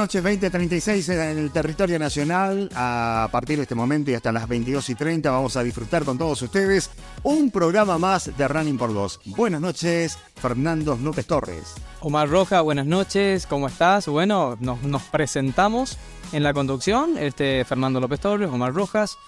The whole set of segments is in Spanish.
noches, 20.36 en el territorio nacional. A partir de este momento y hasta las 22 y 30 vamos a disfrutar con todos ustedes un programa más de Running por Dos. Buenas noches, Fernando López Torres. Omar Roja, buenas noches, ¿cómo estás? Bueno, nos, presentamos en la conducción, este Fernando López Torres, Omar Rojas,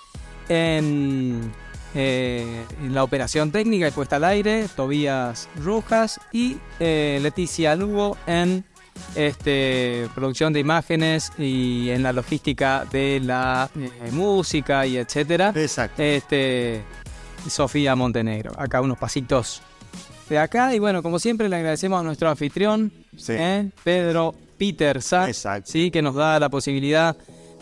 en, eh, la operación técnica y puesta al aire, Tobías Rojas y eh, Leticia Lugo en este, producción de imágenes y en la logística de la eh, música y etcétera. Exacto. Este, Sofía Montenegro. Acá unos pasitos de acá. Y bueno, como siempre, le agradecemos a nuestro anfitrión, Sí. ¿eh? Pedro Petersa, Exacto. ¿sí? que nos da la posibilidad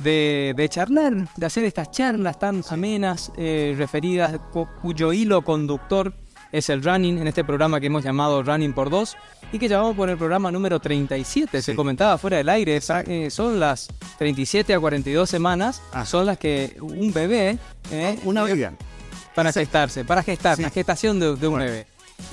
de, de charlar, de hacer estas charlas tan amenas, eh, referidas, cu- cuyo hilo conductor es el running, en este programa que hemos llamado Running por Dos, y que llamamos por el programa número 37. Se Sí. comentaba fuera del aire, eh, son las 37 a 42 semanas, Ah. son las que un bebé... eh, Una vida. para gestarse, para gestar, Sí. la gestación de, de un Bueno. bebé.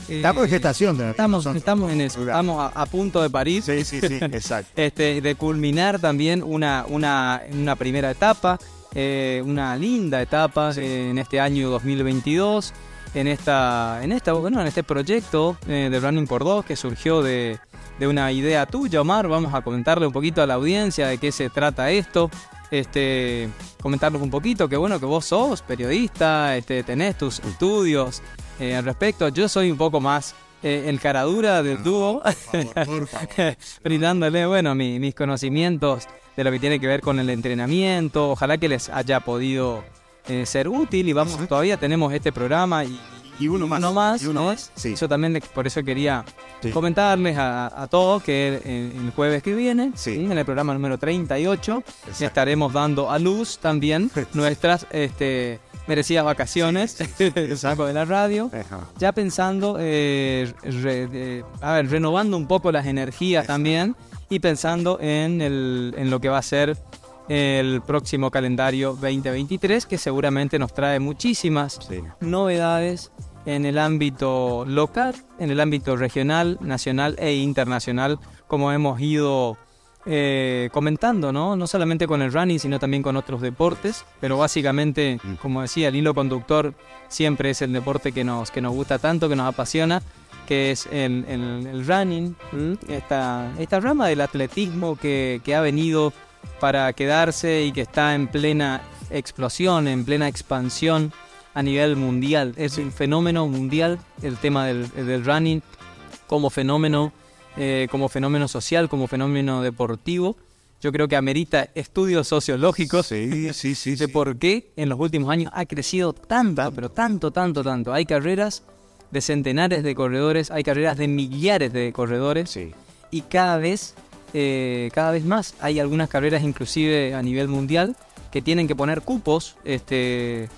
Estamos en gestación. de- Estamos, estamos en eso, estamos a, a punto de parir. Sí, sí, sí, exacto. Este, de culminar también una, una, una primera etapa, eh, una linda etapa eh, en este año 2022, en esta, en esta, bueno, en este proyecto eh, de Running por Dos que surgió de, de una idea tuya, Omar. Vamos a comentarle un poquito a la audiencia de qué se trata esto. Este, comentarles un poquito que bueno que vos sos periodista, este, tenés tus estudios eh, al respecto. Yo soy un poco más eh, el caradura del dúo. Brindándole, bueno, mi- mis conocimientos de lo que tiene que ver con el entrenamiento. Ojalá que les haya podido eh, ser útil y vamos, todavía tenemos este programa y, Y uno más. uno más, Y uno ¿no? más, sí. Eso también, por eso quería Sí. comentarles a, a todos que el, el jueves que viene, en el programa número 38, Exacto. estaremos dando a luz también nuestras este, merecidas vacaciones, de la radio Ajá. ya pensando, eh, re- de- a ver, renovando un poco las energías también y pensando en, el, en lo que va a ser el próximo calendario 2023, que seguramente nos trae muchísimas Sí. novedades en el ámbito local, en el ámbito regional, nacional e internacional, como hemos ido eh, comentando, ¿no? No solamente con el running, sino también con otros deportes, pero básicamente, Mm. como decía, el hilo conductor siempre es el deporte que nos, que nos gusta tanto, que nos apasiona, que es el, el- el running, esta, esta rama del atletismo que, que ha venido para quedarse y que está en plena explosión, en plena expansión a nivel mundial. Es un fenómeno mundial el tema del, del running como fenómeno, eh, como fenómeno social, como fenómeno deportivo. Yo creo que amerita estudios sociológicos Sí, sí, sí. de por qué en los últimos años ha crecido tanto, pero tanto, tanto, tanto. Hay carreras de centenares de corredores, hay carreras de millares de corredores y cada vez, eh, cada vez más hay algunas carreras inclusive a nivel mundial que tienen que poner cupos, este,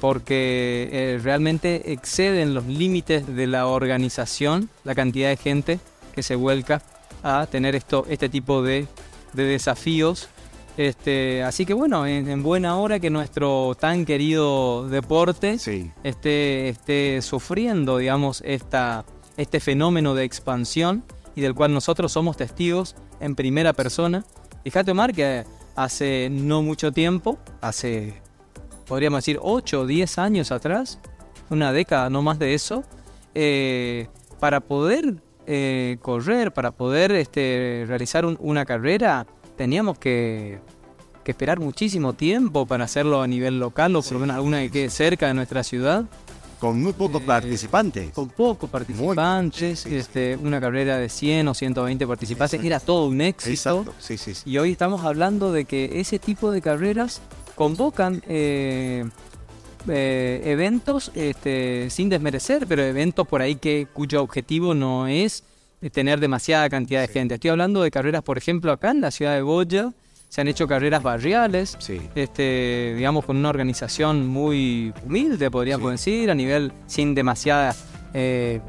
porque eh, realmente exceden los límites de la organización, la cantidad de gente que se vuelca a tener esto, este tipo de, de desafíos. Este, así que bueno, en, en buena hora que nuestro tan querido deporte Sí. esté, esté sufriendo, digamos, esta, este fenómeno de expansión y del cual nosotros somos testigos en primera persona. Fíjate, Omar, que hace no mucho tiempo, hace, podríamos decir, 8 o 10 años atrás, una década, no más de eso, eh, para poder eh, correr, para poder este, realizar un- una carrera, teníamos que, que esperar muchísimo tiempo para hacerlo a nivel local o por lo menos alguna que quede cerca de nuestra ciudad. Con muy pocos participantes. Con pocos participantes, sí. este, una carrera de 100 o 120 participantes, era todo un éxito. Exacto. Sí, sí, sí. Y hoy estamos hablando de que ese tipo de carreras convocan eh, eh, eventos, este, sin desmerecer, pero eventos por ahí que cuyo objetivo no es eh, tener demasiada cantidad de gente. Estoy hablando de carreras, por ejemplo, acá en la ciudad de Goya, se han hecho carreras barriales, Sí. este, digamos, con una organización muy humilde, podríamos Sí. decir, a nivel sin demasiada eh,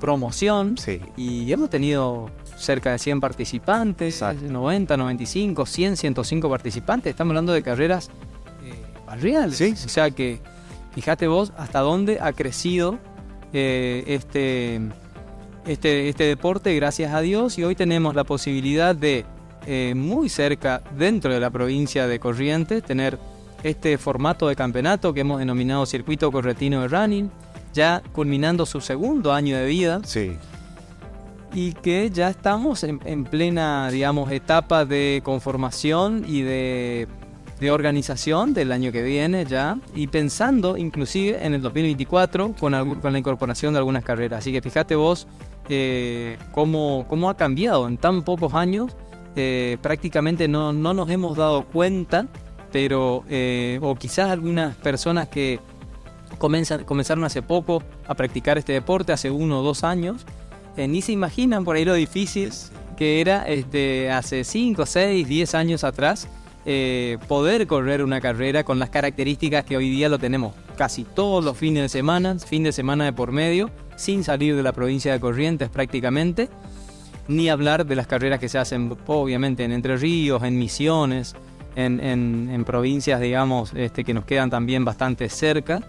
promoción. Sí. Y hemos tenido cerca de 100 participantes, Exacto. 90, 95, 100, 105 participantes. Estamos hablando de carreras eh, barriales. O sea que, fíjate vos hasta dónde ha crecido eh, este, este, este deporte, gracias a Dios. Y hoy tenemos la posibilidad de eh, muy cerca dentro de la provincia de Corrientes, tener este formato de campeonato que hemos denominado Circuito Corretino de Running, ya culminando su segundo año de vida. Sí. Y que ya estamos en, en plena, digamos, etapa de conformación y de, de organización del año que viene ya. Y pensando inclusive en el 2024 con, algu- con la incorporación de algunas carreras. Así que fíjate vos eh, cómo, cómo ha cambiado en tan pocos años. Eh, prácticamente no, no nos hemos dado cuenta, pero, eh, o quizás algunas personas que comenzan- comenzaron hace poco a practicar este deporte, hace uno o dos años, eh, ni se imaginan por ahí lo difícil que era este, hace 5, 6, 10 años atrás eh, poder correr una carrera con las características que hoy día lo tenemos casi todos los fines de semana, fin de semana de por medio, sin salir de la provincia de Corrientes prácticamente, ni hablar de las carreras que se hacen obviamente en Entre Ríos, en Misiones, en, en- en provincias digamos este, que nos quedan también bastante cerca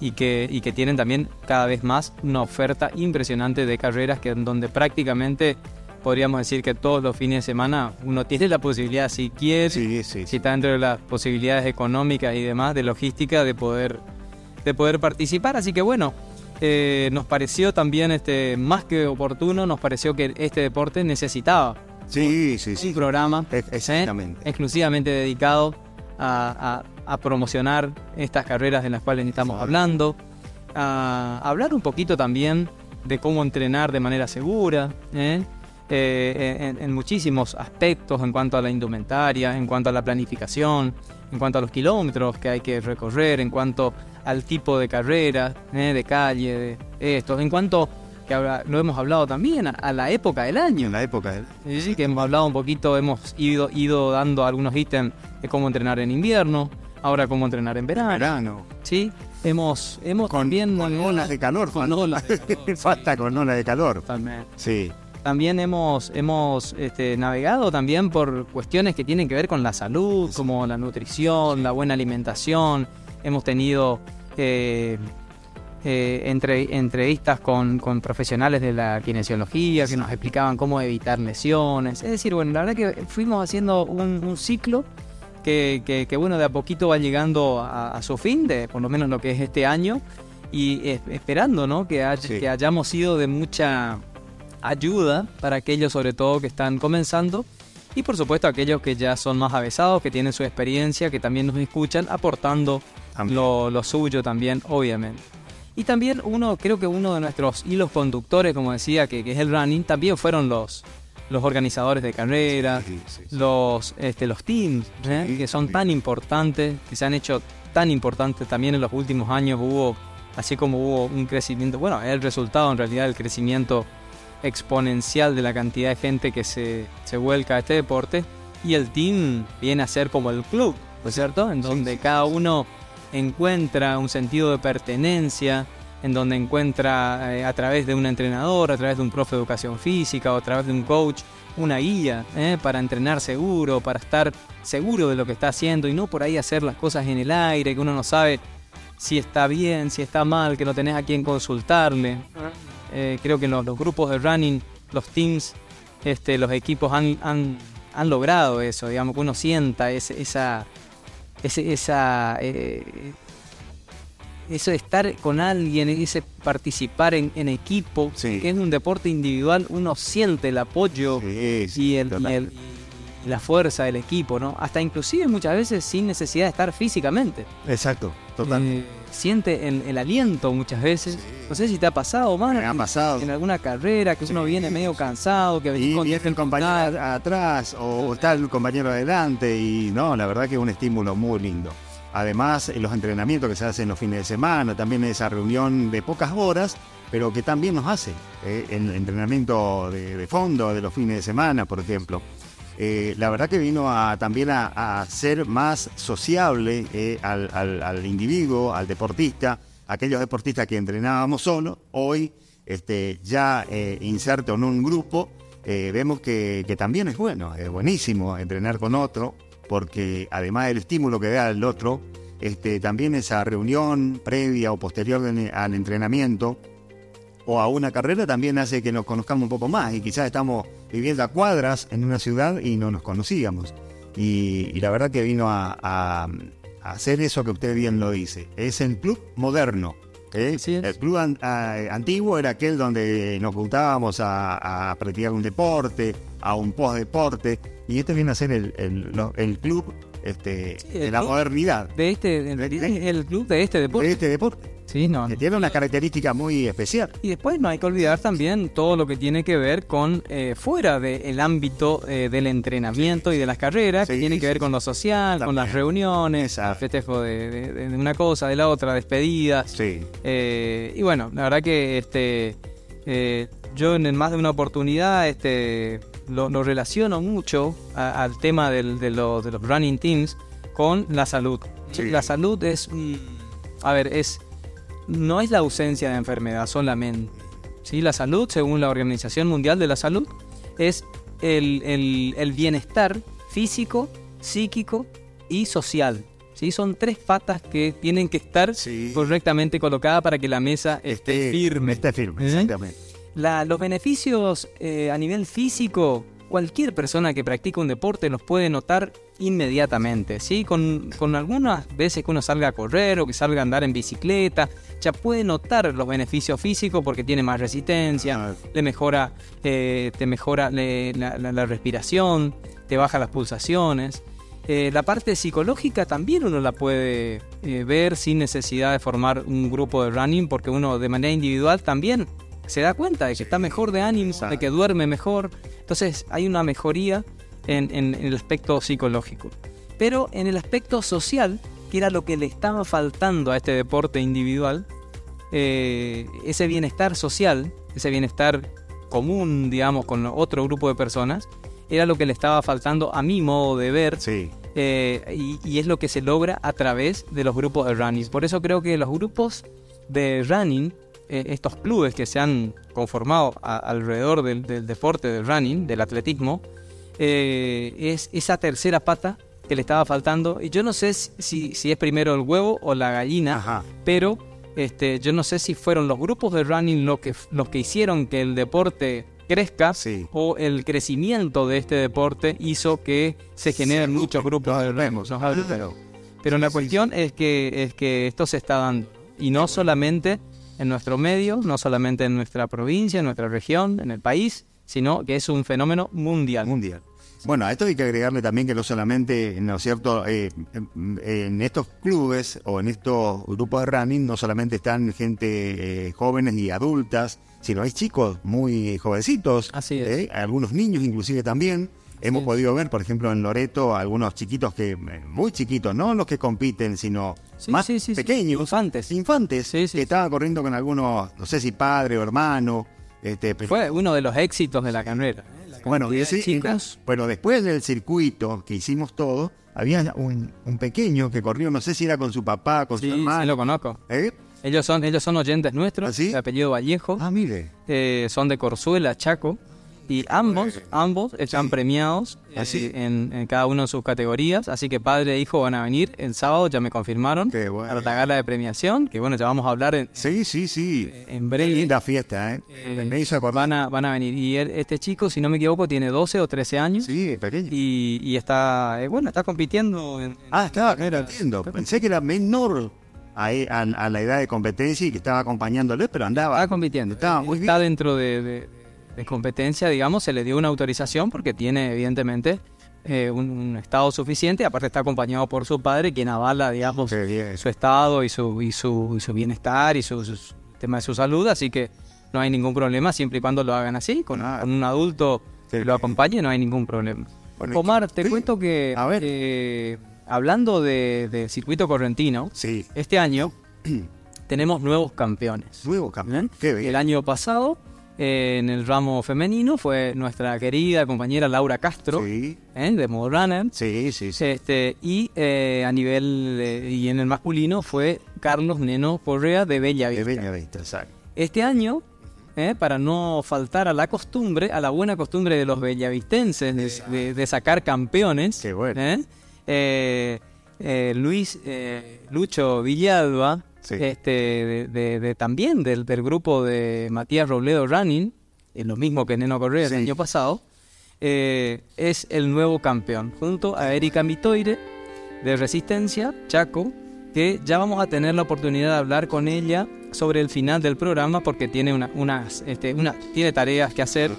y que, y que tienen también cada vez más una oferta impresionante de carreras que donde prácticamente podríamos decir que todos los fines de semana uno tiene la posibilidad si quiere Sí, sí, si está dentro de las posibilidades económicas y demás de logística de poder de poder participar. Así que bueno eh, nos pareció también este más que oportuno nos pareció que este deporte necesitaba Sí, sí, un programa exclusivamente dedicado a, a- a promocionar estas carreras de las cuales estamos hablando, a hablar un poquito también de cómo entrenar de manera segura, ¿eh? Eh, en, en muchísimos aspectos en cuanto a la indumentaria, en cuanto a la planificación, en cuanto a los kilómetros que hay que recorrer, en cuanto al tipo de carrera, ¿eh? de calle, de esto, en cuanto, que ahora lo hemos hablado también, a, a la época del año. En la época del... Sí, sí, que hemos hablado un poquito, hemos ido, ido dando algunos ítems de cómo entrenar en invierno, ahora cómo entrenar en verano. verano. Sí, hemos, hemos Con, también con olas de calor. Con olas de calor, Falta con olas de calor. también. Sí. También hemos, hemos este, navegado también por cuestiones que tienen que ver con la salud, como la nutrición, la buena alimentación. Hemos tenido eh, eh, entre, entrevistas con, con profesionales de la kinesiología que nos explicaban cómo evitar lesiones. Es decir, bueno, la verdad que fuimos haciendo un, un ciclo que, que- que, bueno, de a poquito va llegando a, a su fin, de por lo menos lo que es este año, y es- esperando ¿no? que, Sí. que hayamos sido de mucha ayuda para aquellos sobre todo que están comenzando y por supuesto aquellos que ya son más avesados, que tienen su experiencia, que también nos escuchan, aportando. Lo, lo suyo también, obviamente. Y también uno, creo que uno de nuestros hilos conductores, como decía, que, que es el running, también fueron los, los organizadores de carreras, Sí, sí, sí. los, este, los teams, ¿eh? Que son tan importantes, que se han hecho tan importantes también en los últimos años. Hubo, así como hubo un crecimiento, bueno, es el resultado en realidad del crecimiento exponencial de la cantidad de gente que se, se vuelca a este deporte. Y el team viene a ser como el club, ¿no es cierto? En donde cada uno encuentra un sentido de pertenencia, en donde encuentra eh, a través de un entrenador, a través de un profe de educación física o a través de un coach, una guía eh, para entrenar seguro, para estar seguro de lo que está haciendo y no por ahí hacer las cosas en el aire, que uno no sabe si está bien, si está mal, que no tenés a quién consultarle. Eh, creo que los, los grupos de running, los teams, este, los equipos han, han, han logrado eso, digamos, que uno sienta ese- esa, ese, esa, eh, eso de estar con alguien, ese participar en, en equipo, Sí. que es un deporte individual, uno siente el apoyo Sí, sí, y, el, y, total. el- y la fuerza del equipo, ¿no? Hasta inclusive muchas veces sin necesidad de estar físicamente. Exacto, total. Eh, siente el, el aliento muchas veces. Sí. No sé si te ha pasado más Me ha pasado. en alguna carrera que uno viene medio cansado, que Y con viene el compañero a- atrás o está el compañero adelante y no, la verdad que es un estímulo muy lindo. Además, los entrenamientos que se hacen los fines de semana, también esa reunión de pocas horas, pero que también nos hace eh, el entrenamiento de, de fondo de los fines de semana, por ejemplo. Eh, la verdad que vino también a, a ser más sociable eh, al, individuo, al deportista, aquellos deportistas que entrenábamos solo, hoy este, ya eh, inserto en un grupo, eh, vemos que, también es bueno, es buenísimo entrenar con otro, porque además del estímulo que da el otro, este, también esa reunión previa o posterior al entrenamiento, o a una carrera también hace que nos conozcamos un poco más y quizás estamos viviendo a cuadras en una ciudad y no nos conocíamos. Y, y la verdad que vino a, a- a hacer eso que usted bien lo dice. Es el club moderno. ¿eh? El club an- a- antiguo era aquel donde nos juntábamos a, practicar un deporte, a un post-deporte, y este viene a ser el, el- el club este, Sí, de el la club. modernidad De este, realidad es el club de este de deporte. este deporte, Sí, no. que tiene una característica muy especial. Y después no hay que olvidar también todo lo que tiene que ver con eh, fuera del ámbito eh, del entrenamiento y de las carreras, que tiene que ver con lo social, con las reuniones, Exacto. festejo de, de- de una cosa, de la otra, despedidas. Sí. Eh, y bueno, la verdad que este yo en más de una oportunidad este lo, lo relaciono mucho a- al tema del- de, lo- de los running teams con la salud. La salud es, a ver, es no es la ausencia de enfermedad solamente. ¿sí? La salud, según la Organización Mundial de la Salud, es el, el- el bienestar físico, psíquico y social. ¿sí? Son tres patas que tienen que estar Sí. correctamente colocadas para que la mesa esté firme. Esté firme, ¿Eh? exactamente. La- los beneficios eh, a nivel físico, cualquier persona que practica un deporte los puede notar inmediatamente, ¿sí? Con, con algunas veces que uno salga a correr o que salga a andar en bicicleta, ya puede notar los beneficios físicos porque tiene más resistencia, Ah. le mejora, eh, te mejora le- la, la- la respiración, te baja las pulsaciones. Eh, la parte psicológica también uno la puede eh, ver sin necesidad de formar un grupo de running porque uno de manera individual también se da cuenta de que está mejor de ánimo, de que duerme mejor. Entonces hay una mejoría en, en- en el aspecto psicológico. Pero en el aspecto social, que era lo que le estaba faltando a este deporte individual, eh, ese bienestar social, ese bienestar común, digamos, con otro grupo de personas, era lo que le estaba faltando a mi modo de ver Sí. eh, y, y es lo que se logra a través de los grupos de running. Por eso creo que los grupos de running, eh, estos clubes que se han conformado a- alrededor del, del deporte del running, del atletismo, eh, es esa tercera pata que le estaba faltando. Y yo no sé si, si- es primero el huevo o la gallina, Ajá. pero este, yo no sé si fueron los grupos de running lo que, los que hicieron que el deporte crezca Sí. o el crecimiento de este deporte hizo que se generen muchos grupos Pero la cuestión es que, es que esto se está dando. Y no solamente en nuestro medio, no solamente en nuestra provincia, en nuestra región, en el país, sino que es un fenómeno mundial. mundial. Bueno, a esto hay que agregarle también que no solamente, ¿no es cierto?, Eh, en- estos clubes o en estos grupos de running no solamente están gente eh, jóvenes y adultas, sino hay chicos muy jovencitos, Así es. ¿eh? algunos niños inclusive también. Hemos podido ver, por ejemplo, en Loreto, algunos chiquitos que, eh, muy chiquitos, no los que compiten, sino Sí, más sí, sí, sí. pequeños, Infantes. infantes, Sí, sí, que estaban corriendo con algunos, no sé si padre o hermano, este, Fue uno de los éxitos de la carrera. bueno, cantidad de sí, chicos. bueno, después del circuito que hicimos todo, había un, un pequeño que corrió, no sé si era con su papá, con Sí, su sí, hermano. lo conozco. ¿eh? Ellos son, ellos son oyentes nuestros, ¿Ah, sí? de apellido Vallejo, Ah, mire. eh, son de Corzuela, Chaco, y ambos, ambos están premiados ¿Ah, sí? eh, en, en cada una de sus categorías, así que padre e hijo van a venir el sábado, ya me confirmaron, Qué bueno. para la gala de premiación, que bueno, ya vamos a hablar en, Sí, sí, sí. en Qué breve. linda fiesta, ¿eh? Eh, Me hizo. Van a, van a venir, y este chico, si no me equivoco, tiene 12 o 13 años, Sí, pequeño. y, y está, eh, bueno, está compitiendo en, en- Ah, estaba, era entiendo. Pensé que era menor a, e, a- a la edad de competencia y que estaba acompañándole, pero andaba. Está compitiendo. Estaba muy Está dentro de, de- de competencia, digamos, se le dio una autorización porque tiene, evidentemente, eh, un, un estado suficiente. Aparte está acompañado por su padre, quien avala, digamos, su estado y su, y su, y su bienestar y su, su- tema de su salud. Así que no hay ningún problema siempre y cuando lo hagan así, con, Ah. con un adulto que lo acompañe, no hay ningún problema. Bueno, Omar, te sí. cuento que, A ver. eh, hablando de, de circuito correntino, Sí. este año tenemos nuevos campeones. Nuevo campeón. Qué bien. El año pasado, en el ramo femenino, fue nuestra querida compañera Laura Castro, Sí, ¿eh? de Modo Runner. sí, sí. sí. Este, y eh, a nivel eh, y en el masculino fue Carlos Neno Correa de Bella De Vista. Bella Vista, exacto. Este año, para no faltar a la costumbre, a la buena costumbre de los bellavistenses de, de- de sacar campeones, Qué bueno. Luis Lucho Villalba este, de, también del, grupo de Matías Robledo Running, lo mismo que Neno Correa el año pasado, eh, es el nuevo campeón, junto a Erika Mitoire de Resistencia, Chaco, que ya vamos a tener la oportunidad de hablar con ella sobre el final del programa porque tiene, una, unas, este, una, tiene tareas que hacer,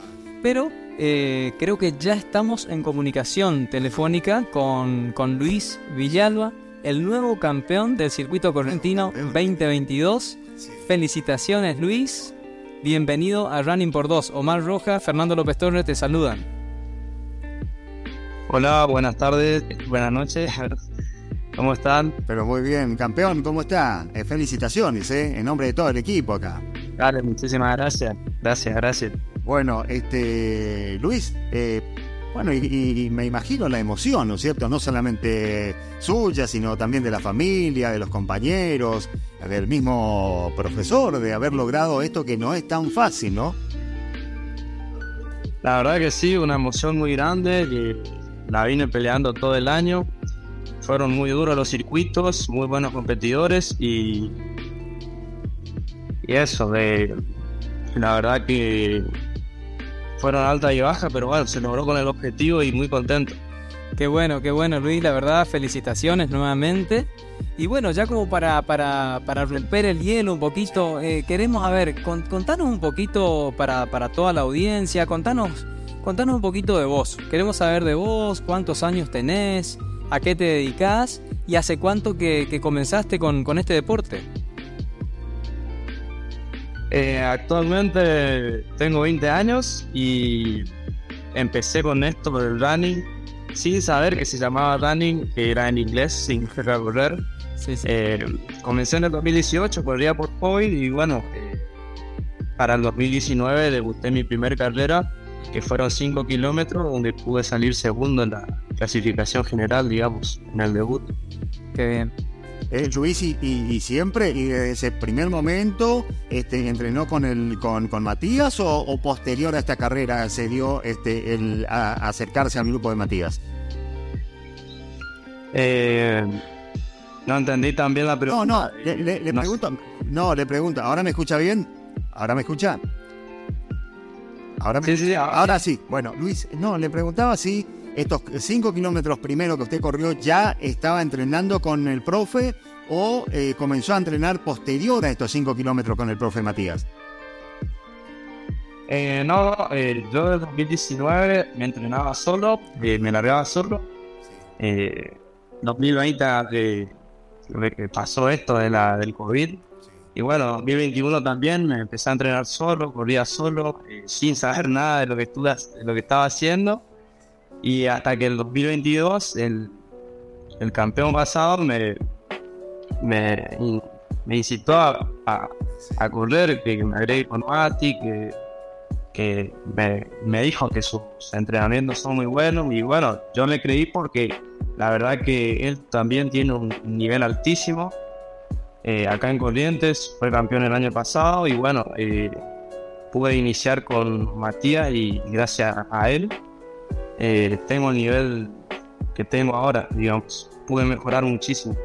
pero eh, creo que ya estamos en comunicación telefónica con, con Luis Villalba, el nuevo campeón del circuito correntino 2022. Felicitaciones Luis, bienvenido a Running por Dos. Omar Roja, Fernando López Torres te saludan. Hola, buenas tardes, buenas noches. ¿Cómo están? Pero muy bien, campeón, ¿cómo está? Eh, felicitaciones, ¿eh? En nombre de todo el equipo acá. Dale, muchísimas gracias. Gracias, gracias. Bueno, este, Luis, eh, bueno, y, me imagino la emoción, ¿no es cierto? No solamente suya, sino también de la familia, de los compañeros, del mismo profesor, de haber logrado esto que no es tan fácil, ¿no? La verdad que sí, una emoción muy grande, que la vine peleando todo el año fueron muy duros los circuitos, muy buenos competidores y, y eso, de, la verdad que fueron altas y bajas, pero bueno, se logró con el objetivo y muy contento. Qué bueno, qué bueno Luis, la verdad, felicitaciones nuevamente. Y bueno, ya como para, para, para romper el hielo un poquito, eh, queremos, a ver, contanos un poquito para, para toda la audiencia, contanos, contanos un poquito de vos. Queremos saber de vos, cuántos años tenés, a qué te dedicas y hace cuánto que, comenzaste con, este deporte. Eh, actualmente tengo 20 años y empecé con esto por el running sin saber que se llamaba running, que era en inglés, sin correr. Eh, comencé en el 2018, corría por hobby y bueno, eh, para el 2019 debuté mi primera carrera, que fueron 5 kilómetros, donde pude salir segundo en la, clasificación general, digamos, en el debut. Qué bien. Eh, Luis, y, siempre, y desde ese primer momento, este, entrenó con el con, con Matías o, posterior a esta carrera se dio este, el acercarse al grupo de Matías? Eh, no entendí también la pregunta. No, no, le, pregunto, no, le pregunto, ¿ahora me escucha bien? ¿Ahora me escucha? Ahora, sí, sí, ahora sí. Bueno, Luis, no, le preguntaba si estos 5 kilómetros primero que usted corrió, ¿ya estaba entrenando con el profe o eh, comenzó a entrenar posterior a estos 5 kilómetros con el profe Matías? Eh, no, eh, yo en 2019 me entrenaba solo, me largaba solo. 2020 que pasó esto de la, del COVID. Y bueno, 2021 también me empecé a entrenar solo, corría solo, sin saber nada de lo que, de lo que estaba haciendo. Y hasta que el 2022, el, el campeón pasado me, me, me incitó a, a, correr, que me agregue con Mati, que, que me, me, dijo que sus entrenamientos son muy buenos. Y bueno, yo le creí porque la verdad que él también tiene un nivel altísimo. Eh, acá en Corrientes fue campeón el año pasado y bueno, eh, pude iniciar con Matías y gracias a él eh, tengo el nivel que tengo ahora, digamos. Pude mejorar muchísimo.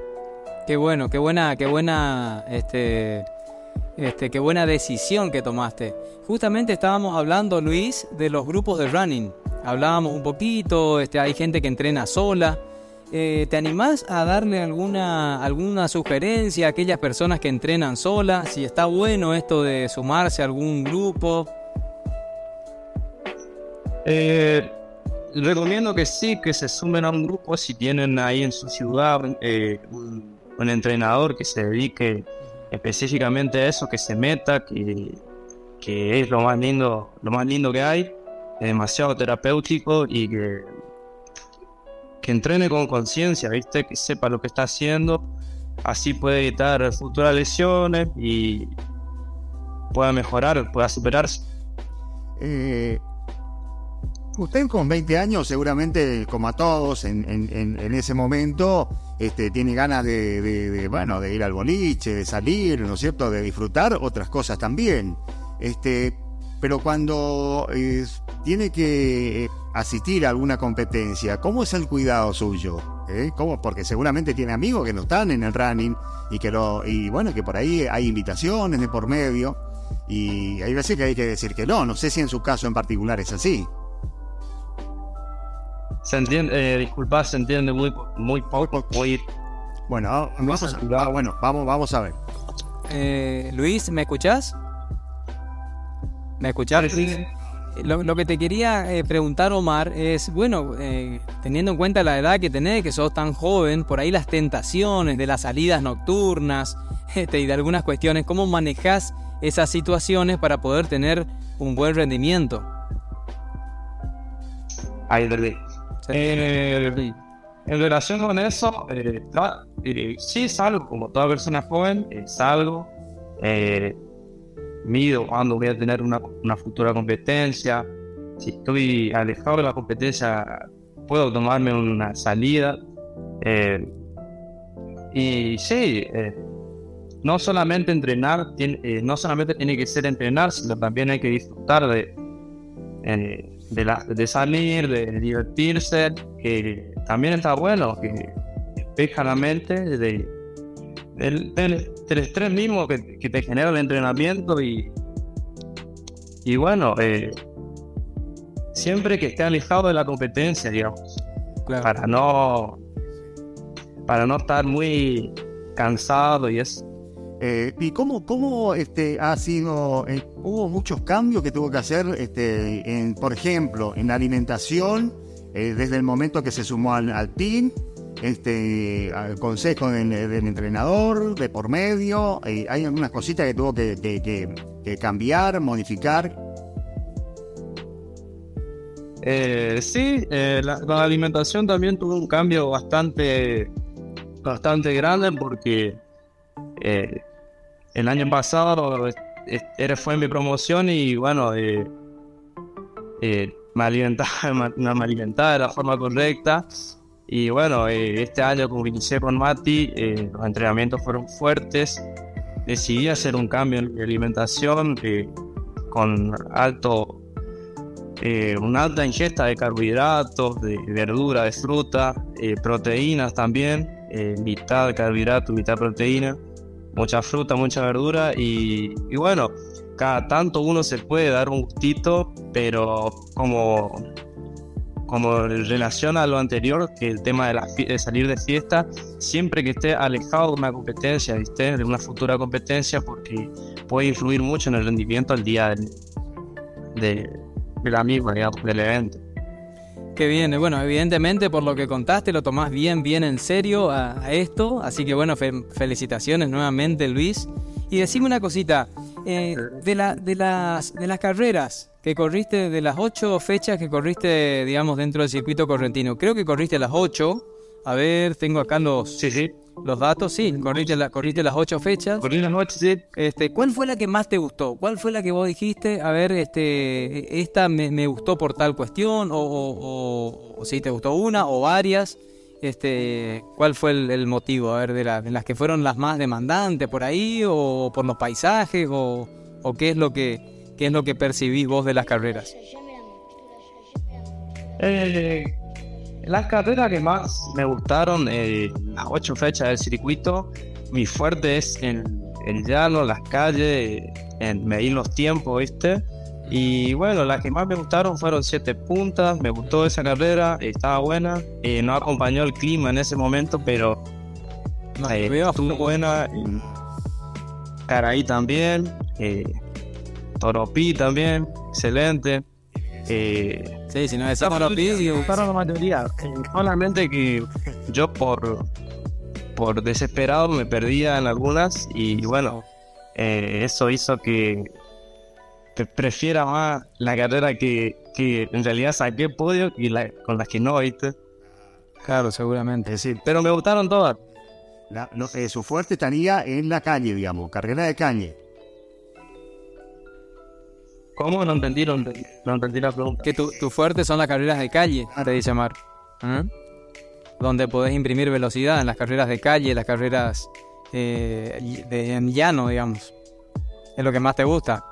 Qué bueno, qué buena, qué buena, este, este, qué buena decisión que tomaste. Justamente estábamos hablando, Luis, de los grupos de running. Hablábamos un poquito, este, hay gente que entrena sola. Eh, ¿Te animás a darle alguna, alguna sugerencia a aquellas personas que entrenan solas? Si está bueno esto de sumarse a algún grupo. Eh, recomiendo que sí, que se sumen a un grupo si tienen ahí en su ciudad eh, un, entrenador que se dedique específicamente a eso, que se meta, que, que, es lo más lindo, lo más lindo que hay, es demasiado terapéutico y que, que entrene con conciencia, viste, que sepa lo que está haciendo, así puede evitar futuras lesiones y pueda mejorar, pueda superarse. Eh, Usted con 20 años, seguramente, como a todos en, ese momento, este, tiene ganas de, bueno, de ir al boliche, de salir, ¿no es cierto?, de disfrutar otras cosas también. Este, pero cuando tiene que asistir a alguna competencia, ¿cómo es el cuidado suyo? ¿eh? ¿Cómo? Porque seguramente tiene amigos que no están en el running y que lo y bueno que por ahí hay invitaciones de por medio y hay veces que hay que decir que no. No sé si en su caso en particular es así. Se entiende, eh, disculpa, se entiende muy muy poco, muy bueno, vamos a, ah, bueno, vamos, vamos a ver. Eh, Luis, ¿me escuchás? ¿Me escuchás? Lo, que te quería eh, preguntar, Omar, es, bueno, eh, teniendo en cuenta la edad que tenés, que sos tan joven, por ahí las tentaciones de las salidas nocturnas este, y de algunas cuestiones, ¿cómo manejás esas situaciones para poder tener un buen rendimiento? Ahí, sí. Eh, en relación con eso, eh, eh, sí salgo, como toda persona joven, eh, salgo, eh, mido cuando voy a tener una, una, futura competencia. Si estoy alejado de la competencia, puedo tomarme una salida. y sí, no solamente entrenar, tiene, no solamente tiene que ser entrenar, sino también hay que disfrutar de, de, la, de salir, de divertirse, que también está bueno, que despeja la mente de, del, del, estrés mismo que, que, te genera el entrenamiento y, y bueno, eh, siempre que esté alejado de la competencia, digamos, para no para no estar muy cansado y eso. Eh, ¿Y cómo, cómo este, ha sido? Eh, hubo muchos cambios que tuvo que hacer, este, en, por ejemplo, en la alimentación, eh, desde el momento que se sumó al, al team, este, al consejo del, entrenador, de por medio. hay algunas cositas que tuvo que, cambiar, modificar. sí, la, alimentación también tuvo un cambio bastante, bastante grande porque el año pasado era, fue mi promoción y bueno, eh, eh, me, alimentaba, me alimentaba de la forma correcta. Y bueno, eh, este año como inicié con Mati, los entrenamientos fueron fuertes. Decidí hacer un cambio en mi alimentación con alto, una alta ingesta de carbohidratos, de verdura, de fruta, proteínas también, mitad de carbohidratos, mitad proteína mucha fruta, mucha verdura y, bueno, cada tanto uno se puede dar un gustito, pero como, como relación a lo anterior, que el tema de, la, de salir de fiesta, siempre que esté alejado de una competencia, ¿viste? de una futura competencia, porque puede influir mucho en el rendimiento al día de, de, de la misma, digamos, del evento. Qué bien, bueno, evidentemente por lo que contaste lo tomás bien, bien en serio a, esto, así que bueno, felicitaciones nuevamente Luis. Y decime una cosita, eh, de, la, de, las, de las carreras que corriste, de las ocho fechas que corriste, digamos, dentro del circuito correntino, creo que corriste las ocho, a ver, tengo acá los, sí, sí. Los datos, sí, corriste, la, corriste las ocho fechas. Corrí las ocho, sí. Este, ¿Cuál fue la que más te gustó? ¿Cuál fue la que vos dijiste, a ver, este, esta me, me gustó por tal cuestión, o, o, o, si te gustó una o varias? Este, ¿Cuál fue el, el motivo? A ver, de, la, de, las que fueron las más demandantes por ahí, o por los paisajes, o, o qué es lo que qué es lo que percibís vos de las carreras. Eh, las carreras que más me gustaron, eh, las ocho fechas del circuito, mi fuerte es en el llano, las calles, en medir los tiempos, ¿viste? Y bueno, las que más me gustaron fueron siete puntas, me gustó esa carrera, estaba buena, eh, no acompañó el clima en ese momento, pero eh, estuvo buena. Caraí también, Toropí también, excelente. Eh, sí, si no es Toropí, gustaron la mayoría. Eh, solamente que yo por, por desesperado me perdía en algunas y bueno, eh, eso hizo que, prefiera más la carrera que, que en realidad saqué podio y la, con las que no, ¿viste? Claro, seguramente. Sí, pero me gustaron todas. no, eh, su fuerte estaría en la calle, digamos, carrera de calle. ¿Cómo? No entendí, no entendí, la pregunta. Que tu, tu fuerte son las carreras de calle, te dice Mar. ¿Mm? Donde podés imprimir velocidad en las carreras de calle, las carreras eh, de, en llano, digamos. Es lo que más te gusta.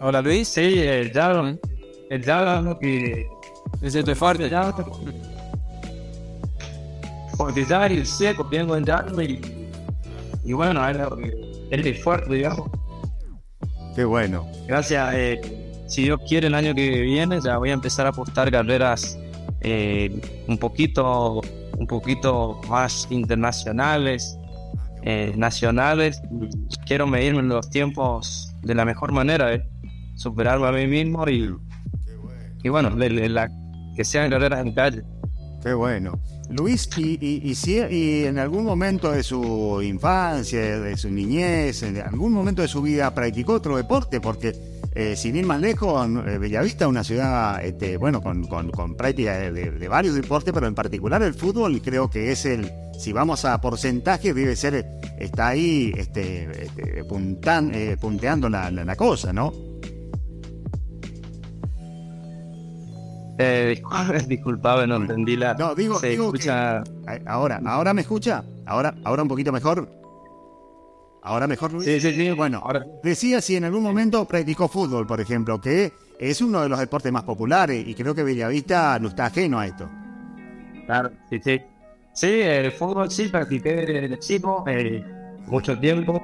Hola Luis. Sí, el llano. El llano que... Ese es tu fuerte. El llano, porque ya el seco, vengo entrando y, y bueno, era el fuerte, digamos. Qué bueno. Gracias. Eh, si Dios quiere, el año que viene ya voy a empezar a apostar carreras eh, un poquito un poquito más internacionales, eh, nacionales. Quiero medirme los tiempos de la mejor manera, eh, superarme a mí mismo y, y bueno, la, que sean carreras en calle. Qué bueno. Luis, y, y, si y en algún momento de su infancia, de su niñez, en algún momento de su vida practicó otro deporte, porque eh, sin ir más lejos, eh, Bellavista es una ciudad, este, bueno, con, con, práctica de, varios deportes, pero en particular el fútbol creo que es el, si vamos a porcentaje, debe ser, está ahí este, este eh, punteando la, la, cosa, ¿no? Eh, disculpame, no entendí la. No, digo, digo ahora, ahora me escucha, ahora, ahora un poquito mejor. Ahora mejor, Luis. Sí, sí, sí. Bueno, ahora... decía si en algún momento practicó fútbol, por ejemplo, que es uno de los deportes más populares y creo que Bellavista no está ajeno a esto. Claro, sí, sí. Sí, el fútbol sí, practiqué el chico eh, mucho tiempo.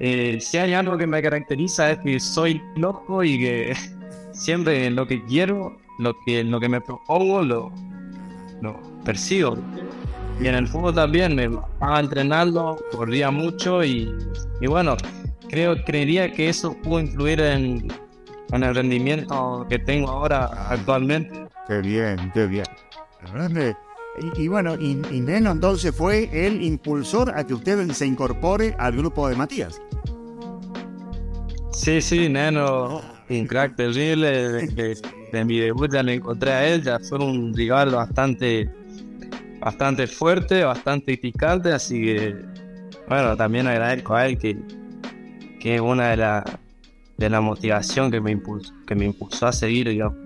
Eh, si hay algo que me caracteriza es que soy loco y que siempre lo que quiero, lo que, lo que me propongo, lo, lo persigo. Y en el fútbol también me estaba entrenando, corría mucho y, y bueno, creo, creería que eso pudo influir en, en el rendimiento que tengo ahora actualmente. Qué bien, qué bien. Y, y, bueno, y, Neno entonces fue el impulsor a que usted se incorpore al grupo de Matías. Sí, sí, Neno, un crack terrible. De, de, mi debut ya le encontré a él, ya fue un rival bastante bastante fuerte, bastante picante, así que bueno, también agradezco a él que, que es una de las de la motivación que me impulsó, que me impulsó a seguir, digamos.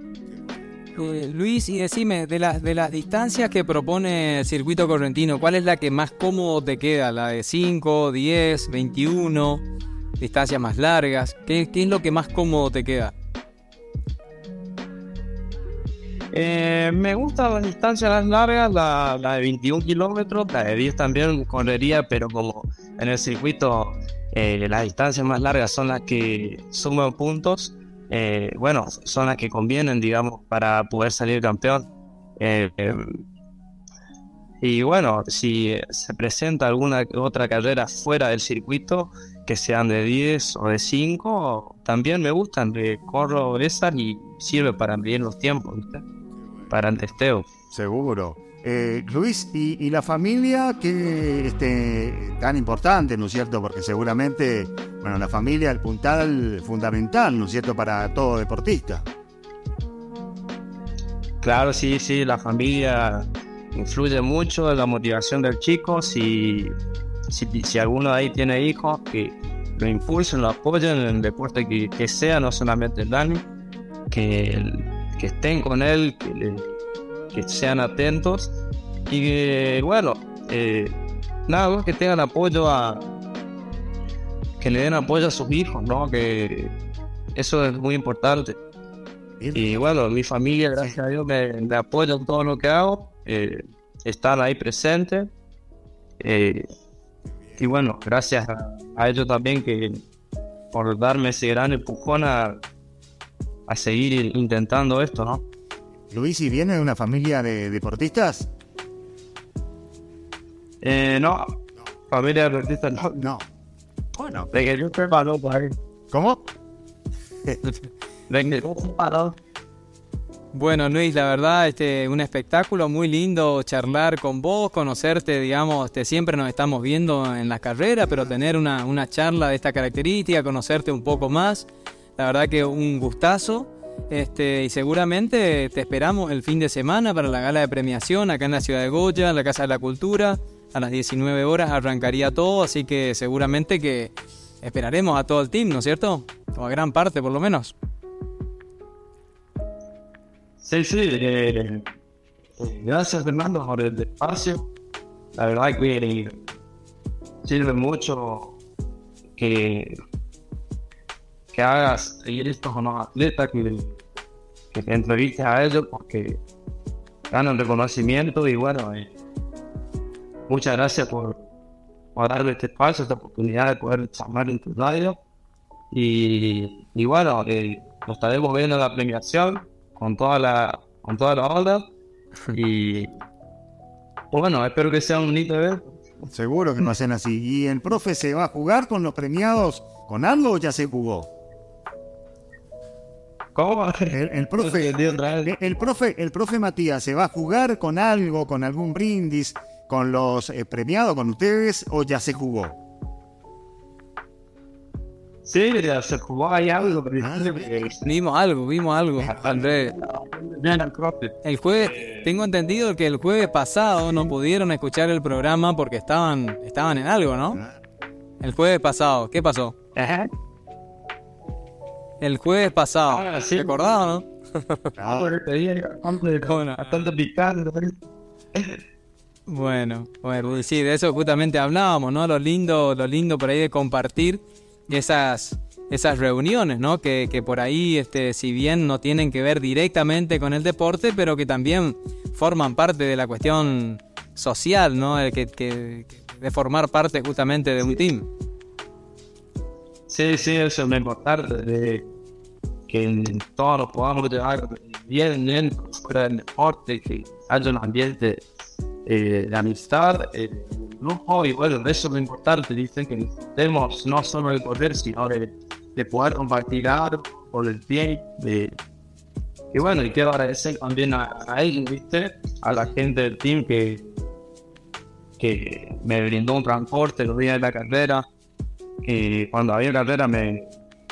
Eh, Luis, y decime, de las, de las distancias que propone el circuito correntino, ¿cuál es la que más cómodo te queda? ¿La de 5, 10, 21? ¿Distancias más largas? ¿Qué, qué es lo que más cómodo te queda? Eh, me gusta las distancias largas, la, de 21 kilómetros, la de 10 también correría, pero como en el circuito eh, las distancias más largas son las que suman puntos, eh, bueno, son las que convienen, digamos, para poder salir campeón. y bueno, si se presenta alguna otra carrera fuera del circuito, que sean de 10 o de 5, también me gustan, corro esas y sirve para medir los tiempos para el testeo. Seguro. Eh, Luis, y, la familia que este, tan importante, ¿no es cierto? Porque seguramente, bueno, la familia, el puntal fundamental, ¿no es cierto?, para todo deportista. Claro, sí, sí, la familia influye mucho en la motivación del chico. Si, si, alguno de ahí tiene hijos, que lo impulsen, lo apoyen en el deporte que, sea, no solamente el Dani, que el, que estén con él, que, sean atentos y que, bueno, eh, nada, que tengan apoyo a. que le den apoyo a sus hijos, ¿no? Que eso es muy importante. Y bueno, mi familia, gracias a Dios, me, apoya en todo lo que hago, eh, están ahí presentes. Eh, y bueno, gracias a, a, ellos también que por darme ese gran empujón a, a seguir intentando esto, ¿no? Luis, ¿y viene de una familia de deportistas? Eh, no, familia de deportistas no. No. Bueno, de que yo ahí. ¿Cómo? de que yo preparo. Bueno, Luis, la verdad, este, un espectáculo muy lindo charlar con vos, conocerte, digamos, este, siempre nos estamos viendo en las carreras, pero tener una, una charla de esta característica, conocerte un poco más. La verdad que un gustazo. Este, y seguramente te esperamos el fin de semana para la gala de premiación acá en la ciudad de Goya, en la Casa de la Cultura. A las 19 horas arrancaría todo, así que seguramente que esperaremos a todo el team, ¿no es cierto? O a gran parte, por lo menos. Sí, sí. Eh, gracias, Fernando, por el espacio. La verdad que sirve mucho que que hagas seguir estos unos atletas, que, que te entrevistes a ellos porque ganan reconocimiento y bueno, eh, muchas gracias por, por darme este espacio, esta oportunidad de poder llamar en tu radio. Y, y bueno, eh, nos estaremos viendo en la premiación con toda la, con toda la onda. Y bueno, espero que sea un bonito evento. Seguro que no hacen así. ¿Y el profe se va a jugar con los premiados con algo o ya se jugó? ¿Cómo? El, el profe, el, el profe, el profe Matías se va a jugar con algo, con algún brindis, con los eh, premiados, con ustedes, o ya se jugó. Sí, ya se jugó ahí algo, pero Ah, Vimos algo, vimos algo, Andrés. Profe. El jueves, tengo entendido que el jueves pasado no pudieron escuchar el programa porque estaban, estaban en algo, ¿no? El jueves pasado, ¿qué pasó? Ajá. El jueves pasado, Ah, sí. ¿recordado, no? Ah. Bastante picante. Bueno, bueno, sí, de eso justamente hablábamos, ¿no? Lo lindo, lo lindo por ahí de compartir esas, esas reuniones, ¿no? Que, que por ahí, este, si bien no tienen que ver directamente con el deporte, pero que también forman parte de la cuestión social, ¿no? El que- que- de formar parte justamente de un team. Sí, sí, eso es lo importante, de que todos nos podamos llevar bien dentro, fuera del deporte, que haya un ambiente eh, de amistad, eh, y bueno, eso es lo importante, dicen que necesitemos no solo de correr, sino de, de poder compartir algo por el de, y bueno, y quiero agradecer también a, a ellos, ¿viste? A la gente del team que, que me brindó un transporte los días de la carrera, que cuando había carrera me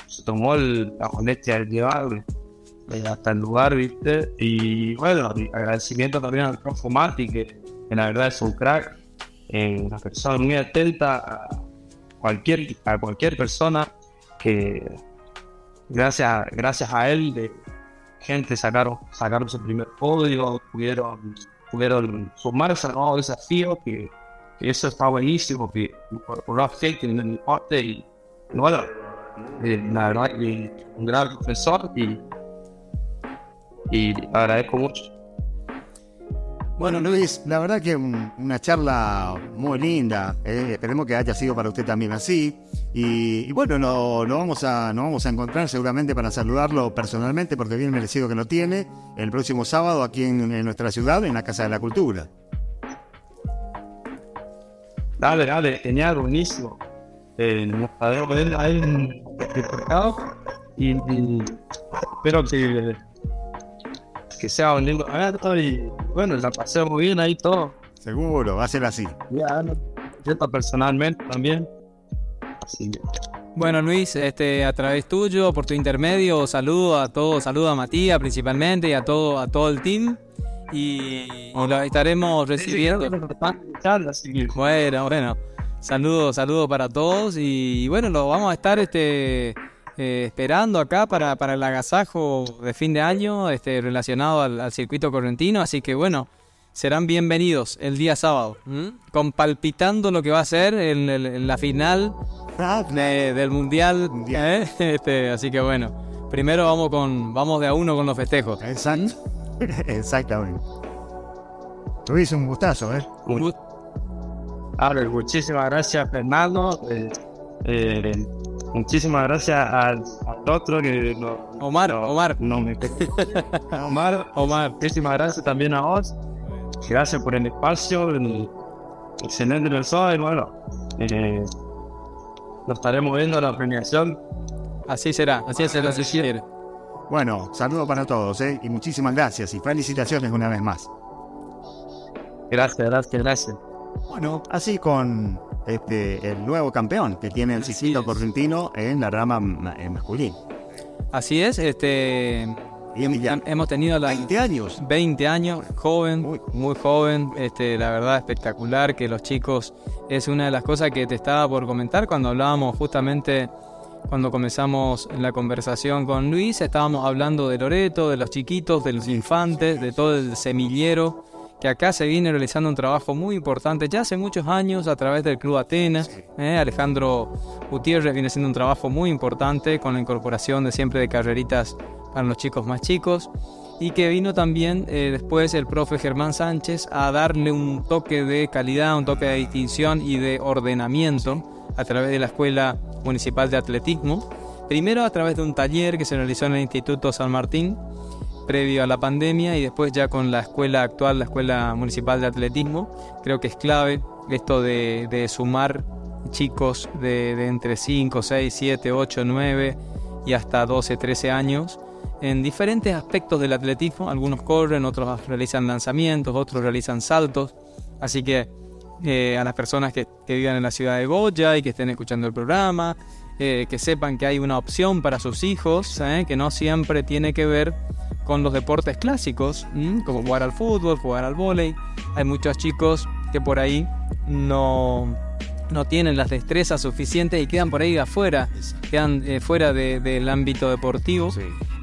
se tomó la molestia de llevarme hasta el lugar, ¿viste? Y bueno, y agradecimiento también al profe Mati, que, que la verdad es un crack, eh, una persona muy atenta a cualquier, a cualquier persona que gracias, gracias a él de gente sacaron, sacaron su primer podio, pudieron, pudieron sumarse a nuevos desafíos que eso está buenísimo, que a gente en el deporte y bueno, eh, la verdad que un gran profesor y, y agradezco mucho. Bueno, Luis, la verdad que un- una charla muy linda. eh, Esperemos que haya sido para usted también así. Y, bueno, no, no vamos a, nos vamos a encontrar seguramente para saludarlo personalmente, porque bien merecido que lo tiene, el próximo sábado aquí en nuestra ciudad, en la Casa de la Cultura. Dale, dale, genial, buenísimo. Eh, nos estaremos viendo ahí en el mercado y, y espero que, que sea un lindo evento y bueno, la pasemos bien ahí todo. Seguro, va a ser así. Ya, no, yo personalmente también. Así que, Bueno, Luis, este, a través tuyo, por tu intermedio, saludo a todos, saludo a Matías principalmente y a todo, a todo el team. Y, y lo estaremos recibiendo. Bueno, bueno. Saludos, saludos para todos. Y, y bueno, lo vamos a estar este, eh, esperando acá para, para el agasajo de fin de año este, relacionado al, al circuito correntino. Así que bueno, serán bienvenidos el día sábado. ¿m? Con palpitando lo que va a ser en, el- en la final de- del mundial. Mundial. ¿eh? Este, así que bueno, primero vamos, con, vamos de a uno con los festejos. Exacto. Exactamente. Luis, un gustazo, ¿eh? Ahora, muchísimas gracias, Fernando. Eh, eh, muchísimas gracias al, al otro que no, Omar, no- Omar. No me Omar. Omar. Muchísimas gracias también a vos. Gracias por el espacio. el- excelente persona. Y bueno, eh, nos estaremos viendo en la premiación. Así será, así será. Así será. Bueno, saludo para todos, ¿eh? Y muchísimas gracias y felicitaciones una vez más. Gracias, gracias, gracias. Bueno, así con este el nuevo campeón que tiene el es. correntino en la rama ma- eh, masculina. Así es, este Y Emiliano, hemos tenido la 20 años. 20 años, joven, Uy. muy joven, este, la verdad espectacular que los chicos es una de las cosas que te estaba por comentar cuando hablábamos justamente cuando comenzamos la conversación con Luis, estábamos hablando de Loreto, de los chiquitos, de los infantes, de todo el semillero, que acá se viene realizando un trabajo muy importante ya hace muchos años a través del Club Atenas. ¿eh? Alejandro Gutiérrez viene haciendo un trabajo muy importante con la incorporación de siempre de carreritas para los chicos más chicos y que vino también eh, después el profe Germán Sánchez a darle un toque de calidad, un toque de distinción y de ordenamiento a través de la Escuela Municipal de Atletismo. Primero a través de un taller que se realizó en el Instituto San Martín previo a la pandemia y después ya con la escuela actual, la Escuela Municipal de Atletismo. Creo que es clave esto de, sumar chicos de, de entre 5, 6, 7, 8, 9 y hasta 12, 13 años en diferentes aspectos del atletismo. Algunos corren, otros realizan lanzamientos, otros realizan saltos. Así que eh, a las personas que, vivan en la ciudad de Goya y que estén escuchando el programa, eh, que sepan que hay una opción para sus hijos, eh, que no siempre tiene que ver con los deportes clásicos, como jugar al fútbol, jugar al vóley. Hay muchos chicos que por ahí no, no tienen las destrezas suficientes y quedan por ahí afuera, quedan fuera del ámbito deportivo.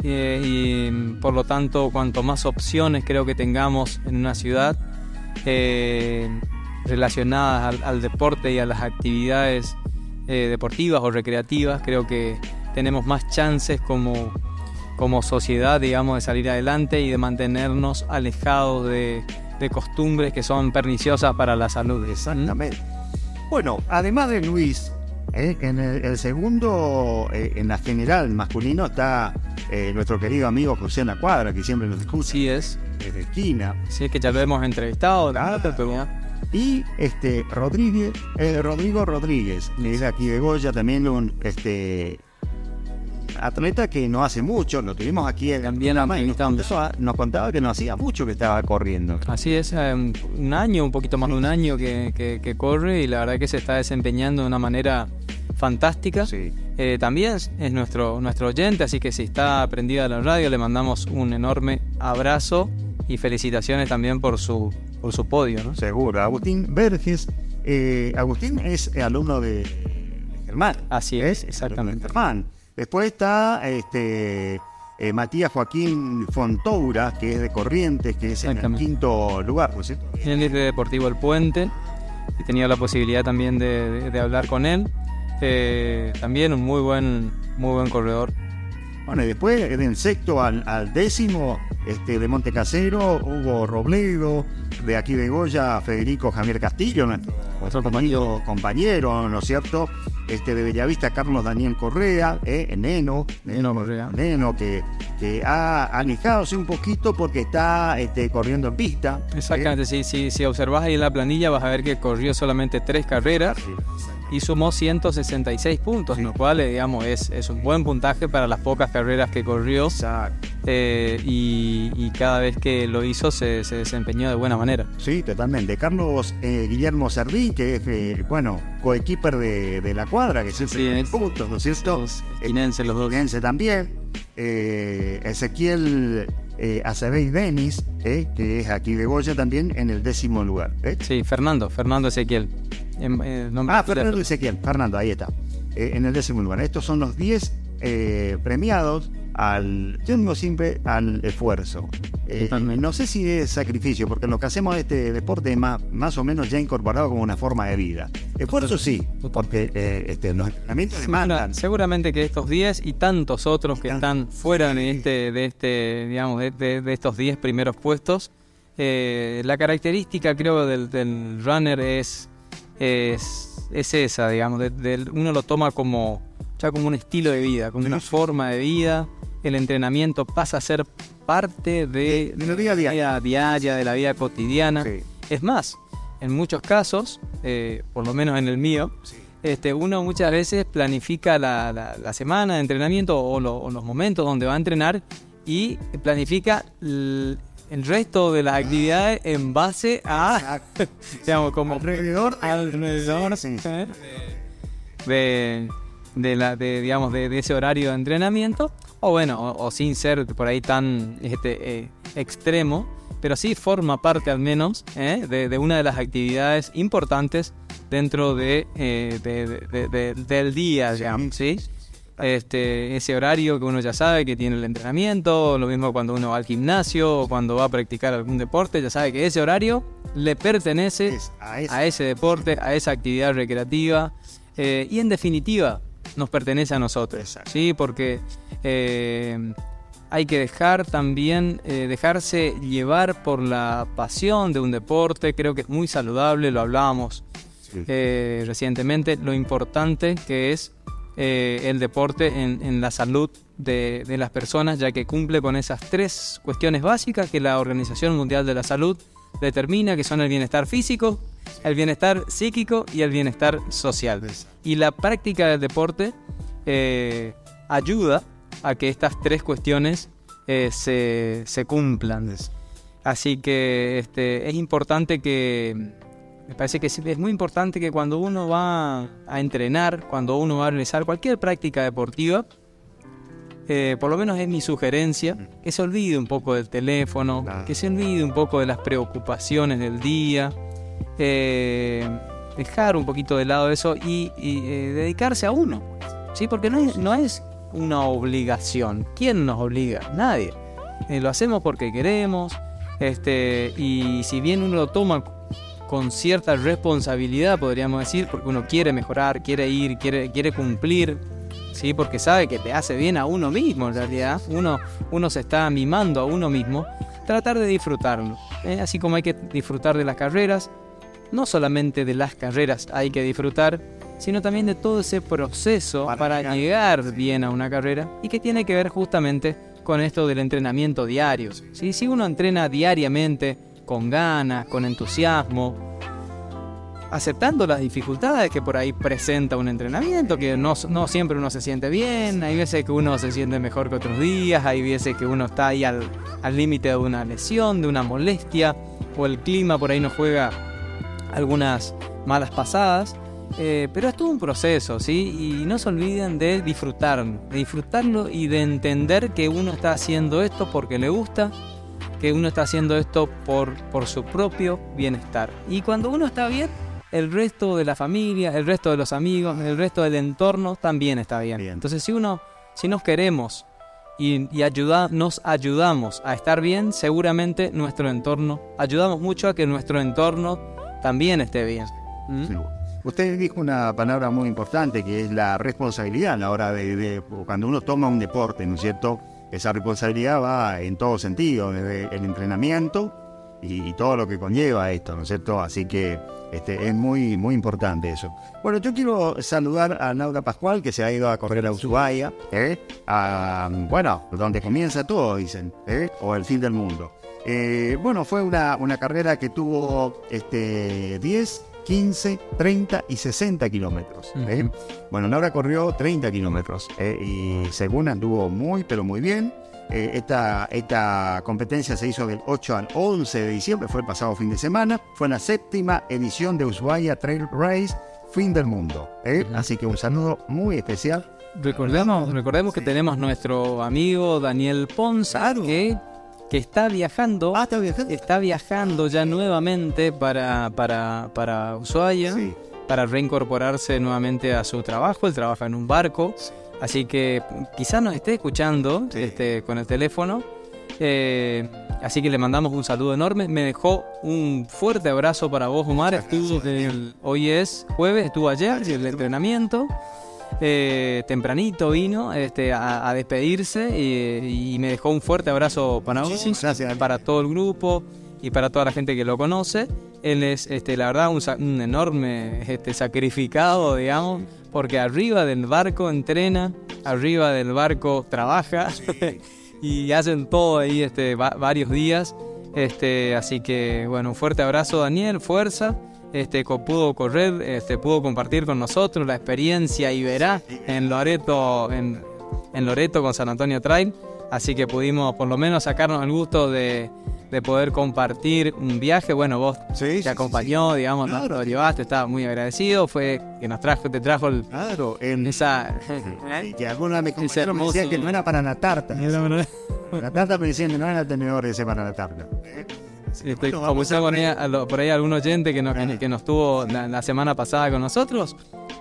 Eh, y por lo tanto cuanto más opciones creo que tengamos en una ciudad eh, relacionadas al, deporte y a las actividades eh, deportivas o recreativas, creo que tenemos más chances como, como sociedad, digamos, de salir adelante y de mantenernos alejados de, costumbres que son perniciosas para la salud. Exactamente. Bueno, además de Luis, en el, segundo, en la general masculino, está eh, nuestro querido amigo José La Cuadra, que siempre nos escucha. Sí es. Desde esquina. Sí, es que ya lo hemos entrevistado. Y este Rodríguez, eh, Rodrigo Rodríguez, que es aquí de Goya, también un este atleta que no hace mucho, lo tuvimos aquí también la nos, contaba, nos contaba que no hacía mucho que estaba corriendo. Así es, eh, un año, un poquito más de un año que, que corre y la verdad que se está desempeñando de una manera fantástica. Eh, también es nuestro, nuestro oyente, así que si está aprendido a la radio, le mandamos un enorme abrazo y felicitaciones también por su, por su podio. ¿no? Seguro. Agustín Verges. Eh, Agustín es alumno de Germán. Así es, exactamente. Germán. Después está este, eh, Matías Joaquín Fontoura, que es de Corrientes, que es en el quinto lugar, ¿no es cierto? Él es de Deportivo El Puente. He tenido la posibilidad también de, de hablar con él. Eh, también un muy buen, muy buen corredor. Bueno, y después del sexto al, décimo, este, de Montecasero, Hugo Robledo, de aquí de Goya, Federico Javier Castillo, nuestro compañero, compañero, ¿no es cierto? Este, de Bellavista, Carlos Daniel Correa, eh, Neno, Neno Correa. Neno, que, que ha alejado un poquito porque está este, corriendo en pista. Exactamente, si, si, si observas ahí en la planilla vas a ver que corrió solamente tres carreras y sumó 166 puntos, lo cual, eh, digamos, es, es, un buen puntaje para las pocas carreras que corrió. Eh, y, cada vez que lo hizo se, desempeñó de buena manera. Sí, totalmente. Carlos eh, Guillermo Serví, que es, bueno, coequiper de, de, la cuadra, que siempre en puntos, ¿no es cierto? Los los dos. también. Ezequiel eh, Denis, que es aquí de Goya también, en el décimo lugar. Sí, Fernando, Fernando Ezequiel. Eh, ah, Fernando Ezequiel, Fernando, ahí está. Eh, en el décimo lugar. Estos son los 10 eh, premiados al, yo digo siempre, al esfuerzo. no sé si es sacrificio, porque lo que hacemos este deporte es más, más o menos ya incorporado como una forma de vida. Esfuerzo sí, porque este, los entrenamientos demandan. Seguramente que estos 10 y tantos otros que están fuera de este, de este digamos, de, estos 10 primeros puestos, la característica creo del, del runner es es, es esa, digamos, uno lo toma como ya como un estilo de vida, como una forma de vida. El entrenamiento pasa a ser parte de, la vida diaria, de la vida cotidiana. Es más, en muchos casos, eh, por lo menos en el mío, este, uno muchas veces planifica la, la, semana de entrenamiento o, o, los momentos donde va a entrenar y planifica el resto de las actividades en base a, digamos, como alrededor, alrededor de, de, la, de, digamos, de, ese horario de entrenamiento, o bueno, o, sin ser por ahí tan este, eh, extremo, pero sí forma parte al menos eh, de, una de las actividades importantes dentro de, eh, del día, digamos, ¿sí? este, ese horario que uno ya sabe que tiene el entrenamiento, lo mismo cuando uno va al gimnasio o cuando va a practicar algún deporte, ya sabe que ese horario le pertenece a, ese. deporte, a esa actividad recreativa eh, y en definitiva nos pertenece a nosotros, ¿sí? Porque eh, hay que dejar también, eh, dejarse llevar por la pasión de un deporte, creo que es muy saludable, lo hablábamos eh, recientemente, lo importante que es eh, el deporte en, la salud de, las personas, ya que cumple con esas tres cuestiones básicas que la Organización Mundial de la Salud determina, que son el bienestar físico, el bienestar psíquico y el bienestar social. Y la práctica del deporte ayuda a que estas tres cuestiones eh, se, cumplan. Así que este, es importante que, me parece que es muy importante que cuando uno va a entrenar, cuando uno va a realizar cualquier práctica deportiva, eh, por lo menos es mi sugerencia, que se olvide un poco del teléfono, que se olvide un poco de las preocupaciones del día, eh, dejar un poquito de lado eso y, dedicarse a uno, ¿sí? porque no no es una obligación. ¿Quién nos obliga? Nadie. Eh, lo hacemos porque queremos. Este, y si bien uno lo toma con cierta responsabilidad, podríamos decir, porque uno quiere mejorar, quiere ir, quiere, quiere cumplir, ¿sí? porque sabe que te hace bien a uno mismo en realidad, uno, uno se está mimando a uno mismo, tratar de disfrutarlo. ¿eh? Así como hay que disfrutar de las carreras, no solamente de las carreras hay que disfrutar, sino también de todo ese proceso para, llegar bien a una carrera y que tiene que ver justamente con esto del entrenamiento diario. Si uno entrena diariamente, con ganas, con entusiasmo, aceptando las dificultades que por ahí presenta un entrenamiento, que no, no, siempre uno se siente bien, hay veces que uno se siente mejor que otros días, hay veces que uno está ahí al límite de una lesión, de una molestia, o el clima por ahí nos juega algunas malas pasadas. Eh, pero es todo un proceso, ¿sí? Y no se olviden de disfrutar, de disfrutarlo y de entender que uno está haciendo esto porque le gusta, que uno está haciendo esto por, por su propio bienestar. Y cuando uno está bien, el resto de la familia, el resto de los amigos, el resto del entorno también está bien. Entonces, si uno, si nos queremos y, nos ayudamos a estar bien, seguramente nuestro entorno, ayudamos mucho a que nuestro entorno también esté bien. ¿Mm? Usted dijo una palabra muy importante que es la responsabilidad a la hora de, cuando uno toma un deporte, ¿no es cierto? Esa responsabilidad va en todo sentido, desde el entrenamiento y, todo lo que conlleva esto, ¿no es cierto? Así que este, es muy, muy importante eso. Bueno, yo quiero saludar a Laura Pascual, que se ha ido a correr a Ushuaia, ¿eh? bueno, donde comienza todo, dicen, ¿eh? o el fin del mundo. Eh, bueno, fue una, una carrera que tuvo este, 10 15, 30 y 60 kilómetros. ¿eh? Bueno, Laura corrió 30 kilómetros ¿eh? y según anduvo muy, pero muy bien. Eh, esta, esta competencia se hizo del 8 al 11 de diciembre, fue el pasado fin de semana. Fue la séptima edición de Ushuaia Trail Race, fin del mundo. Así que un saludo muy especial. Recordemos, recordemos que tenemos nuestro amigo Daniel Ponza, que que está viajando, ah, está viajando, está viajando ya nuevamente para, para, para Ushuaia, para reincorporarse nuevamente a su trabajo. Él trabaja en un barco, así que quizás nos esté escuchando este, con el teléfono. Eh, así que le mandamos un saludo enorme. Me dejó un fuerte abrazo para vos, Omar. Estuvo hoy es jueves, estuvo ayer el entrenamiento. Eh, tempranito vino este, a, despedirse y, me dejó un fuerte abrazo para para todo el grupo y para toda la gente que lo conoce. Él es, este, la verdad, un, enorme este, sacrificado, digamos, porque arriba del barco entrena, arriba del barco trabaja y hacen todo ahí este, varios días. Este, así que, bueno, un fuerte abrazo, Daniel, fuerza este, pudo correr, este, pudo compartir con nosotros la experiencia y verá en Loreto, en, Loreto con San Antonio Trail. Así que pudimos por lo menos sacarnos el gusto de, poder compartir un viaje. Bueno, vos te acompañó, digamos, lo llevaste, estaba muy agradecido. Fue que nos trajo, te trajo el, claro, en esa. que alguna me, me decía que no era para la tarta. La tarta me decían que no era tenedor ese para la tarta. Estoy, como por ahí algún oyente que nos, que nos tuvo la, semana pasada con nosotros,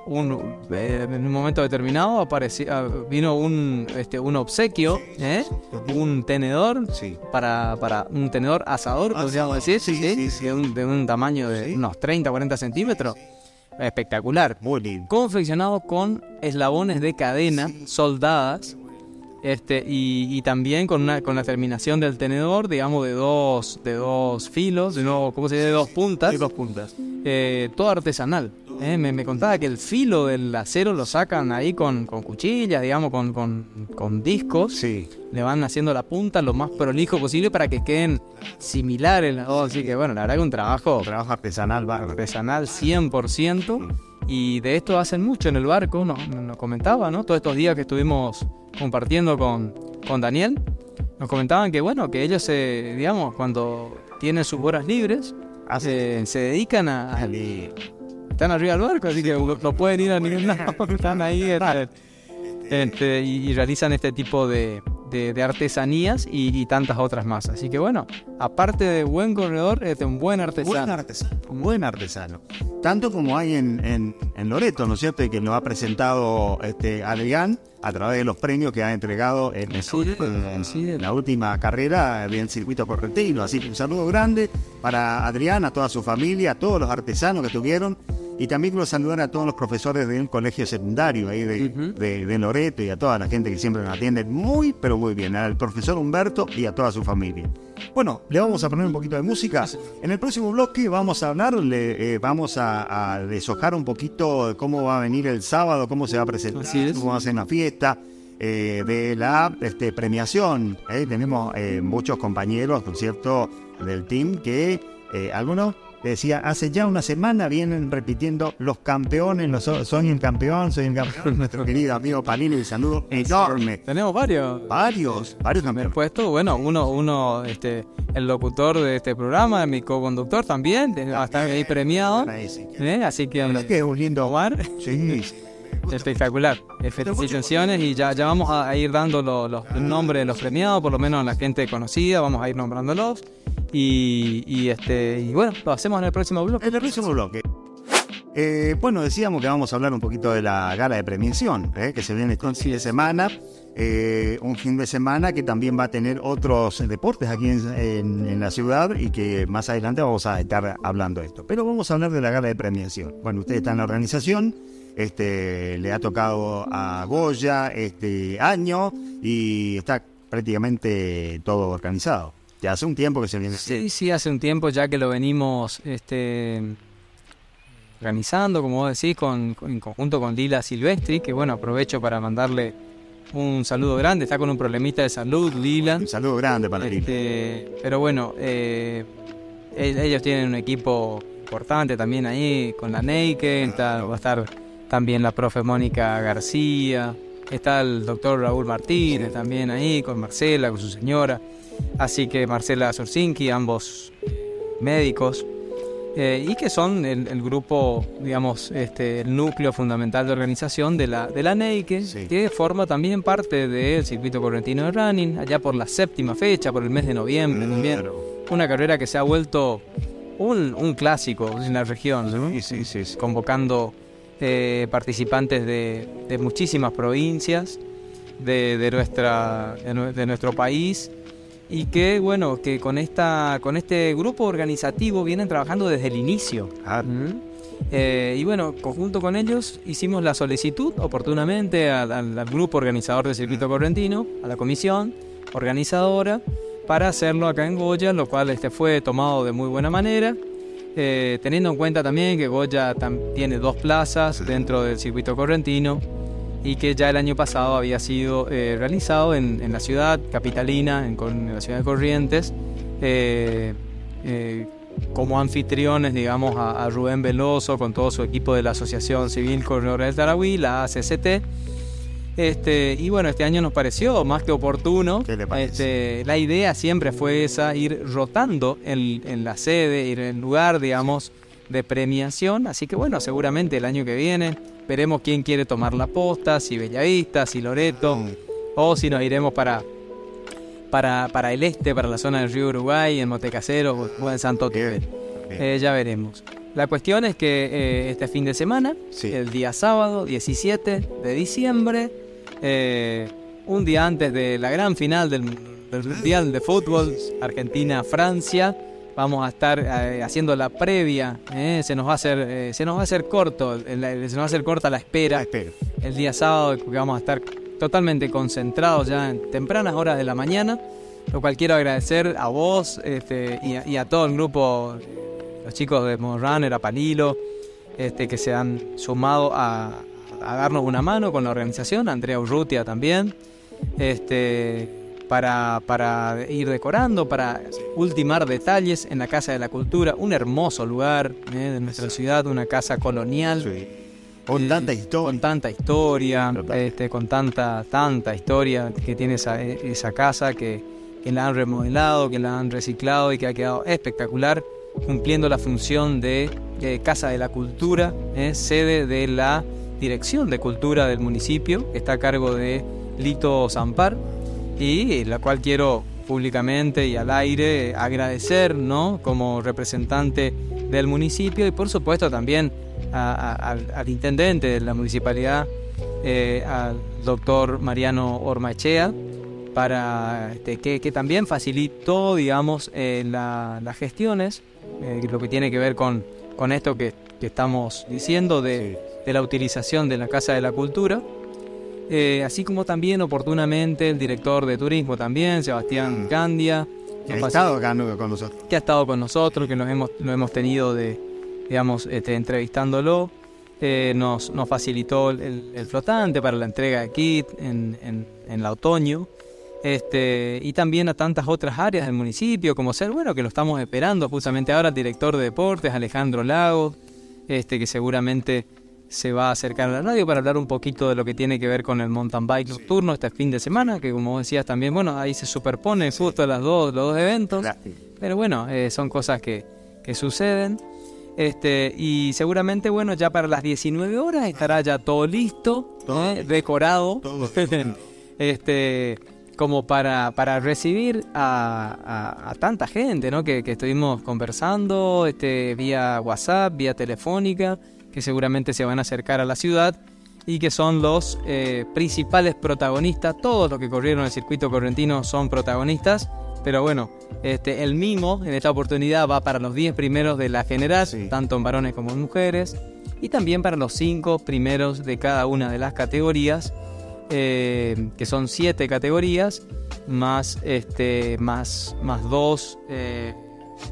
un, eh, en un momento determinado apareció, ah, vino un, este, un obsequio, ¿eh? un tenedor, para, para un tenedor asador, ah, podríamos decir, de, un, de un tamaño de unos 30, 40 centímetros. Espectacular. Muy lindo. Confeccionado con eslabones de cadena soldadas Este, y, y también con, una, con la terminación del tenedor, digamos, de dos, de dos filos, de no, ¿cómo se dice? De dos puntas. Hay dos puntas. Eh, todo artesanal. ¿eh? Me, me contaba que el filo del acero lo sacan ahí con, con cuchillas, digamos, con, con, con discos. Sí. Le van haciendo la punta lo más prolijo posible para que queden similares las dos. Así que bueno, la verdad que un trabajo Trabajo artesanal, bárbaro. artesanal 100%. Y de esto hacen mucho en el barco, nos, nos comentaba, ¿no? Todos estos días que estuvimos compartiendo con, con Daniel, nos comentaban que, bueno, que ellos, se, digamos, cuando tienen sus horas libres, se, se dedican a, a- Están arriba del barco, así que no, pueden ir a ningún lado, están ahí este, este, y, y realizan este tipo de, de- de artesanías y, y tantas otras más. Así que bueno, aparte de buen corredor, es un buen Buen artesano. artesano. Buen artesano. Tanto como hay en, en, en Loreto, ¿no es cierto? Que nos ha presentado este Adrián a través de los premios que ha entregado en, el- Sí, en la última carrera del circuito correntino. Así que un saludo grande para Adrián, a toda su familia, a todos los artesanos que tuvieron. Y también quiero saludar a todos los profesores del colegio secundario ahí de, de, de Loreto y a toda la gente que siempre nos atiende muy, pero muy bien. Al profesor Humberto y a toda su familia. Bueno, le vamos a poner un poquito de música. En el próximo bloque vamos a hablar, le, eh, vamos a, a deshojar un poquito de cómo va a venir el sábado, cómo se va a presentar, cómo va a ser la fiesta. eh, de la este, premiación. ¿eh? Tenemos eh, muchos compañeros, ¿no es cierto?, del team que eh, algunos decía hace ya una semana vienen repitiendo los campeones, los, soy el campeón, soy el campeón. Nuestro querido amigo Palini, un saludo enorme. Tenemos varios. Varios, varios campeones. puesto. Bueno, uno, uno, este, el locutor de este programa, mi co-conductor también, a estar ahí premiado. ¿eh? Así que Es que es un lindo Omar, Sí, sí. Espectacular. Felicitaciones y ya, ya vamos a ir dando los, los nombres de los premiados, por lo menos la gente conocida, vamos a ir nombrándolos. Y, y, este, y bueno, lo hacemos en el próximo bloque. En el próximo bloque. Eh, bueno, decíamos que vamos a hablar un poquito de la gala de premiación, ¿eh? que se viene este fin de semana. Eh, un fin de semana que también va a tener otros deportes aquí en, en- en la ciudad y que más adelante vamos a estar hablando de esto. Pero vamos a hablar de la gala de premiación. Bueno, usted está en la organización, este, le ha tocado a Goya este año y está prácticamente todo organizado. Ya hace un tiempo que se viene. Sí, sí, hace un tiempo ya que lo venimos este, organizando, como vos decís, con, en conjunto con Lila Silvestri, que bueno, aprovecho para mandarle un saludo grande, está con un problemita de salud, Lila. Un saludo grande para. Este, pero bueno, eh, el- ellos tienen un equipo importante también ahí con la Neike, está- va a estar también la profe Mónica García, está el doctor Raúl Martínez también ahí con Marcela, con su señora, así que Marcela Sorsinki, ambos médicos, eh, y que son el, el grupo, digamos, este, el núcleo fundamental de organización de la, de la Neike, Sí. que forma también parte del circuito correntino de running, allá por la séptima fecha, por el mes de noviembre también. Una carrera que se ha vuelto un, un clásico en la región, sí, sí. convocando eh, participantes de, de muchísimas provincias de, de nuestra, de, nue- de nuestro país y que bueno que con esta con este grupo organizativo vienen trabajando desde el inicio Ah, ¿Mm? Eh, y bueno, conjunto con ellos hicimos la solicitud oportunamente al, al- al grupo organizador del circuito correntino, a la comisión organizadora, para hacerlo acá en Goya, lo cual este fue tomado de muy buena manera. Eh, teniendo en cuenta también que Goya tam- tiene dos plazas dentro del circuito correntino y que ya el año pasado había sido eh, realizado en, en la ciudad capitalina, en, la ciudad de Corrientes, eh, eh, como anfitriones, digamos, a, a Rubén Veloso con todo su equipo de la Asociación Civil Corredores del Tarahui, la ACCT. Este, y bueno, este año nos pareció más que oportuno. ¿Qué le parece? Este, la idea siempre fue esa, ir rotando en, en la sede, ir en lugar, digamos, de premiación. Así que bueno, seguramente el año que viene veremos quién quiere tomar la posta, si Bellavista, si Loreto, o si nos iremos para, para, para el este, para la zona del río Uruguay, en Motecasero o en Santo bien. Eh, ya veremos. La cuestión es que eh, este fin de semana, Sí. el día sábado 17 de diciembre, eh, un día antes de la gran final del, del Mundial de Fútbol Argentina-Francia, vamos a estar eh, haciendo la previa. se nos va a hacer, se nos va a hacer corto, el- el- se nos va a hacer corta la espera el día sábado que vamos a estar totalmente concentrados ya en tempranas horas de la mañana, lo cual quiero agradecer a vos este, y, a, y a todo el grupo, los chicos de Runner, a Palilo, este, que se han sumado a, a darnos una mano con la organización, Andrea Urrutia también, este, para, para ir decorando, para ultimar detalles en la Casa de la Cultura, un hermoso lugar eh, de nuestra ciudad, una casa colonial. Sí. Con tanta historia. Con tanta historia, este, con tanta, tanta historia que tiene esa, esa casa que, que la han remodelado, que la han reciclado y que ha quedado espectacular, cumpliendo la función de, eh, Casa de la Cultura, eh, sede de la Dirección de Cultura del municipio, que está a cargo de Lito Zampar, y la cual quiero públicamente y al aire agradecer, ¿no? Como representante del municipio y por supuesto también al intendente de la municipalidad, eh, al doctor Mariano Ormachea, para este, que, que también facilitó, digamos, eh, la- las gestiones, eh, lo que tiene que ver con, con esto que, que estamos diciendo de, de la utilización de la Casa de la Cultura. Eh, así como también oportunamente el director de turismo también, Sebastián Mm. Candia, Que ha estado con nosotros. que ha estado con nosotros, que nos hemos, lo hemos tenido de, digamos, este, entrevistándolo. Nos, nos facilitó el, el- el flotante para la entrega de kit en, en, en la otoño. Este, y también a tantas otras áreas del municipio, como ser, bueno, que lo estamos esperando justamente ahora, el director de deportes, Alejandro Lagos, este, que seguramente se va a acercar a la radio para hablar un poquito de lo que tiene que ver con el mountain bike nocturno este fin de semana, que como decías también, bueno, ahí se superponen justo las dos, los dos eventos. Pero bueno, eh, son cosas que, que suceden. Este, y seguramente, bueno, ya para las 19 horas estará ya todo listo, Todo ¿eh? listo. decorado, Todo. este, como para, para recibir a, a- a tanta gente, ¿no? Que, que estuvimos conversando, este, vía WhatsApp, vía telefónica, que seguramente se van a acercar a la ciudad y que son los eh, principales protagonistas. Todos los que corrieron el circuito correntino son protagonistas. Pero bueno, este, el mimo en esta oportunidad va para los 10 primeros de la general, Sí. tanto en varones como en mujeres, y también para los 5 primeros de cada una de las categorías, eh, que son 7 categorías, más, este, más, más dos, eh,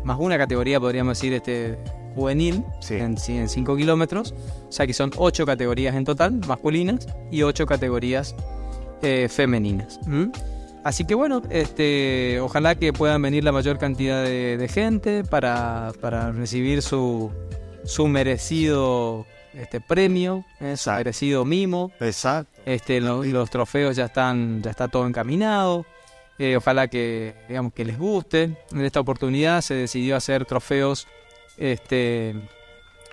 más una categoría, podríamos decir, este, juvenil, Sí. en, 5 kilómetros, o sea que son 8 categorías en total, masculinas, y 8 categorías eh, femeninas. Así que bueno, este, ojalá que puedan venir la mayor cantidad de, de gente para, para recibir su, su merecido este, premio, eh, Exacto. merecido mimo. Exacto. Este, lo- los trofeos ya están, ya está todo encaminado. Eh, ojalá que, digamos, que les guste. En esta oportunidad se decidió hacer trofeos, este,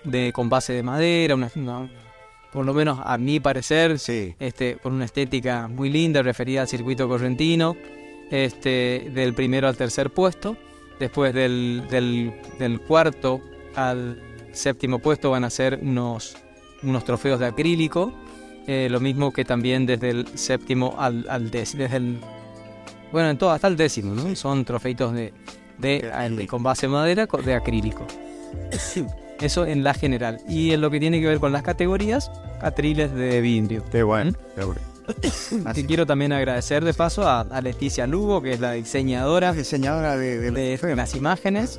de con base de madera, una- una- por lo menos a mi parecer, Sí. este, con una estética muy linda referida al circuito correntino, este, del primero al tercer puesto. Después del, del- del cuarto al séptimo puesto van a ser unos, unos trofeos de acrílico. eh, lo mismo que también desde el séptimo al, al décimo. Desde el, bueno, en todo, hasta el décimo, ¿no? Son trofeitos de, de, de- con base de madera de acrílico. Eso en la general. Y en lo que tiene que ver con las categorías, atriles de vidrio. Qué bueno. qué bueno. Que Así quiero también agradecer de paso a, a Leticia Lugo, que es la diseñadora diseñadora de, de, de las imágenes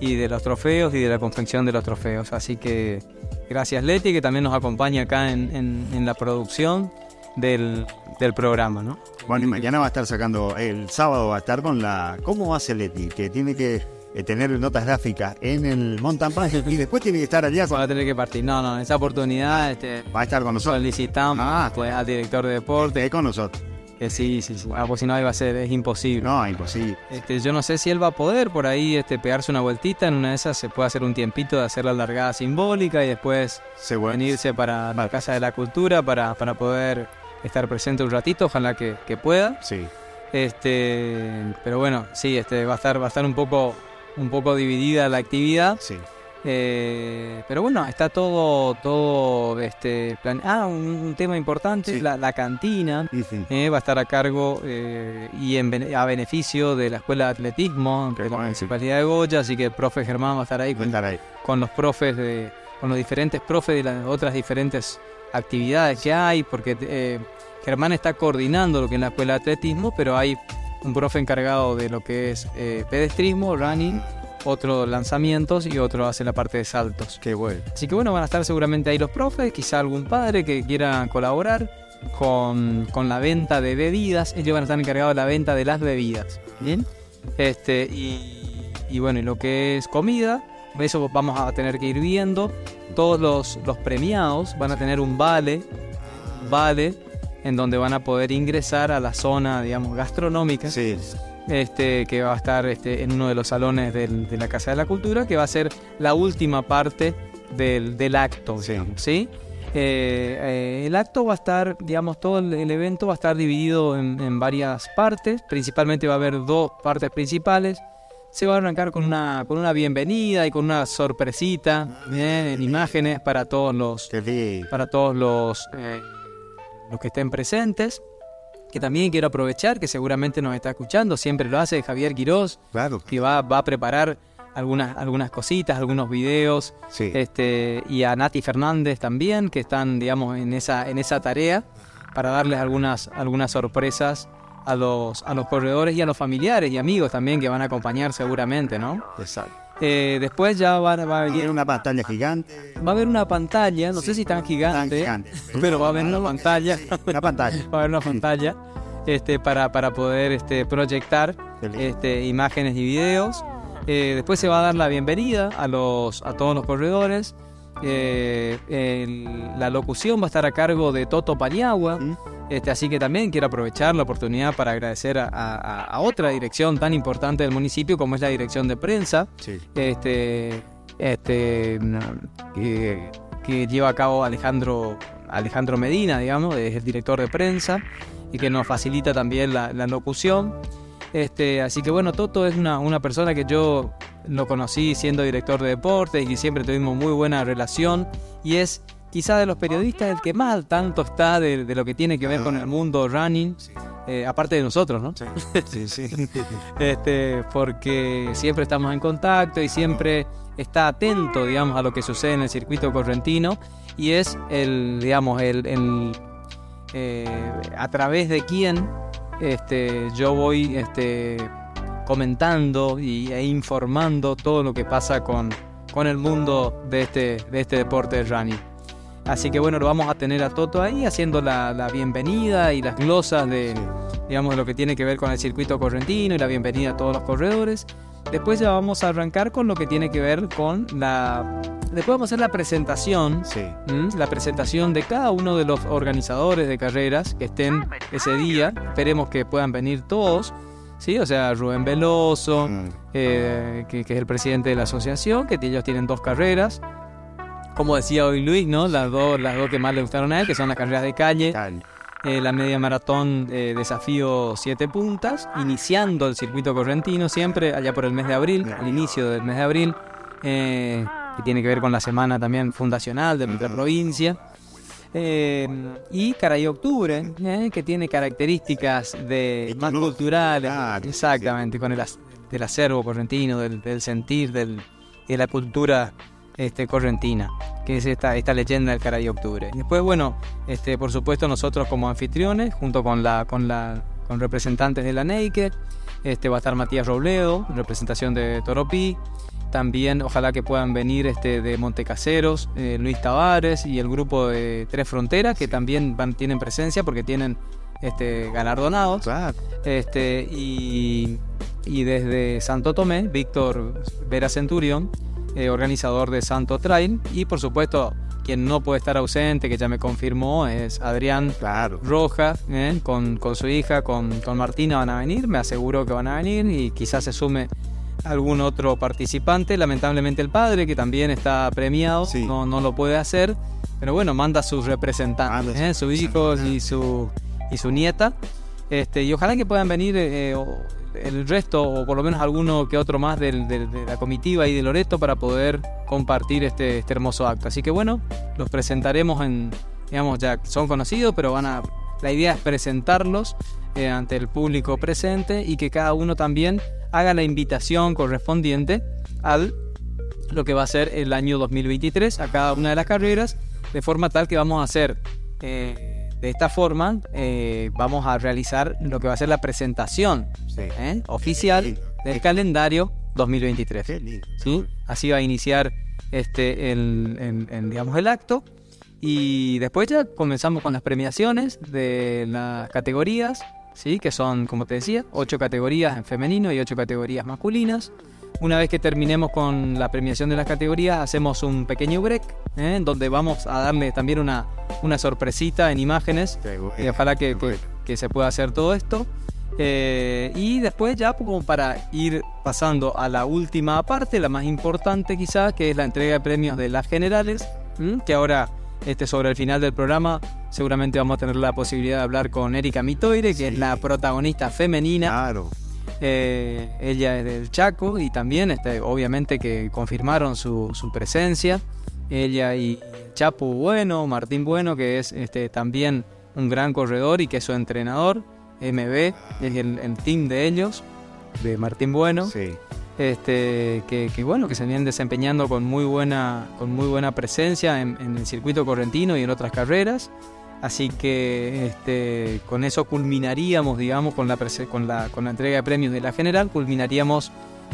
y de los trofeos y de la confección de los trofeos. Así que gracias Leti, que también nos acompaña acá en, en- en la producción del, del programa, ¿no? Bueno, y mañana va a estar sacando, el sábado va a estar con la... ¿Cómo hace Leti? Que tiene que eh, tener notas gráficas en el mountain bike y después tiene que estar allá. Va a tener que partir. No, no, en esa oportunidad este, Va a estar con nosotros. solicitamos Ah, pues, al director de deporte. Esté con nosotros. Que sí, sí, sí. Ah, pues si no, iba a ser, es imposible. No, imposible. Este, yo no sé si él va a poder por ahí este, pegarse una vueltita. En una de esas se puede hacer un tiempito de hacer la largada simbólica y después Se venirse para la Casa de la Cultura para, para poder estar presente un ratito. Ojalá que, que pueda. Sí. Este, pero bueno, sí, este, va a estar, va a estar un poco, un poco dividida la actividad. Sí. Eh, pero bueno, está todo, todo este plan. Ah, un, un tema importante, Sí. la, la cantina. Eh, va a estar a cargo eh, y en a beneficio de la Escuela de Atletismo de la sí. Municipalidad de Goya, así que el profe Germán va a estar ahí con, estar ahí. con los profes de, con los diferentes profes de las otras diferentes actividades que hay, porque eh, Germán está coordinando lo que es la escuela de atletismo, pero hay un profe encargado de lo que es eh, pedestrismo, running, otro lanzamientos y otro hace la parte de saltos. Qué bueno. Así que bueno, van a estar seguramente ahí los profes, quizá algún padre que quiera colaborar con, con la venta de bebidas. Ellos van a estar encargados de la venta de las bebidas. Bien. Este, y, y bueno, y lo que es comida, eso vamos a tener que ir viendo. Todos los, los premiados van a tener un vale, vale en donde van a poder ingresar a la zona, digamos, gastronómica. Sí. Este, que va a estar este, en uno de los salones del- de la Casa de la Cultura, que va a ser la última parte del, del acto, Sí. Eh, eh, el acto va a estar, digamos, todo el, el evento va a estar dividido en, en varias partes, principalmente va a haber dos partes principales. Se va a arrancar con una, con una bienvenida y con una sorpresita, en imágenes para todos los, para todos los, eh, los que estén presentes. Que también quiero aprovechar, que seguramente nos está escuchando, siempre lo hace Javier Quirós, Claro. que va, va a preparar algunas, algunas cositas, algunos videos, Sí. este, y a Nati Fernández también, que están, digamos, en esa, en esa tarea, para darles algunas, algunas sorpresas a los, a los corredores y a los familiares y amigos también que van a acompañar seguramente, ¿no? Exacto. Eh, después ya va, va a venir Tiene una pantalla gigante. Va a haber una pantalla, no sé si tan gigante, Tan gigante. pero va a haber una pantalla, Una pantalla. va a haber una pantalla este, para, para poder este, proyectar este, imágenes y videos. Eh, después se va a dar la bienvenida a, los, a todos los corredores. Eh, el- la locución va a estar a cargo de Toto Paniagua. ¿Mm? Este, así que también quiero aprovechar la oportunidad para agradecer a, a- a otra dirección tan importante del municipio como es la dirección de prensa Sí. este, este, no, que, que lleva a cabo Alejandro, Alejandro Medina, digamos, es el director de prensa y que nos facilita también la, la locución. Este, así que bueno, Toto es una, una persona que yo lo conocí siendo director de deportes y siempre tuvimos muy buena relación y es quizá de los periodistas el que más al tanto está de, de lo que tiene que ver con el mundo running, eh, aparte de nosotros, ¿no? Sí, sí. este, porque siempre estamos en contacto y siempre está atento, digamos, a lo que sucede en el circuito correntino y es el, digamos, el, el, eh, a través de quién este, yo voy este, comentando y, e informando todo lo que pasa con, con el mundo de este, de este deporte del running. Así que bueno, lo vamos a tener a Toto ahí haciendo la, la bienvenida y las glosas de, digamos, de lo que tiene que ver con el circuito correntino y la bienvenida a todos los corredores. Después ya vamos a arrancar con lo que tiene que ver con la... Después vamos a hacer la presentación Sí. la presentación de cada uno de los organizadores de carreras que estén ese día. Esperemos que puedan venir todos, ¿sí? O sea, Rubén Veloso, Mm. eh, que, que es el presidente de la asociación, que ellos tienen dos carreras. Como decía hoy Luis, ¿no? Las dos, las dos que más le gustaron a él, que son las carreras de calle, eh, la media maratón eh, desafío 7 puntas, iniciando el circuito correntino siempre allá por el mes de abril, al inicio del mes de abril, eh, que tiene que ver con la semana también fundacional de nuestra provincia. Eh, y Caray Octubre, eh, que tiene características de más culturales, exactamente, con el del acervo correntino, del, del sentir, del, de la cultura este, correntina, que es esta, esta leyenda del Caray Octubre. Después, bueno, este, por supuesto nosotros como anfitriones, junto con la, con la, con representantes de la Naked, este, va a estar Matías Robledo, en representación de Toropí, también ojalá que puedan venir este, de Montecaseros, eh, Luis Tavares y el grupo de Tres Fronteras, que también van, tienen presencia porque tienen este, galardonados. Claro. Este, y, y desde Santo Tomé, Víctor Vera Centurión, eh, organizador de Santo Trail. Y por supuesto, quien no puede estar ausente, que ya me confirmó, es Adrián Claro. Rojas, eh, con, con su hija, con, con Martina van a venir, me aseguro que van a venir y quizás se sume algún otro participante. Lamentablemente el padre, que también está premiado, Sí. no, no lo puede hacer, pero bueno, manda a sus representantes, Manda eh, sus hijos y su, y su nieta. Este, y ojalá que puedan venir eh, o- el resto, o por lo menos alguno que otro más del- del- de la comitiva y de Loreto para poder compartir este, este hermoso acto. Así que bueno, los presentaremos en, digamos, ya son conocidos, pero van a. La idea es presentarlos eh, ante el público presente y que cada uno también haga la invitación correspondiente al lo que va a ser el año 2023 a cada una de las carreras, de forma tal que vamos a hacer eh, de esta forma eh, vamos a realizar lo que va a ser la presentación Sí. ¿eh? oficial del calendario 2023. Qué lindo. ¿sí? Así va a iniciar este, el, el- el, digamos, el acto. Y después ya comenzamos con las premiaciones de las categorías, ¿sí? que son, como te decía, ocho categorías en femenino y ocho categorías masculinas. Una vez que terminemos con la premiación de las categorías, hacemos un pequeño break, ¿eh? donde vamos a darle también una, una sorpresita en imágenes bueno, y ojalá que, que- se pueda hacer todo esto. Eh, y después ya como para ir pasando a la última parte, la más importante quizás, que es la entrega de premios de las generales, que ahora este, sobre el final del programa seguramente vamos a tener la posibilidad de hablar con Erika Mitoire, que es la protagonista femenina. Claro. Eh, ella es del Chaco y también este, obviamente que confirmaron su, su presencia. Ella y Chapo Bueno, Martín Bueno, que es este, también un gran corredor y que es su entrenador, MB, es el, el team de ellos, de Martín Bueno, Sí. Este, que, que, bueno, que se vienen desempeñando con muy buena, con muy buena presencia en, en el circuito correntino y en otras carreras. Así que este, con eso culminaríamos, digamos, con la, con, la, con la entrega de premios de la general, culminaríamos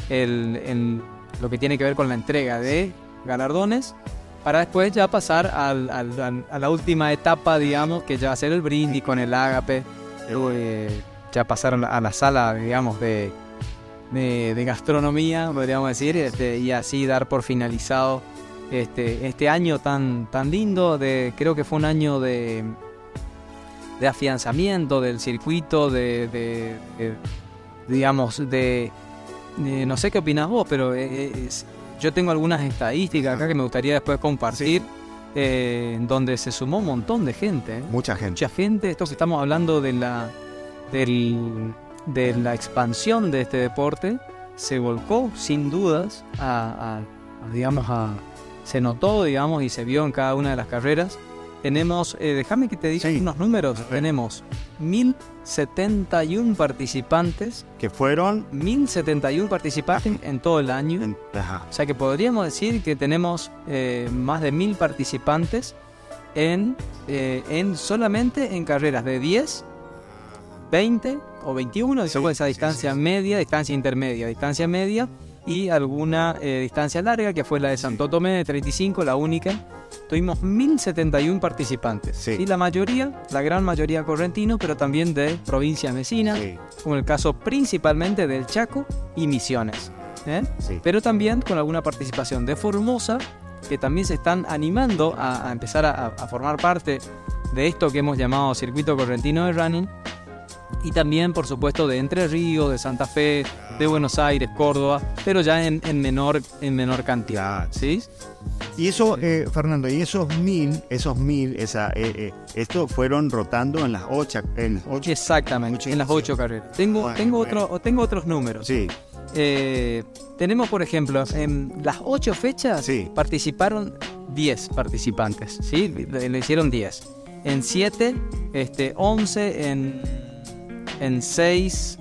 el, el- lo que tiene que ver con la entrega de galardones, para después ya pasar al- al- a la última etapa, digamos, que ya va a ser el brindis con el ágape, eh, ya pasar a la, a la sala, digamos, de, de, de gastronomía, podríamos decir, este, y así dar por finalizado este, este año tan, tan lindo. De, creo que fue un año de, de afianzamiento del circuito, de, de- de- digamos, de, de- No sé qué opinas vos, pero eh, es- yo tengo algunas estadísticas acá que me gustaría después compartir, eh, en donde se sumó un montón de gente. ¿eh? Mucha gente. mucha gente, esto que estamos hablando de la, del- de la expansión de este deporte, se volcó sin dudas a, a- a, digamos, a, se notó, digamos, y se vio en cada una de las carreras. Tenemos, eh, déjame que te diga Sí. unos números, tenemos 1071 participantes, Que fueron. 1071 participantes en todo el año. en-. O sea que podríamos decir que tenemos eh, más de mil participantes en, eh, en solamente en carreras de 10, 20 o 21, según esa sí, distancia media, distancia intermedia, distancia media y alguna eh, distancia larga que fue la de Santo Tomé de 35, la única. Tuvimos 1071 participantes Sí. y la mayoría, la gran mayoría correntinos, pero también de provincias vecinas, Sí, como el caso principalmente del Chaco y Misiones. ¿eh? sí. pero también con alguna participación de Formosa, que también se están animando a, a empezar a, a formar parte de esto que hemos llamado Circuito Correntino de Running, y también, por supuesto, de Entre Ríos, de Santa Fe, de Buenos Aires, Córdoba, pero ya en, en menor, en menor cantidad. ¿sí? Y eso, eh, Fernando, y esos mil, esos mil, esa, eh, eh, esto fueron rotando en las ocho, en las ocho. Exactamente, Ocho en las ocho carreras. Tengo, Bueno, tengo, bueno. otro, tengo otros números. Sí, Eh, tenemos, por ejemplo, en las ocho fechas Sí. participaron 10 participantes, ¿sí? Le, le hicieron 10. En 7, este, 11, en, en 6,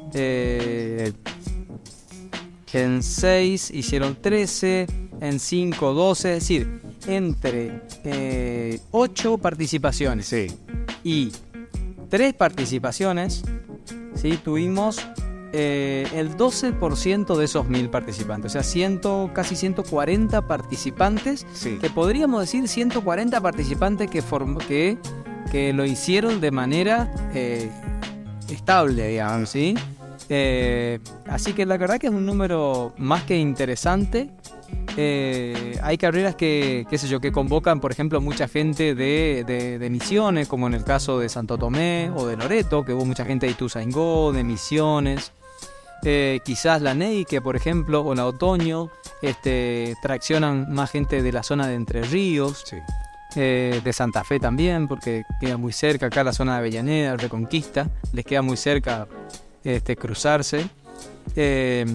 en 6 hicieron 13, en 5, 12, es decir, entre 8 participaciones sí. y tres participaciones, ¿sí? tuvimos eh, el 12% de esos mil participantes, o sea, ciento, casi 140 participantes, Sí. que podríamos decir 140 participantes que, que, que lo hicieron de manera eh, estable, digamos, ¿sí? Eh, así que la verdad que es un número más que interesante. Eh, hay carreras que, qué sé yo, que convocan, por ejemplo, mucha gente de, de- Misiones, como en el caso de Santo Tomé o de Loreto, que hubo mucha gente de Ituzaingó, de Misiones. Eh, quizás la Ney, que por ejemplo, o la Otoño, este, traccionan más gente de la zona de Entre Ríos, Sí. Eh, de Santa Fe también, porque queda muy cerca acá la zona de Avellaneda, Reconquista, les queda muy cerca este, cruzarse. Eh,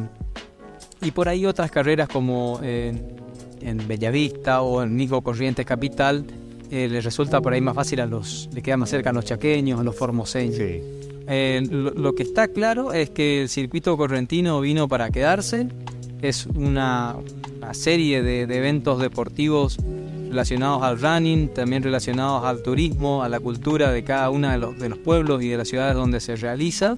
y por ahí otras carreras como en, en Bellavista o en mismo Corrientes Capital, eh, les resulta por ahí más fácil a los, les queda más cerca a los chaqueños, a los formoseños. Sí. Eh, lo, lo que está claro es que el circuito correntino vino para quedarse. Es una, una serie de, de eventos deportivos relacionados al running, también relacionados al turismo, a la cultura de cada uno de los, de los pueblos y de las ciudades donde se realiza,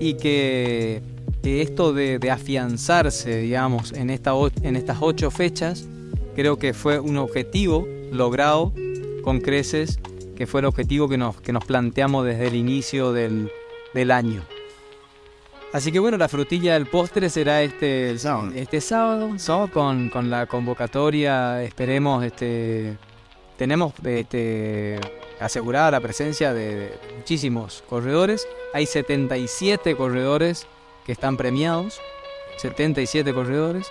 y que, esto de, afianzarse, digamos, en, en estas ocho fechas, creo que fue un objetivo logrado con creces, que fue el objetivo que nos, que nos planteamos desde el inicio del, del año. Así que bueno, la frutilla del postre será este sábado, este sábado con, con, la convocatoria, esperemos, este, tenemos este, asegurada la presencia de, de, muchísimos corredores. Hay 77 corredores que están premiados, 77 corredores.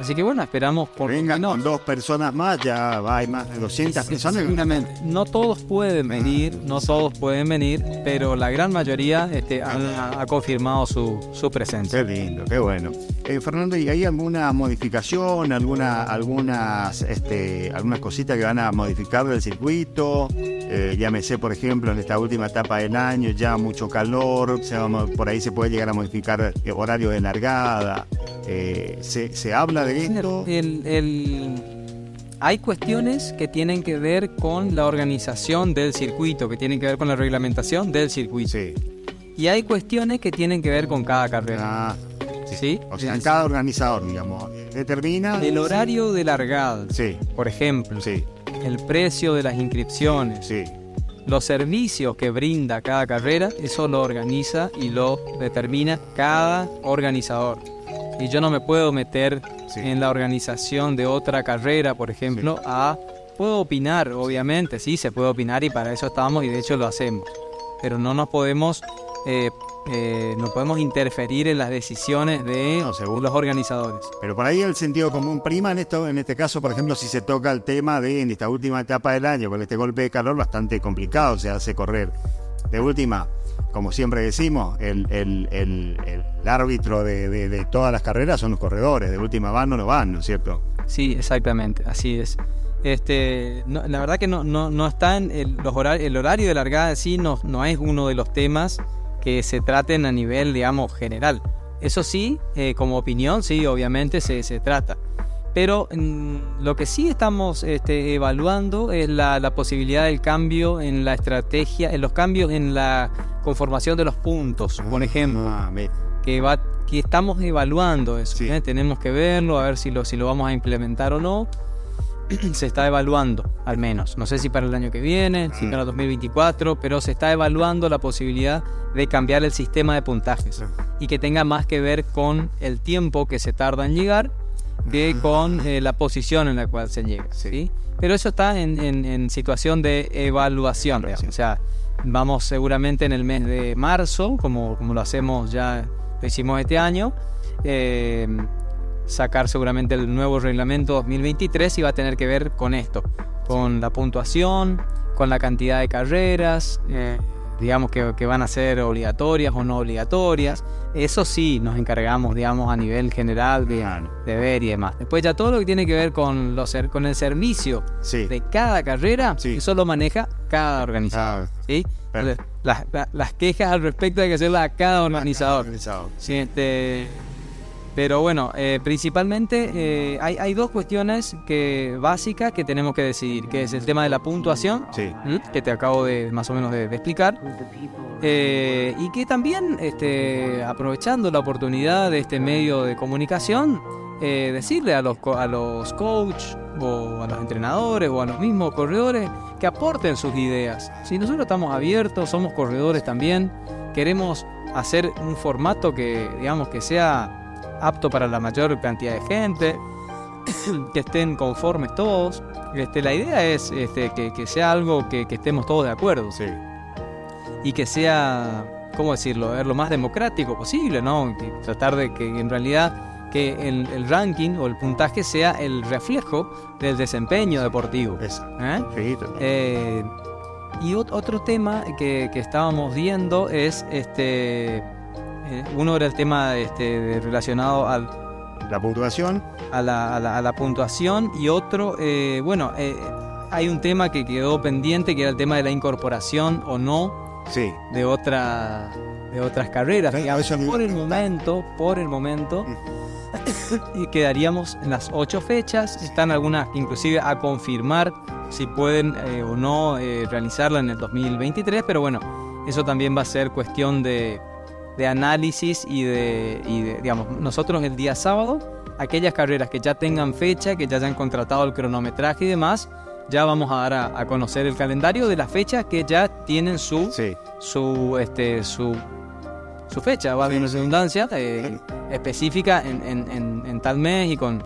Así que bueno, esperamos por vengan con dos personas más, ya hay más de 200 personas. Seguramente. No todos pueden venir, no todos pueden venir, pero la gran mayoría este, ha, ha, confirmado su, su, presencia. Qué lindo, qué bueno. Eh, Fernando, ¿y hay alguna modificación, alguna, algunas, este, algunas cositas que van a modificar del circuito? Eh, sé, por ejemplo, en esta última etapa del año, ya mucho calor, se, por ahí se puede llegar a modificar el horario de largada. Eh, se, se habla de esto. El, el, hay cuestiones que tienen que ver con la organización del circuito, que tienen que ver con la reglamentación del circuito. Sí. Y hay cuestiones que tienen que ver con cada carrera. Ah, sí. ¿Sí? O sea, cada organizador, digamos, determina. El horario de largada, sí. por ejemplo. Sí. El precio de las inscripciones. Sí. Los servicios que brinda cada carrera, eso lo organiza y lo determina cada organizador y yo no me puedo meter sí. en la organización de otra carrera, por ejemplo, sí. a... Puedo opinar, obviamente, sí, se puede opinar y para eso estamos y de hecho lo hacemos, pero no nos podemos... Eh, eh, no podemos interferir en las decisiones de no, los organizadores. Pero por ahí el sentido común prima en esto, en este caso, por ejemplo, si se toca el tema de en esta última etapa del año, con este golpe de calor bastante complicado, se hace correr. De última, como siempre decimos, el, el, el, el árbitro de, de, todas las carreras son los corredores, de última van o no van, ¿no es cierto? Sí, exactamente, así es. Este, la verdad que no, no, no está en el, los horarios, el horario de largada sí no, no es uno de los temas que se traten a nivel, digamos, general. Eso sí, eh, como opinión, sí, obviamente se, se trata. Pero mmm, lo que sí estamos este, evaluando es la, la, posibilidad del cambio en la estrategia, en los cambios en la conformación de los puntos, por ejemplo. Ah, que, va, que estamos evaluando eso. Sí. ¿eh? Tenemos que verlo, a ver si lo, si lo vamos a implementar o no. se está evaluando, al menos. No sé si para el año que viene, si para 2024, pero se está evaluando la posibilidad de cambiar el sistema de puntajes y que tenga más que ver con el tiempo que se tarda en llegar que con eh, la posición en la cual se llega. ¿sí? Pero eso está en, en, en situación de evaluación. O sea, vamos seguramente en el mes de marzo, como, como lo hacemos ya, lo hicimos este año. Eh, sacar seguramente el nuevo reglamento 2023 y va a tener que ver con esto, con la puntuación, con la cantidad de carreras, eh, digamos que, que, van a ser obligatorias o no obligatorias. Eso sí nos encargamos, digamos, a nivel general de, de ver y demás. Después ya todo lo que tiene que ver con, los, con el servicio sí. de cada carrera, sí. eso lo maneja cada organizador. Ah, ¿sí? Entonces, las, las, las, quejas al respecto hay que hacerlas a cada organizador. este, pero bueno, eh, principalmente eh, hay, hay, dos cuestiones que, básicas que tenemos que decidir, que es el tema de la puntuación, sí. que te acabo de más o menos de, de explicar, eh, y que también, este, aprovechando la oportunidad de este medio de comunicación, decirle a los, a los coaches o a los entrenadores o a los mismos corredores que aporten sus ideas. Si nosotros estamos abiertos, somos corredores también, queremos hacer un formato que, digamos, que sea apto para la mayor cantidad de gente, que estén conformes todos. Este, la idea es este, que, que, sea algo que, que, estemos todos de acuerdo. Sí. Y que sea, ¿cómo decirlo?, ver lo más democrático posible, ¿no? Que tratar de que en realidad que el, el, ranking o el puntaje sea el reflejo del desempeño deportivo. Eso. ¿Eh? Sí, eh, y otro tema que, que, estábamos viendo es este uno era el tema este, relacionado al la puntuación a la, a la, a la puntuación y otro eh, bueno eh, hay un tema que quedó pendiente que era el tema de la incorporación o no Sí. de otra de otras carreras. Sí, eso me- por el momento, por el momento, y quedaríamos en las ocho fechas. Están algunas inclusive a confirmar si pueden eh, o no eh, realizarla en el 2023, pero bueno, eso también va a ser cuestión de, de análisis y de, y de, digamos, nosotros el día sábado, aquellas carreras que ya tengan fecha, que ya hayan contratado el cronometraje y demás, ya vamos a dar a, a conocer el calendario de las fechas que ya tienen su Sí. su este su su fecha, Sí, la sí. redundancia, eh, específica en, en- en- en tal mes y con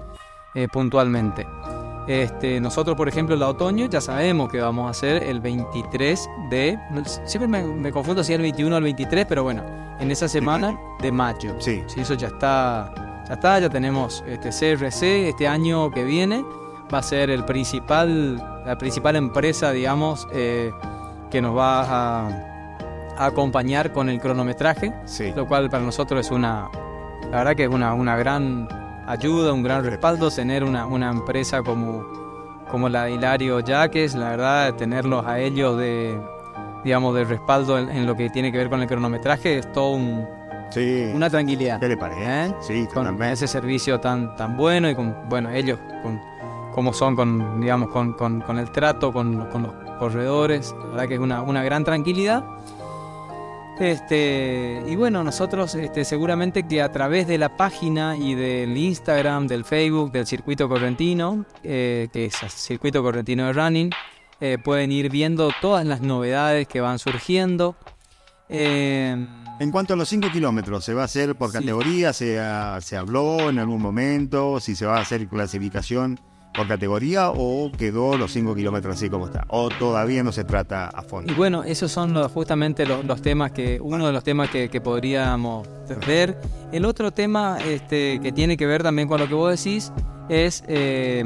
eh, puntualmente. Este, nosotros, por ejemplo, el otoño ya sabemos que vamos a hacer el 23 de... Siempre me, me confundo si es el 21 o el 23, pero bueno, en esa semana de mayo. Sí. Sí, eso ya está, ya está, ya tenemos este CRC este año que viene va a ser el principal, la principal empresa, digamos, eh, que nos va a, a acompañar con el cronometraje, Sí. lo cual para nosotros es una, la verdad que es una, una gran ayuda, un gran respaldo tener una, una empresa como, como la de Hilario Yaques, la verdad, tenerlos a ellos de, digamos, de respaldo en, en lo que tiene que ver con el cronometraje es todo un- Sí. una tranquilidad. ¿Qué le parece? ¿Eh? Sí, con ese servicio tan tan bueno y con bueno ellos con cómo son con digamos con, con- con el trato con, con los corredores la verdad que es una, una gran tranquilidad este y bueno nosotros este, seguramente que a través de la página y del Instagram del Facebook del circuito correntino eh, que es circuito correntino de running eh, pueden ir viendo todas las novedades que van surgiendo Eh, En cuanto a los 5 kilómetros, ¿se va a hacer por Sí. categoría? ¿Se, ¿Se habló en algún momento? ¿Si se va a hacer clasificación por categoría o quedó los 5 kilómetros así como está? ¿O todavía no se trata a fondo? Y bueno, esos son los- justamente los, los temas que, uno de los temas que, que podríamos ver. El otro tema este, que tiene que ver también con lo que vos decís es eh,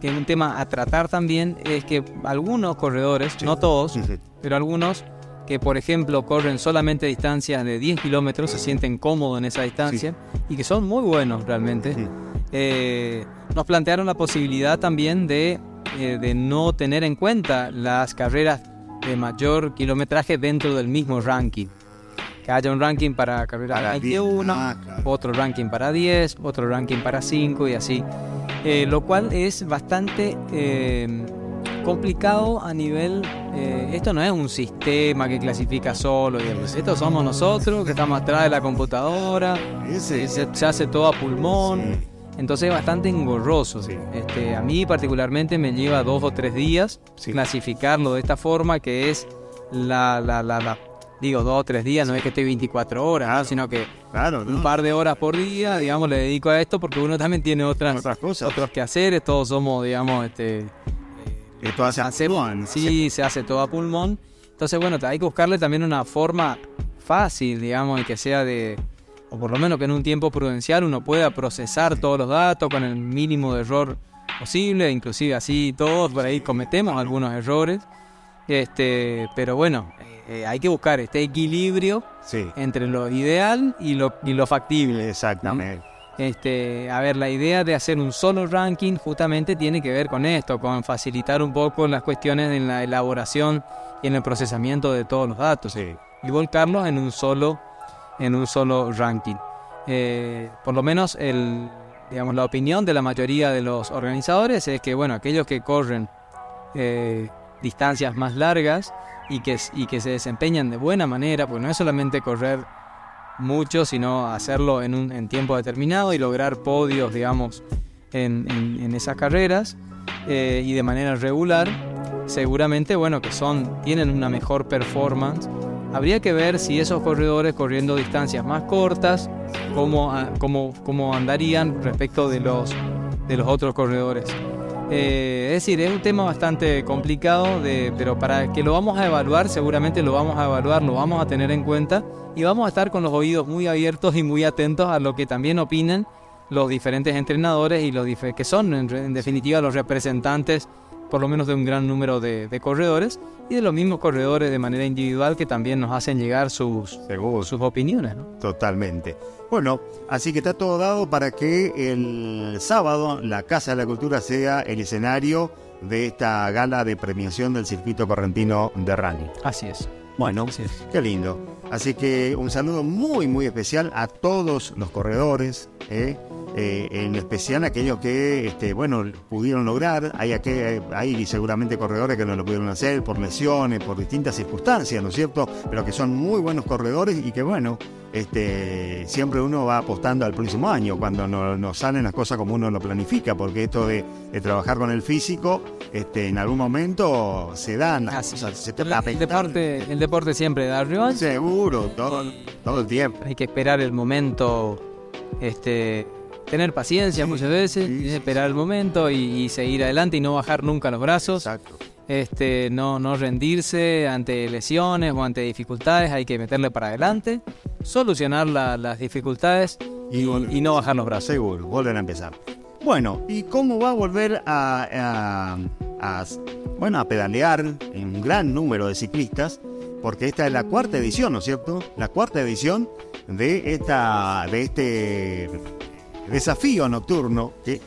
que un tema a tratar también es que algunos corredores, no todos, Sí, sí. pero algunos que por ejemplo corren solamente distancias de 10 kilómetros, se sienten cómodos en esa distancia y que son muy buenos realmente. Eh, nos plantearon la posibilidad también de, eh, de no tener en cuenta las carreras de mayor kilometraje dentro del mismo ranking. Que haya un ranking para carreras Para 21, 10, ah, claro. otro ranking para 10, otro ranking para 5 y así. Eh, lo cual es bastante complicado a nivel... eh, esto no es un sistema que clasifica solo, esto somos nosotros que estamos atrás de la computadora, se hace todo a pulmón. Entonces es bastante engorroso. Sí. Este, a mí particularmente me lleva dos o tres días Sí. clasificarlo de esta forma, que es la, la, la, la- digo, dos o tres días, no es que esté 24 horas, ¿no? sino que Claro, ¿no? un par de horas por día, digamos, le dedico a esto porque uno también tiene otras, Otras cosas. otros quehaceres, todos somos, digamos, este, Esto hace hacemos, sí, se hace todo a pulmón. Entonces, bueno, hay que buscarle también una forma fácil, digamos, y que sea de, o por lo menos que en un tiempo prudencial uno pueda procesar todos los datos con el mínimo de error posible, inclusive así todos por ahí cometemos algunos errores. Este, pero bueno, eh, hay que buscar este equilibrio Sí, entre lo ideal y lo, y lo factible. exactamente. Este, a ver, la idea de hacer un solo ranking justamente tiene que ver con esto, con facilitar un poco las cuestiones en la elaboración y en el procesamiento de todos los datos Sí. y volcarlos en un solo, en un solo ranking. Eh, por lo menos el, digamos, la opinión de la mayoría de los organizadores es que bueno, aquellos que corren eh, distancias más largas y que, y que se desempeñan de buena manera, pues no es solamente correr mucho, sino hacerlo en un en tiempo determinado y lograr podios, digamos, en, en- esas carreras eh, y de manera regular, seguramente, bueno, que son tienen una mejor performance. Habría que ver si esos corredores corriendo distancias más cortas, cómo, a- cómo, cómo andarían respecto de los, de los otros corredores. Eh, es decir, es un tema bastante complicado, de, pero para que lo vamos a evaluar, seguramente lo vamos a evaluar, lo vamos a tener en cuenta y vamos a estar con los oídos muy abiertos y muy atentos a lo que también opinen los diferentes entrenadores y los que son en definitiva los representantes por lo menos de un gran número de, de corredores y de los mismos corredores de manera individual que también nos hacen llegar sus, Seguro. sus opiniones. ¿no? Totalmente. Bueno, así que está todo dado para que el sábado la Casa de la Cultura sea el escenario de esta gala de premiación del circuito correntino de running. Así es. Bueno, qué lindo. Así que un saludo muy, muy especial a todos los corredores, ¿eh? Eh, en especial aquellos que, este, bueno, pudieron lograr. Hay, hay seguramente corredores que no lo pudieron hacer por lesiones, por distintas circunstancias, ¿no es cierto? Pero que son muy buenos corredores y que, bueno, este, siempre uno va apostando al próximo año cuando no, salen las cosas como uno lo planifica, porque esto de, trabajar con el físico, este, en algún momento se dan ah, el, deporte, el deporte siempre da rival. Seguro, todo, todo el tiempo. Hay que esperar el momento este, tener paciencia muchas veces, esperar el momento y, seguir adelante y no bajar nunca los brazos. Exacto. Este, no, no rendirse ante lesiones o ante dificultades, hay que meterle para adelante, solucionar las dificultades y, no bajar los brazos. Seguro, volver a empezar. Bueno, ¿y cómo va a volver a, bueno, a pedalear en un gran número de ciclistas? Porque esta es la cuarta edición, ¿no es cierto? La cuarta edición de, esta, de este desafío nocturno que,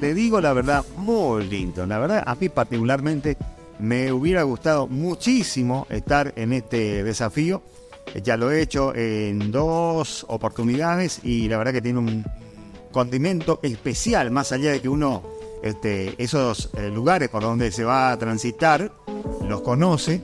te digo la verdad, muy lindo. La verdad, a mí particularmente me hubiera gustado muchísimo estar en este desafío. Ya lo he hecho en dos oportunidades y la verdad que tiene un condimento especial, más allá de que uno este, esos eh, lugares por donde se va a transitar los conoce,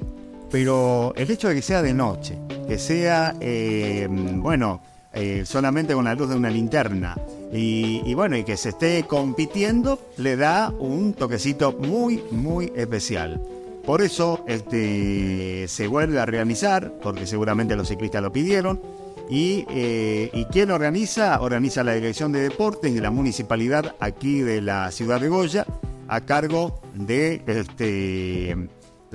pero el hecho de que sea de noche, que sea, eh, bueno, eh, solamente con la luz de una linterna, y, bueno, y que se esté compitiendo le da un toquecito muy, muy especial. Por eso este, se vuelve a realizar, porque seguramente los ciclistas lo pidieron. Y, eh, y quién organiza? Organiza la Dirección de Deportes de la Municipalidad aquí de la ciudad de Goya, a cargo de, este,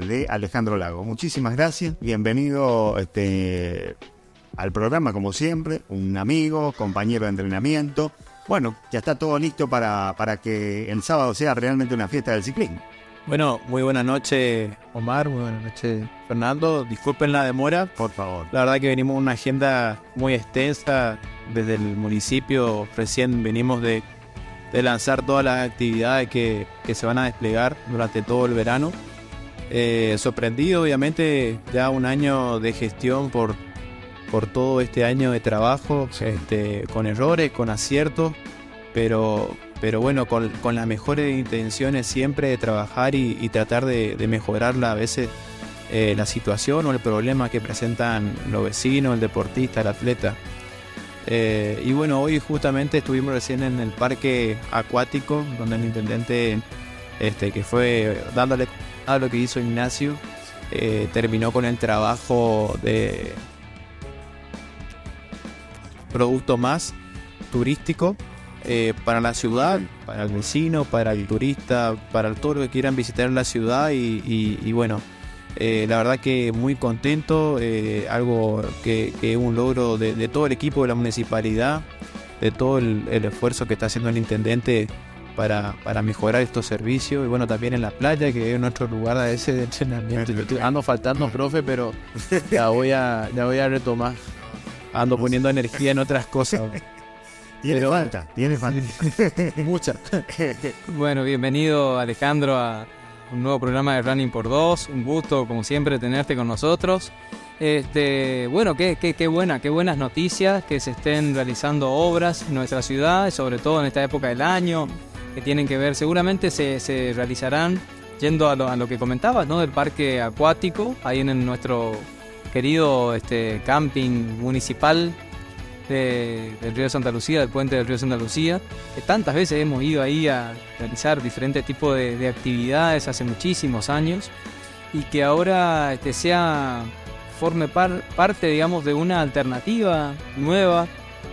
de Alejandro Lago. Muchísimas gracias. Bienvenido este, al programa, como siempre. Un amigo, compañero de entrenamiento bueno, ya está todo listo para, para que el sábado sea realmente una fiesta del ciclismo. Bueno, muy buena noche Omar, muy buena noche Fernando. Disculpen la demora. Por favor. La verdad que venimos una agenda muy extensa desde el municipio. Recién venimos de, lanzar todas las actividades que, se van a desplegar durante todo el verano. Eh, sorprendido, obviamente, ya un año de gestión por por todo este año de trabajo, este, con errores, con aciertos, pero, pero bueno, con, las mejores intenciones siempre de trabajar y, tratar de, mejorarla a veces eh, la situación o el problema que presentan los vecinos, el deportista, el atleta. Eh, y bueno, hoy justamente estuvimos recién en el parque acuático, donde el intendente, este, que fue dándole a lo que hizo Ignacio, eh, terminó con el trabajo de producto más turístico eh, para la ciudad, para el vecino, para el turista, para todos los que quieran visitar la ciudad y, bueno, eh, la verdad que muy contento, algo que es un logro de, todo el equipo de la municipalidad, de todo el, esfuerzo que está haciendo el intendente para, para, mejorar estos servicios y bueno también en la playa que es nuestro lugar a ese de entrenamiento. Ando faltando, profe, pero ya voy a, ya voy a retomar ando poniendo energía en otras cosas. Tiene falta, tiene falta. Mucha. bueno, bienvenido Alejandro a un nuevo programa de Running por Dos. Un gusto, como siempre, tenerte con nosotros. Este, bueno, qué, qué, qué, buena, qué buenas noticias que se estén realizando obras en nuestra ciudad, sobre todo en esta época del año, que tienen que ver, seguramente se, se realizarán yendo a lo, que comentabas, ¿no? Del parque acuático, ahí en nuestro querido este, camping municipal del Río de Santa Lucía, del puente del Río de Santa Lucía, que tantas veces hemos ido ahí a realizar diferentes tipos de, actividades hace muchísimos años y que ahora este, sea forme parte, digamos, de una alternativa nueva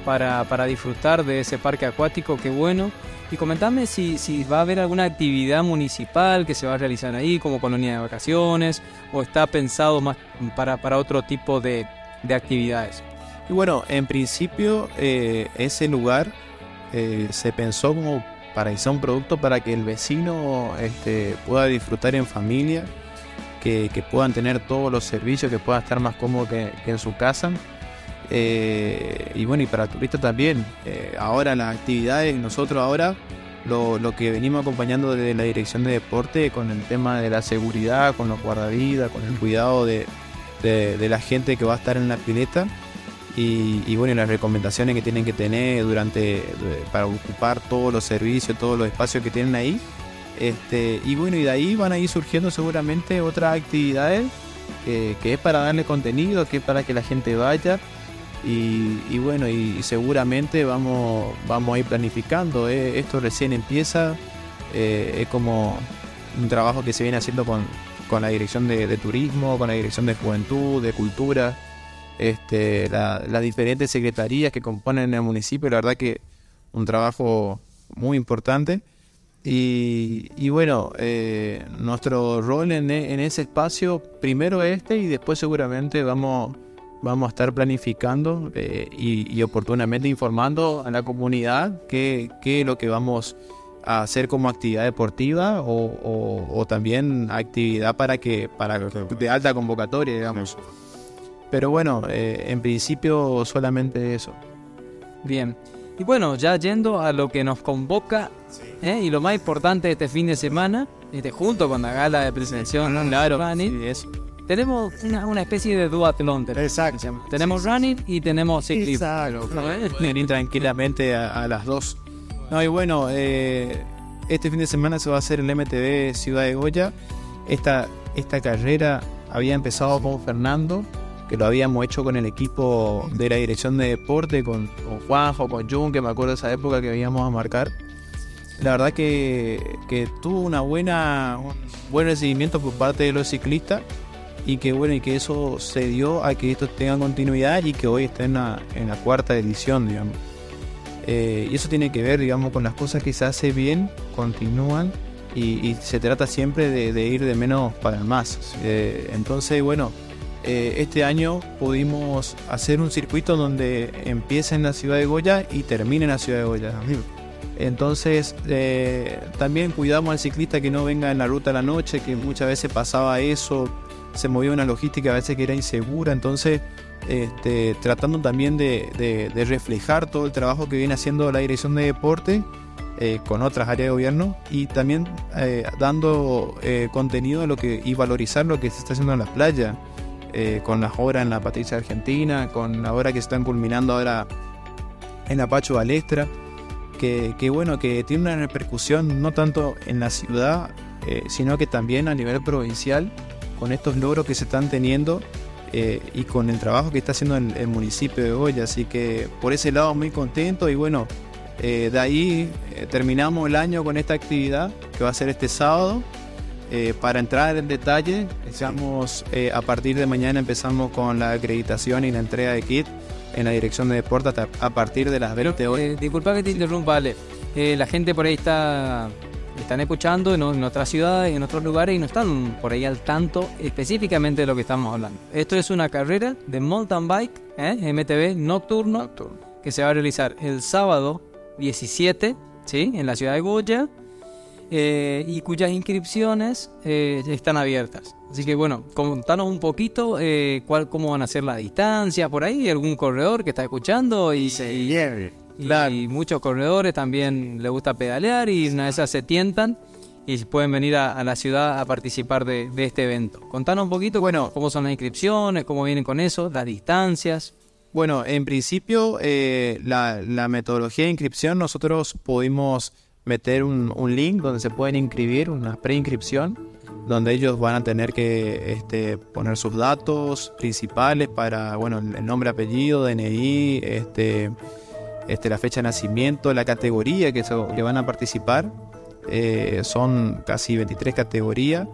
para, para disfrutar de ese parque acuático, que bueno, y comentame si, si va a haber alguna actividad municipal que se va a realizar ahí, como colonia de vacaciones, o está pensado más para, para otro tipo de, de, actividades. Y bueno, en principio eh, ese lugar eh, se pensó como para hacer un producto para que el vecino este, pueda disfrutar en familia, que, que, puedan tener todos los servicios, que pueda estar más cómodo que, que en su casa. Eh, y bueno, y para turistas también. Eh, ahora las actividades, nosotros ahora lo, que venimos acompañando desde la dirección de deporte con el tema de la seguridad, con los guardavidas, con el cuidado de, de, de la gente que va a estar en la pileta y, y, bueno, las recomendaciones que tienen que tener durante para ocupar todos los servicios, todos los espacios que tienen ahí. Este, y bueno, y de ahí van a ir surgiendo seguramente otras actividades que, que es para darle contenido, que es para que la gente vaya. Y, y bueno, y, seguramente vamos, vamos a ir planificando. ¿eh? Esto recién empieza, eh, es como un trabajo que se viene haciendo con, con la dirección de, turismo, con la dirección de juventud, de cultura, este, la, las diferentes secretarías que componen el municipio. La verdad que un trabajo muy importante. Y, y bueno, eh, nuestro rol en, en, ese espacio, primero este y después seguramente vamos, vamos a estar planificando eh, y, y, oportunamente informando a la comunidad qué, qué es lo que vamos a hacer como actividad deportiva o, o, o también actividad para que para de alta convocatoria, digamos. Pero bueno, eh, en principio solamente eso. Bien. Y bueno, ya yendo a lo que nos convoca ¿eh? y lo más importante de este fin de semana, este, junto con la gala de presentación, claro, sí, eso. Tenemos una, una, especie de duatlón. Exacto. Tenemos sí, running y tenemos ciclismo. Exacto. Venir tranquilamente a, a, las dos. No, y bueno, eh, este fin de semana se va a hacer el MTV Ciudad de Goya. Esta, esta carrera había empezado con Fernando, que lo habíamos hecho con el equipo de la dirección de deporte, con, con Juanjo, con Jun, que me acuerdo de esa época que íbamos a marcar. La verdad que, que, tuvo una buena, un buen recibimiento por parte de los ciclistas y que bueno, y que eso se dio a que esto tenga continuidad y que hoy esté en la, en la cuarta edición, digamos. Eh, y eso tiene que ver, digamos, con las cosas que se hace bien, continúan y, y se trata siempre de, de, ir de menos para más. Eh, entonces, bueno, eh, este año pudimos hacer un circuito donde empieza en la ciudad de Goya y termina en la ciudad de Goya. Entonces eh, también cuidamos al ciclista que no venga en la ruta a la noche, que muchas veces pasaba eso, se movía una logística a veces que era insegura, entonces este, tratando también de, reflejar todo el trabajo que viene haciendo la dirección de deporte eh, con otras áreas de gobierno y también eh, dando eh, contenido a lo que, y valorizar lo que se está haciendo en las playas. Con las obras en la Patricia Argentina, con la obra que están culminando ahora en la Pacho Balestra, que, que, bueno, que tiene una repercusión no tanto en la ciudad, sino que también a nivel provincial, con estos logros que se están teniendo eh, y con el trabajo que está haciendo el, el, municipio de Goya. Así que por ese lado muy contento y bueno, eh, de ahí terminamos el año con esta actividad que va a ser este sábado. Eh, para entrar en detalle, estamos, eh, a partir de mañana empezamos con la acreditación y la entrega de kit en la dirección de deporte a partir de las 20 horas. Eh, disculpa que te interrumpa, Ale. la gente por ahí está están escuchando en, en otras ciudades, en otros lugares y no están por ahí al tanto específicamente de lo que estamos hablando. Esto es una carrera de mountain bike, MTB nocturno, nocturno, que se va a realizar el sábado 17, ¿sí? En la ciudad de Goya eh, y cuyas inscripciones eh, están abiertas. Así que bueno, contanos un poquito eh, cuál, cómo van a ser la distancia por ahí, algún corredor que está escuchando y, se lleve. Y, claro. y, muchos corredores también les gusta pedalear y una de esas se tientan y pueden venir a, a la ciudad a participar de, de, este evento. Contanos un poquito bueno, cómo son las inscripciones, cómo vienen con eso, las distancias. Bueno, en principio eh, la, la metodología de inscripción nosotros pudimos meter un, un, link donde se pueden inscribir, una preinscripción, donde ellos van a tener que este, poner sus datos principales para, bueno, el nombre, apellido, DNI, este, este, la fecha de nacimiento, la categoría que, so, que van a participar. Eh, son casi 23 categorías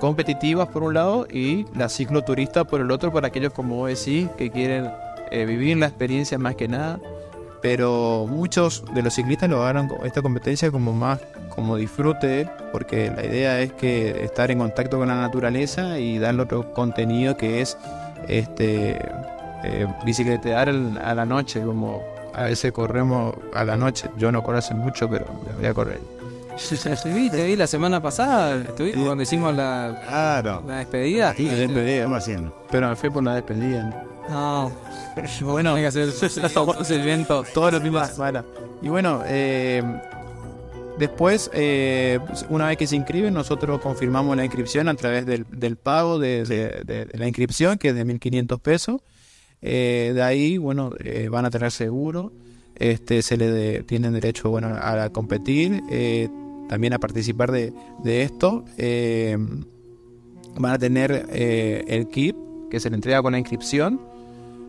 competitivas por un lado y la cicloturista por el otro para aquellos como vos decís que quieren eh, vivir la experiencia más que nada pero muchos de los ciclistas lo agarran esta competencia como más como disfrute, porque la idea es que estar en contacto con la naturaleza y darle otro contenido que es este eh, bicicletear a la noche, como a veces corremos a la noche. Yo no corro hace mucho, pero voy a correr. Te vi, te vi la semana pasada, estuviste sí. cuando hicimos la, claro. la despedida. Sí, la despedida, estamos haciendo. Pero me fui por la despedida. No. bueno, hay que hacer el viento todos los semanas. Y bueno, eh, Después, eh, una vez que se inscriben, nosotros confirmamos la inscripción a través del, del pago de, de- de- de la inscripción, que es de 1.500 pesos. Eh, de ahí, bueno, eh, van a tener seguro, este, se le tienen derecho bueno, a, competir, eh, también a participar de, de esto. Van a tener el kit que se le entrega con la inscripción,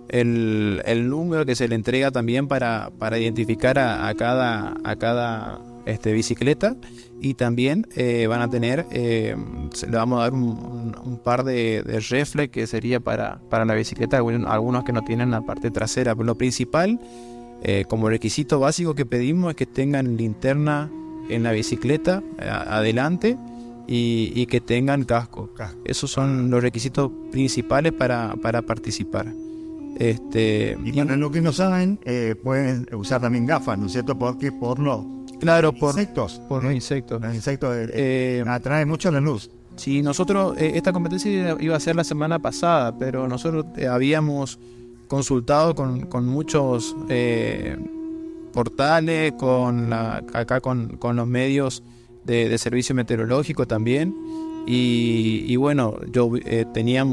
el, el número que se le entrega también para, para identificar a, a cada, a cada este, bicicleta y también eh, van a tener, eh, le vamos a dar un, un- un par de, de reflex que sería para, para la bicicleta, algunos que no tienen la parte trasera, pero lo principal, eh, como requisito básico que pedimos es que tengan linterna en la bicicleta adelante y, y que tengan casco. Esos son los requisitos principales para, para participar. Este, Y para los que no saben, pueden usar también gafas, ¿no es cierto? Porque por los claro, por, insectos, por los insectos. los insectos eh, Eh, atraen mucho la luz. Sí, nosotros, eh, esta competencia iba a ser la semana pasada, pero nosotros eh, habíamos consultado con, con muchos eh, portales, con la, acá con, con los medios de, de servicio meteorológico también. Y, y bueno, yo eh, tenía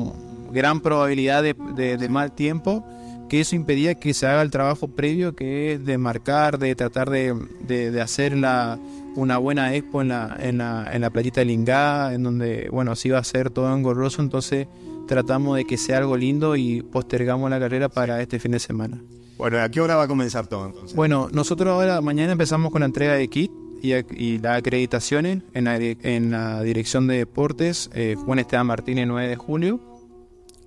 gran probabilidad de, de- de mal tiempo, que eso impedía que se haga el trabajo previo, que es de marcar, de tratar de, de- de hacer la, una buena expo en la, en la, en la playita de Lingá, en donde, bueno, se iba a hacer todo engorroso, entonces tratamos de que sea algo lindo y postergamos la carrera para este fin de semana. Bueno, ¿a qué hora va a comenzar todo entonces? Bueno, nosotros ahora mañana empezamos con la entrega de kit y, y las acreditaciones en la, en la dirección de deportes eh, Juan Esteban Martínez 9 de julio.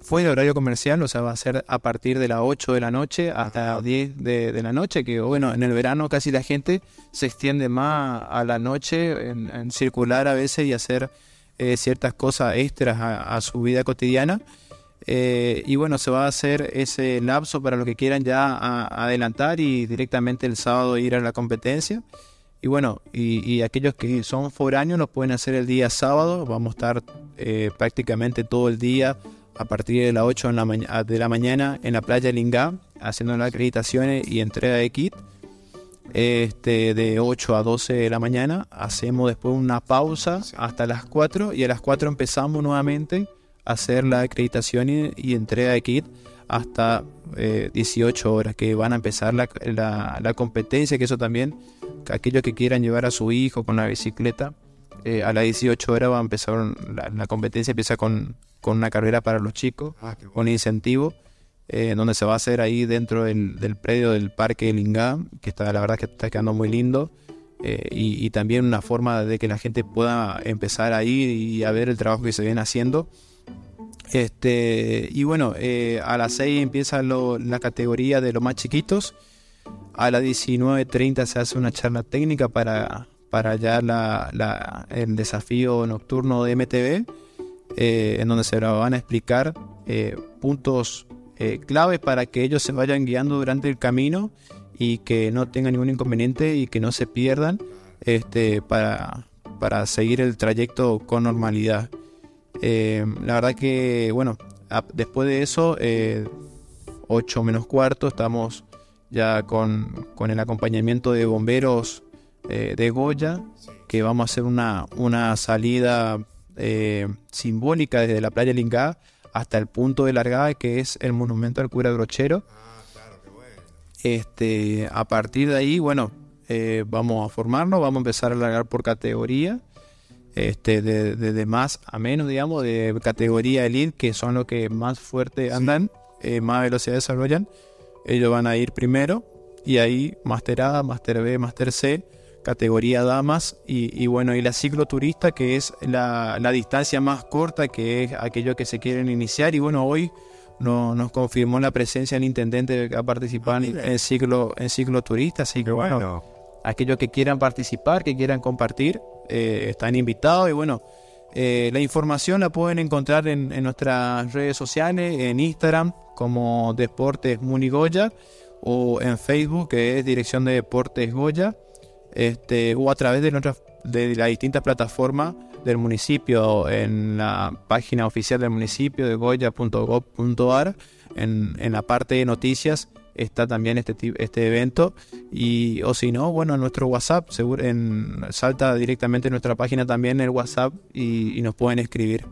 Fue el horario comercial, o sea, va a ser a partir de las 8 de la noche hasta las 10 de, de la noche, que bueno, en el verano casi la gente se extiende más a la noche en, en circular a veces y hacer eh, ciertas cosas extras a, a su vida cotidiana. Eh, y bueno, se va a hacer ese lapso para los que quieran ya a- adelantar y directamente el sábado ir a la competencia. Y bueno, y, y aquellos que son foráneos lo pueden hacer el día sábado. Vamos a estar eh, prácticamente todo el día a partir de las 8 en la maña- de la mañana en la playa de Lingá haciendo las acreditaciones y entrega de kit. Este, de 8 a 12 de la mañana. Hacemos después una pausa hasta las 4 y a las 4 empezamos nuevamente a hacer la acreditación y, y entrega de kit hasta eh, 18 horas que van a empezar la, la- la competencia, que eso también, aquellos que quieran llevar a su hijo con la bicicleta, eh, a las 18 horas va a empezar la, la competencia, empieza con, con una carrera para los chicos, Ah, bueno. con incentivo, eh, donde se va a hacer ahí dentro del, del predio del Parque de Lingá, que está la verdad que está quedando muy lindo. eh, y, y también una forma de que la gente pueda empezar a ir y a ver el trabajo que se viene haciendo. Este, y bueno, a las 6 empieza lo- la categoría de los más chiquitos. A las 19.30 se hace una charla técnica para, para ya la- el desafío nocturno de MTV, eh, en donde se van a explicar eh, puntos eh, claves para que ellos se vayan guiando durante el camino y que no tengan ningún inconveniente y que no se pierdan este, para, para seguir el trayecto con normalidad. La verdad que, bueno, después de eso, eh, 8 menos cuarto, estamos ya con, con el acompañamiento de bomberos eh, de Goya, que vamos a hacer una, una salida eh, simbólica desde la playa Lingá hasta el punto de largada, que es el monumento al cura Brochero. Este, a partir de ahí, bueno, eh, vamos a formarnos, vamos a empezar a largar por categoría este, de, de- de más a menos, digamos, de categoría elite, que son los que más fuerte andan, eh, más velocidad desarrollan. Ellos van a ir primero y ahí Master A, Master B, Master C, categoría damas y, y bueno, y la cicloturista, que es la, la distancia más corta, que es aquellos que se quieren iniciar. Y bueno, hoy no, nos confirmó la presencia del intendente que va a participar en, en ciclo, en cicloturista, así que bueno, Bueno, aquellos que quieran participar, que quieran compartir, eh, están invitados. Y bueno, eh, la información la pueden encontrar en, en nuestras redes sociales, en Instagram como Deportes Munigoya o en Facebook que es Dirección de Deportes Goya, este, o a través de, nuestras, de las distintas plataformas del municipio en la página oficial del municipio de goya.gov.ar en, en la parte de noticias está también este, este evento. Y, o si no, bueno, nuestro WhatsApp, seguro, en, salta directamente en nuestra página también el WhatsApp y, nos pueden escribir.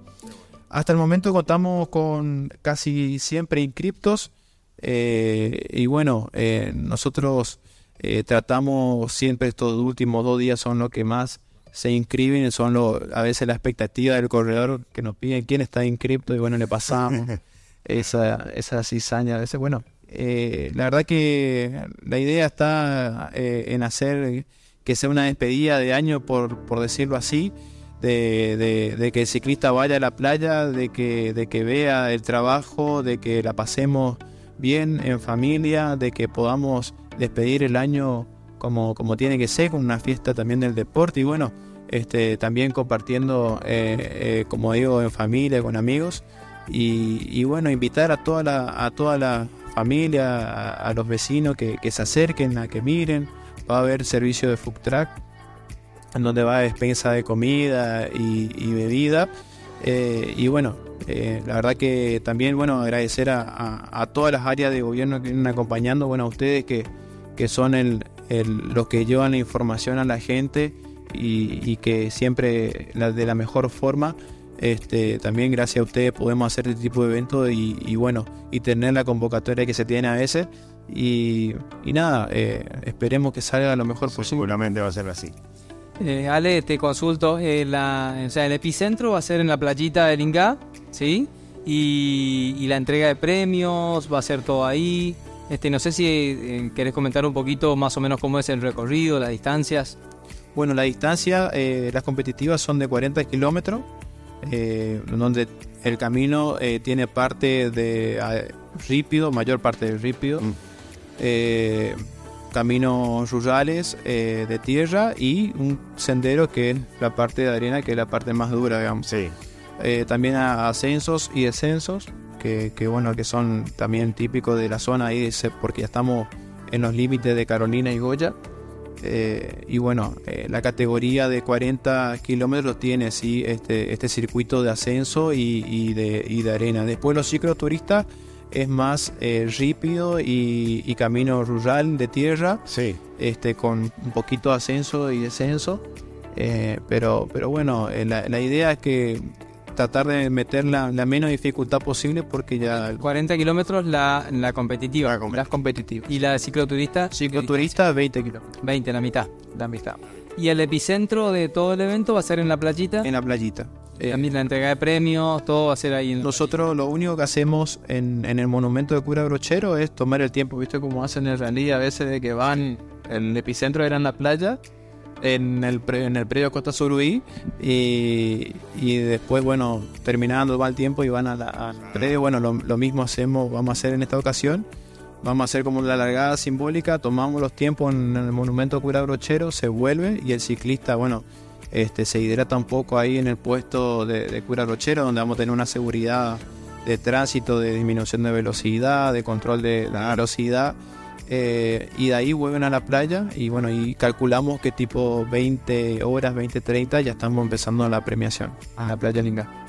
Hasta el momento contamos con casi siempre inscriptos. Eh, y bueno, eh, nosotros eh, tratamos siempre estos últimos dos días son los que más se inscriben, son lo, a veces la expectativa del corredor que nos piden quién está inscripto y bueno, le pasamos esa, esa cizaña. A veces, bueno, eh, la verdad que la idea está eh, en hacer que sea una despedida de año, por, por decirlo así, de, de, que el ciclista vaya a la playa, de que, de que vea el trabajo, de que la pasemos bien en familia, de que podamos despedir el año como, como tiene que ser, con una fiesta también del deporte y bueno, este, también compartiendo, eh, eh, como digo, en familia, con amigos. Y, bueno, invitar a toda la, a toda la familia, a, los vecinos que, se acerquen, a que miren, va a haber servicio de food truck donde va a despensa de comida y, bebida eh, y bueno, la verdad que también, bueno, agradecer a, a, todas las áreas de gobierno que vienen acompañando, bueno, a ustedes que, que son el, los que llevan la información a la gente y, que siempre la, de la mejor forma. Este, también gracias a ustedes podemos hacer este tipo de eventos y, bueno, y tener la convocatoria que se tiene a veces. Y, nada, eh, esperemos que salga lo mejor posible. Seguramente va a ser así. Eh, Ale, te consulto, eh, la, o sea, el epicentro va a ser en la playita de Lingá, ¿sí? Y, y la entrega de premios va a ser todo ahí. Este, no sé si eh, querés comentar un poquito más o menos cómo es el recorrido, las distancias. Bueno, la distancia, eh, las competitivas son de 40 kilómetros, eh, donde el camino tiene parte de rípido, mayor parte del rípido, mm. Caminos rurales de tierra y un sendero que es la parte de arena, que es la parte más dura, digamos. Sí. también ascensos y descensos que, bueno, que son también típicos de la zona ahí, porque ya estamos en los límites de Carolina y Goya. Eh, y bueno, eh, la categoría de 40 kilómetros tiene sí, este, este circuito de ascenso y, de, y de arena. Después los cicloturistas es más eh, rípido y, camino rural de tierra, sí. este, con un poquito de ascenso y descenso. pero, pero bueno, la, la, idea es que tratar de meter la, menos dificultad posible porque ya... 40 kilómetros la, la competitiva. Las competitivas. ¿Y la cicloturista? Cicloturista 20 kilómetros. 20, la mitad. La mitad. ¿Y el epicentro de todo el evento va a ser en la playita? En la playita. Eh, También la entrega de premios, todo va a ser ahí. En nosotros lo único que hacemos en, en, el monumento de Cura Brochero es tomar el tiempo, ¿viste? Como hacen en realidad a veces de que van, el epicentro era en la playa en el, en el predio Costa Surubí y, y, después, bueno, terminando va el tiempo y van al predio. Bueno, lo, mismo hacemos, vamos a hacer en esta ocasión. Vamos a hacer como la largada simbólica, tomamos los tiempos en el monumento Cura Brochero, se vuelve y el ciclista, bueno, este, se hidrata un poco ahí en el puesto de, de Cura Brochero, donde vamos a tener una seguridad de tránsito, de disminución de velocidad, de control de la velocidad eh, y de ahí vuelven a la playa y bueno, y calculamos que tipo 20 horas, 20, 30 ya estamos empezando la premiación a la playa Linga.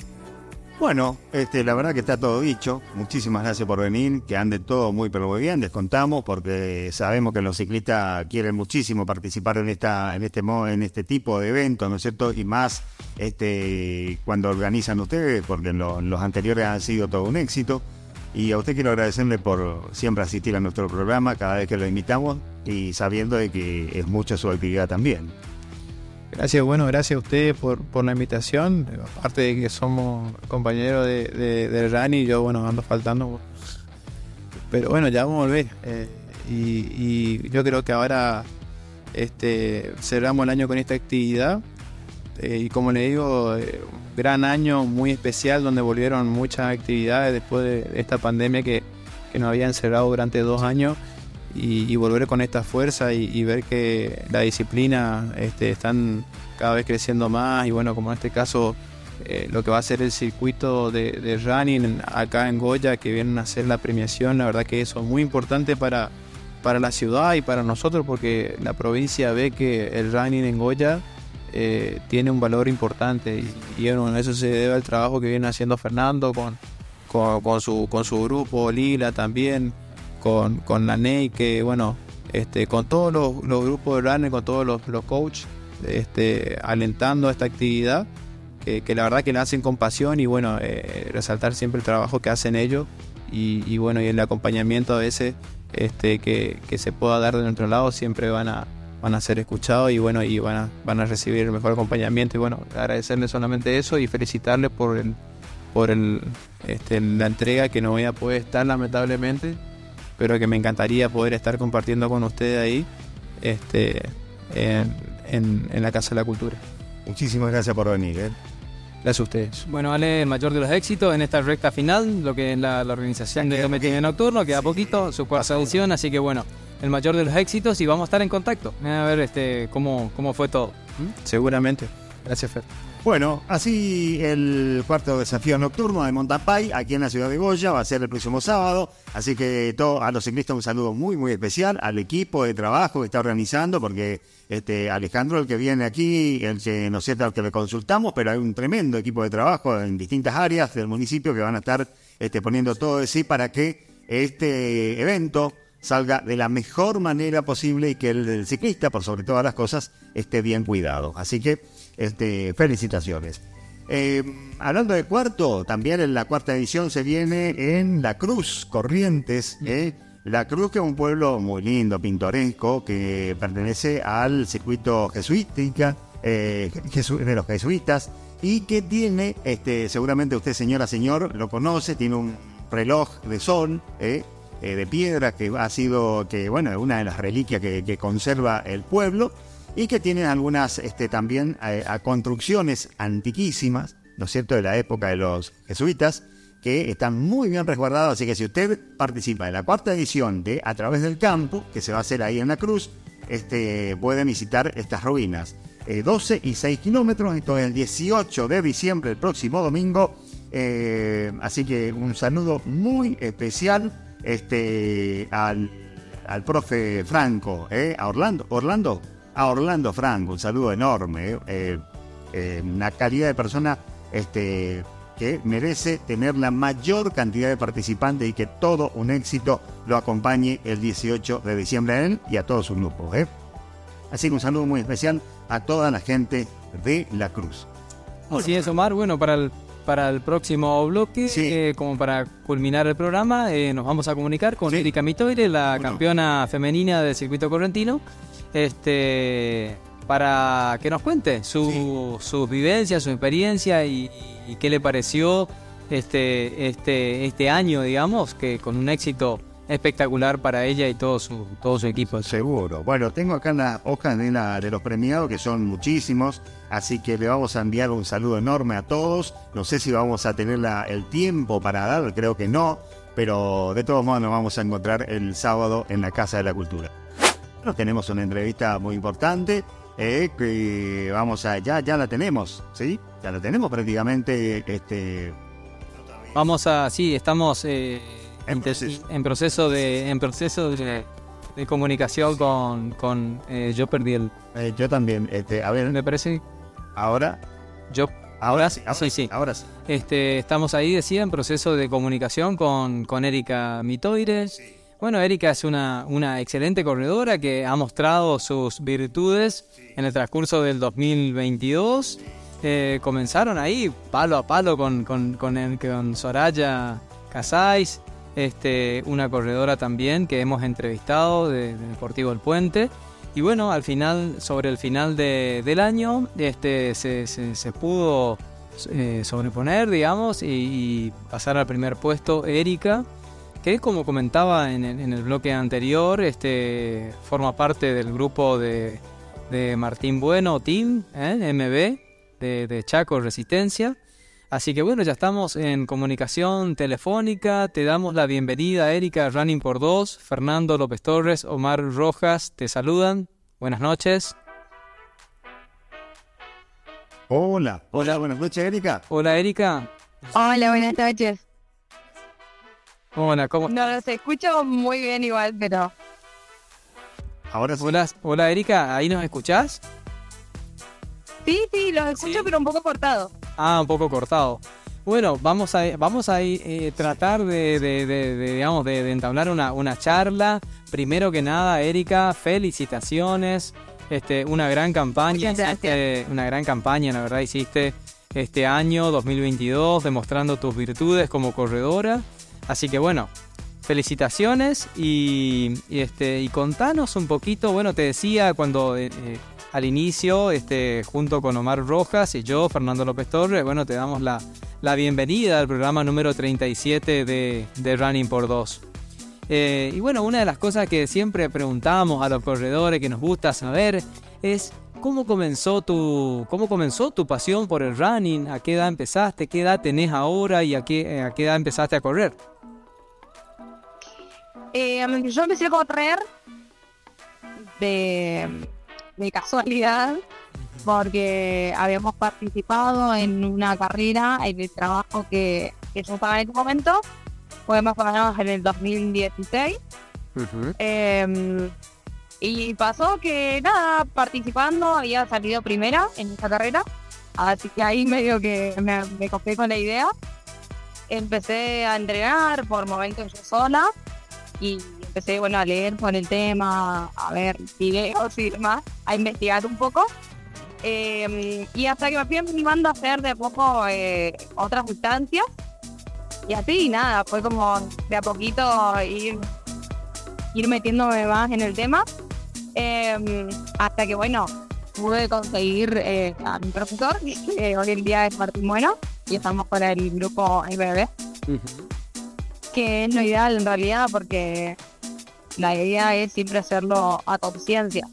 Bueno, este, la verdad que está todo dicho. Muchísimas gracias por venir, que ande todo muy pero muy bien, descontamos, porque sabemos que los ciclistas quieren muchísimo participar en esta, en este en este tipo de eventos, ¿no es cierto? Y más este cuando organizan ustedes, porque los anteriores han sido todo un éxito. Y a usted quiero agradecerle por siempre asistir a nuestro programa cada vez que lo invitamos y sabiendo de que es mucha su actividad también. Gracias, bueno, gracias a usted por, por la invitación. Aparte de que somos compañeros de, de, Rani, yo, bueno, ando faltando. Pero bueno, ya vamos a volver. Eh, y, yo creo que ahora este, cerramos el año con esta actividad. Eh, y como le digo, eh, gran año muy especial donde volvieron muchas actividades después de esta pandemia que, nos había encerrado durante dos años y, volver con esta fuerza y, ver que la disciplina este, están cada vez creciendo más y bueno, como en este caso eh, lo que va a ser el circuito de, running acá en Goya que vienen a hacer la premiación, la verdad que eso es muy importante para, para la ciudad y para nosotros porque la provincia ve que el running en Goya eh, tiene un valor importante y, eso se debe al trabajo que viene haciendo Fernando con, con, su, con su grupo, Lila también, con, con la NEI, que bueno, este, con todos los, los grupos de running, con todos los, los coaches, este, alentando esta actividad, que, la verdad que la hacen con pasión y bueno, eh, resaltar siempre el trabajo que hacen ellos y, y bueno, y el acompañamiento a veces este, que, que se pueda dar de nuestro lado siempre van a, van a ser escuchados y bueno, y van a, van a recibir el mejor acompañamiento y bueno, agradecerle solamente eso y felicitarle por el, por el, este, la entrega que no voy a poder estar lamentablemente, pero que me encantaría poder estar compartiendo con ustedes ahí este, en, en, en la Casa de la Cultura. Muchísimas gracias por venir. ¿eh? Gracias a ustedes. Bueno, Ale, el mayor de los éxitos en esta recta final, lo que es la, la organización Ya de queda Cometido Nocturno, queda poquito, su cuarta edición, así que bueno, el mayor de los éxitos y vamos a estar en contacto. A ver este cómo, cómo fue todo. ¿Mm? Seguramente. Gracias, Fer. Bueno, así el cuarto desafío nocturno de Montampay, aquí en la ciudad de Goya, va a ser el próximo sábado. Así que todo, a los ciclistas un saludo muy, muy especial, al equipo de trabajo que está organizando, porque este Alejandro, el que viene aquí, el que no sé, el que le consultamos, pero hay un tremendo equipo de trabajo en distintas áreas del municipio que van a estar este, poniendo todo de sí para que este evento salga de la mejor manera posible y que el, el ciclista, por sobre todas las cosas, esté bien cuidado. Así que este, felicitaciones. Eh, hablando de cuarto, también en la cuarta edición se viene en La Cruz, Corrientes. ¿eh? La Cruz, que es un pueblo muy lindo, pintoresco, que pertenece al circuito jesuítica, eh, jesu- de los jesuitas, y que tiene, este, seguramente usted, señora, señor, lo conoce, tiene un reloj de sol, de piedra, que ha sido, que bueno, es una de las reliquias que, que conserva el pueblo y que tienen algunas este, también eh, construcciones antiquísimas, ¿no es cierto?, de la época de los jesuitas, que están muy bien resguardados. Así que si usted participa de la cuarta edición de A través del campo, que se va a hacer ahí en la Cruz, este, puede visitar estas ruinas. Eh, 12 y 6 kilómetros, esto es el 18 de diciembre, el próximo domingo. Eh, así que un saludo muy especial este, al, al profe Franco, ¿eh? a Orlando, Orlando, a Orlando Franco, un saludo enorme, ¿eh? Eh, una calidad de persona este, que merece tener la mayor cantidad de participantes y que todo un éxito lo acompañe el 18 de diciembre a él y a todo su grupo. ¿eh? Así que un saludo muy especial a toda la gente de La Cruz. Así es, Omar. Bueno, para el, para el próximo bloque, Sí. eh, como para culminar el programa, eh, nos vamos a comunicar con Sí. Erika Mitoire, la Bueno. campeona femenina del circuito correntino, este, para que nos cuente su, sus vivencias, su experiencia y, y qué le pareció este, este, este año, digamos, que con un éxito espectacular para ella y todo su, todo su equipo. Seguro. Bueno, tengo acá las hojas de, la- de los premiados, que son muchísimos, así que le vamos a enviar un saludo enorme a todos. No sé si vamos a tener la- el tiempo para dar, creo que no, pero de todos modos nos vamos a encontrar el sábado en la Casa de la Cultura. Bueno, tenemos una entrevista muy importante, eh, que vamos a, ya, ya la tenemos, ¿sí? Ya la tenemos prácticamente, este, Vamos a, sí, estamos eh, En proceso. en proceso de, en proceso de, de comunicación con, con eh, yo perdí el, eh, yo también, este, a ver, me parece, ahora, yo, ahora sí, ahora Sí, sí. ahora sí. este, estamos ahí, decía, en proceso de comunicación con, con Erika Mitoire. Bueno, Erika es una, una excelente corredora que ha mostrado sus virtudes en el transcurso del 2022. Eh, comenzaron ahí palo a palo con, con, con, Soraya Casais, este, una corredora también que hemos entrevistado de, de Deportivo El Puente. Y bueno, al final, sobre el final de- del año, este, se, se- pudo eh, sobreponer, digamos, y pasar al primer puesto Erika, que como comentaba en el, en el bloque anterior, este, forma parte del grupo de, de Martín Bueno, Team, ¿eh? MB, de, de Chaco Resistencia. Así que bueno, ya estamos en comunicación telefónica. Te damos la bienvenida, Erika Running por Dos. Fernando López Torres, Omar Rojas, te saludan. Buenas noches. Hola, hola, buenas noches, Erika. Hola, Erika. Hola, buenas noches. Hola, ¿cómo No los escucho muy bien igual, pero Ahora sí. Hola, hola Erika, ¿ahí nos escuchás? sí, sí, los escucho, Sí. pero un poco cortado. Ah, un poco cortado. Bueno, vamos a, vamos a eh, tratar de, de- de- de, digamos, de, de entablar una, una charla. Primero que nada, Erika, felicitaciones. Este, una gran campaña, una gran campaña, la verdad, hiciste este año 2022 demostrando tus virtudes como corredora. Así que bueno, felicitaciones y, y, este y contanos un poquito. Bueno, te decía cuando eh, eh, al inicio, este, junto con Omar Rojas y yo, Fernando López Torres, bueno, te damos la, la bienvenida al programa número 37 de, de Running por Dos. Eh, y bueno, una de las cosas que siempre preguntamos a los corredores que nos gusta saber es cómo comenzó tu, cómo comenzó tu pasión por el running, a qué edad empezaste, qué edad tenés ahora y a qué, a qué edad empezaste a correr. Eh, yo empecé a correr de, de casualidad porque habíamos participado en una carrera en el trabajo que, que yo estaba en ese momento. Fue más o menos en el 2016. Eh, y pasó que nada, participando había salido primera en esa carrera. Así que ahí medio que me, me con la idea. Empecé a entrenar por momentos yo sola y empecé bueno a leer por el tema, a ver videos y demás, a investigar un poco. Eh, y hasta que me fui animando a hacer de a poco eh, otras distancias. Y así nada, fue como de a poquito ir, ir metiéndome más en el tema. Eh, hasta que bueno, pude conseguir eh, a mi profesor, que hoy en día es Martín Bueno, y estamos con el grupo IBB que es lo ideal en realidad porque la idea es siempre hacerlo a conciencia.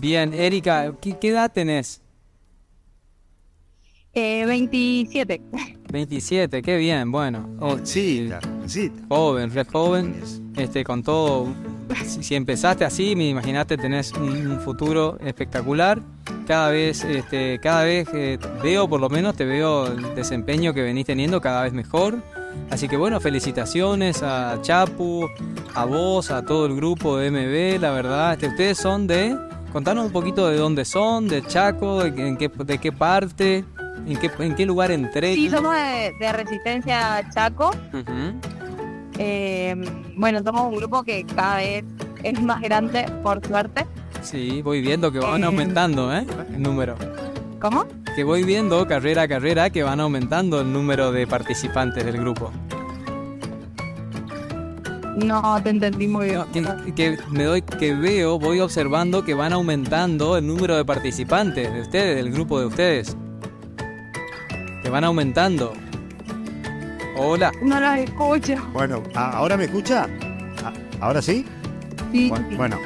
Bien, Erika, ¿qué, qué edad tenés? Eh, 27. 27, qué bien, bueno. Oh, Jovencita, jovencita. joven, re joven, este, con todo. Si, empezaste así, me imaginaste tenés un, un futuro espectacular. Cada vez, este, cada vez eh, veo, por lo menos, te veo el desempeño que venís teniendo cada vez mejor. Así que bueno, felicitaciones a Chapu, a vos, a todo el grupo de MB, la verdad. Este, ustedes son de. Contanos un poquito de dónde son, de Chaco, de, qué- en qué, de qué parte, en qué, en qué lugar entré. Sí, somos de, de Resistencia Chaco. Ujú. Eh, bueno, somos un grupo que cada vez es más grande, por suerte. Sí, voy viendo que van Eh. aumentando, ¿eh? El número. ¿Cómo? Que voy viendo carrera a carrera que van aumentando el número de participantes del grupo. No te entendí muy bien. Que, que me doy, que veo, voy observando que van aumentando el número de participantes de ustedes, del grupo de ustedes. Que van aumentando. Hola. No los escucho. Bueno, ¿a- ¿ahora me escucha? ¿A- ¿Ahora sí? Sí, Bu- sí. Bueno,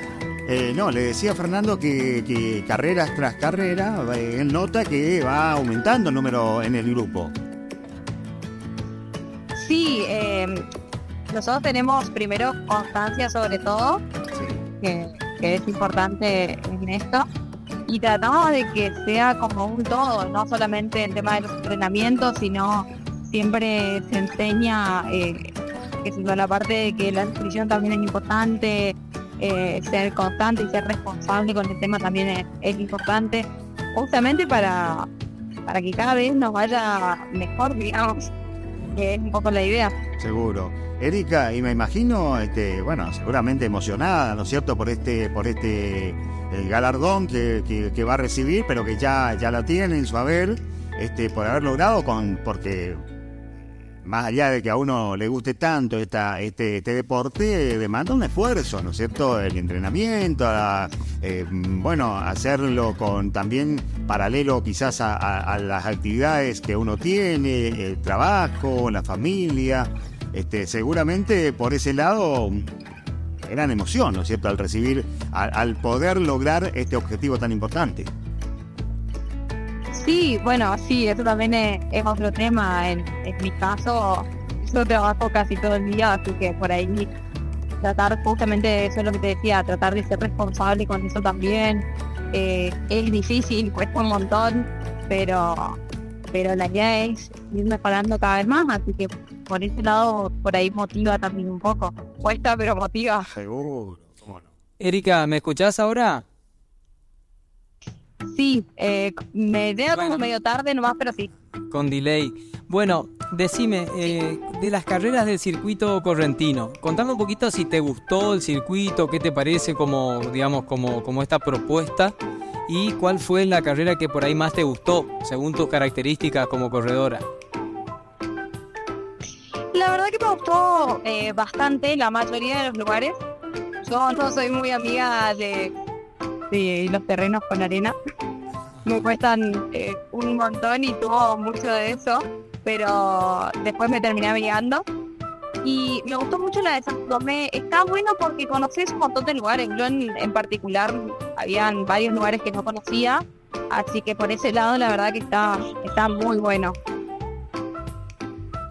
eh, no, le decía a Fernando que, que carreras tras carrera, eh, él nota que va aumentando el número en el grupo. Sí, eh, nosotros tenemos primero constancia sobre todo, Sí. que, que es importante en esto. Y tratamos de que sea como un todo, no solamente el tema de los entrenamientos, sino siempre se enseña eh, que la parte de que la nutrición también es importante, eh, ser constante y ser responsable con el tema también es, importante, justamente para, para que cada vez nos vaya mejor, digamos, que es un poco la idea. Seguro. Erika, y me imagino, este, bueno, seguramente emocionada, ¿no es cierto?, por este, por este eh, galardón que, que- va a recibir, pero que ya, ya la tiene en su haber, este, por haber logrado con, porque más allá de que a uno le guste tanto esta, este, este deporte, demanda un esfuerzo, ¿no es cierto? El entrenamiento, eh, bueno, hacerlo con también paralelo quizás a, las actividades que uno tiene, el trabajo, la familia. Este, seguramente por ese lado gran emoción, ¿no es cierto?, al recibir, al poder lograr este objetivo tan importante. Sí, bueno, sí, eso también es, es otro tema. En, en mi caso, yo trabajo casi todo el día, así que por ahí tratar justamente eso es lo que te decía, tratar de ser responsable con eso también. Eh, es difícil, cuesta un montón, pero pero la idea es ir mejorando cada vez más, así que por ese lado, por ahí motiva también un poco. Cuesta, pero motiva. Seguro, cómo no. Erika, ¿me escuchás ahora? Sí, eh, me llega como Bueno. medio tarde nomás, pero sí. Con delay. Bueno, decime, eh, de las carreras del circuito correntino, contame un poquito si te gustó el circuito, qué te parece como, digamos, como, como esta propuesta y cuál fue la carrera que por ahí más te gustó, según tus características como corredora. La verdad que me gustó eh, bastante la mayoría de los lugares. Yo no soy muy amiga de, de los terrenos con arena. Me cuestan eh, un montón y tuvo mucho de eso, pero después me terminé abrigando. Y me gustó mucho la de San Tomé. Está bueno porque conoces un montón de lugares. Yo en, en particular habían varios lugares que no conocía. Así que por ese lado la verdad que está, está muy bueno.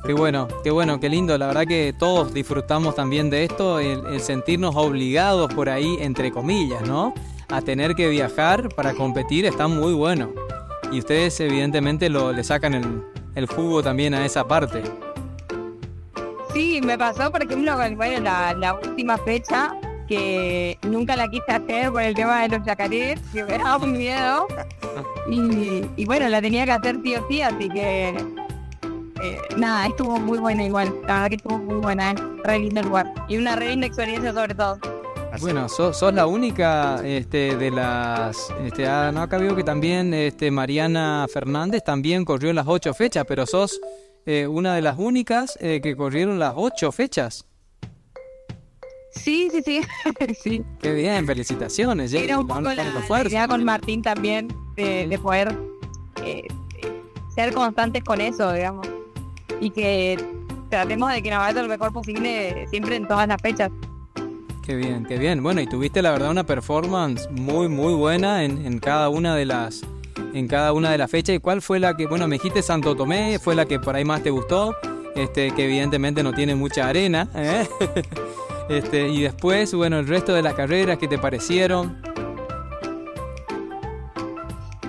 Qué bueno, qué bueno, qué lindo. La verdad que todos disfrutamos también de esto, el sentirnos obligados por ahí, entre comillas, ¿no? A tener que viajar para competir está muy bueno. Y ustedes evidentemente lo, le sacan el, el jugo también a esa parte. Sí, me pasó, por ejemplo, bueno, la, la última fecha que nunca la quise hacer por el tema de los yacarés, que me daba un miedo. Y, y bueno, la tenía que hacer sí o sí, así que eh, nada, estuvo muy buena igual. La verdad que estuvo muy buena, es re lindo lugar. Y una re linda experiencia sobre todo. Así- Bueno, sos, sos la única este, de las... Este, ah, no, acá veo que también este, Mariana Fernández también corrió las ocho fechas, pero sos eh, una de las únicas eh, que corrieron las ocho fechas. Sí, sí, sí. sí. Qué bien, felicitaciones. ya Era un poco la, la con Martín también de, de poder eh, eh, ser constantes con eso, digamos. Y que tratemos de que nos vaya lo mejor posible siempre en todas las fechas. Qué bien, qué bien. Bueno, y tuviste la verdad una performance muy, muy buena en, cada una de las en cada una de las fechas. ¿Y cuál fue la que, bueno, me dijiste Santo Tomé, fue la que por ahí más te gustó? Este, que evidentemente no tiene mucha arena. ¿eh? Este, y después, bueno, el resto de las carreras que te parecieron.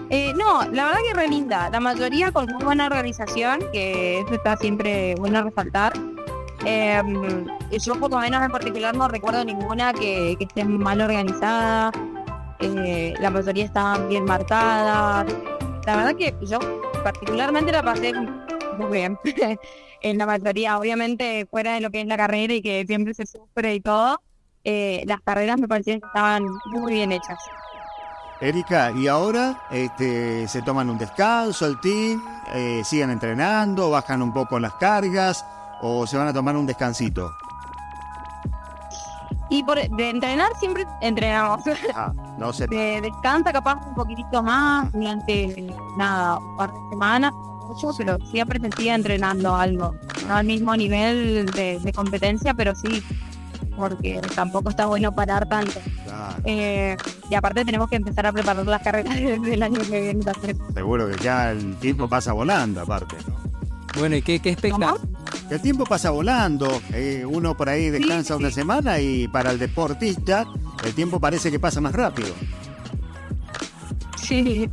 Eh, no, la verdad que re linda. La mayoría con muy buena organización, que eso está siempre bueno resaltar. Eh, yo por lo menos en particular no recuerdo ninguna que, que esté mal organizada. Eh, la mayoría estaban bien marcadas. La verdad que yo particularmente la pasé muy bien. en la mayoría, obviamente fuera de lo que es la carrera y que siempre se sufre y todo, eh, las carreras me parecían que estaban muy bien hechas. Erika, y ahora este, se toman un descanso el team, eh, siguen entrenando, bajan un poco las cargas o se van a tomar un descansito. Y por, de entrenar siempre entrenamos. Ah, no se De descansa capaz un poquitito más durante nada, un par de semanas, mucho, pero siempre se sigue entrenando algo. No al mismo nivel de, de competencia, pero sí, porque tampoco está bueno parar tanto. Claro, Eh, y aparte tenemos que empezar a preparar las carreras del año que viene seguro que ya el tiempo pasa volando aparte. ¿no? Bueno, ¿y qué, qué ¿Cómo? El tiempo pasa volando, eh, uno por ahí descansa sí. una semana y para el deportista el tiempo parece que pasa más rápido. Sí.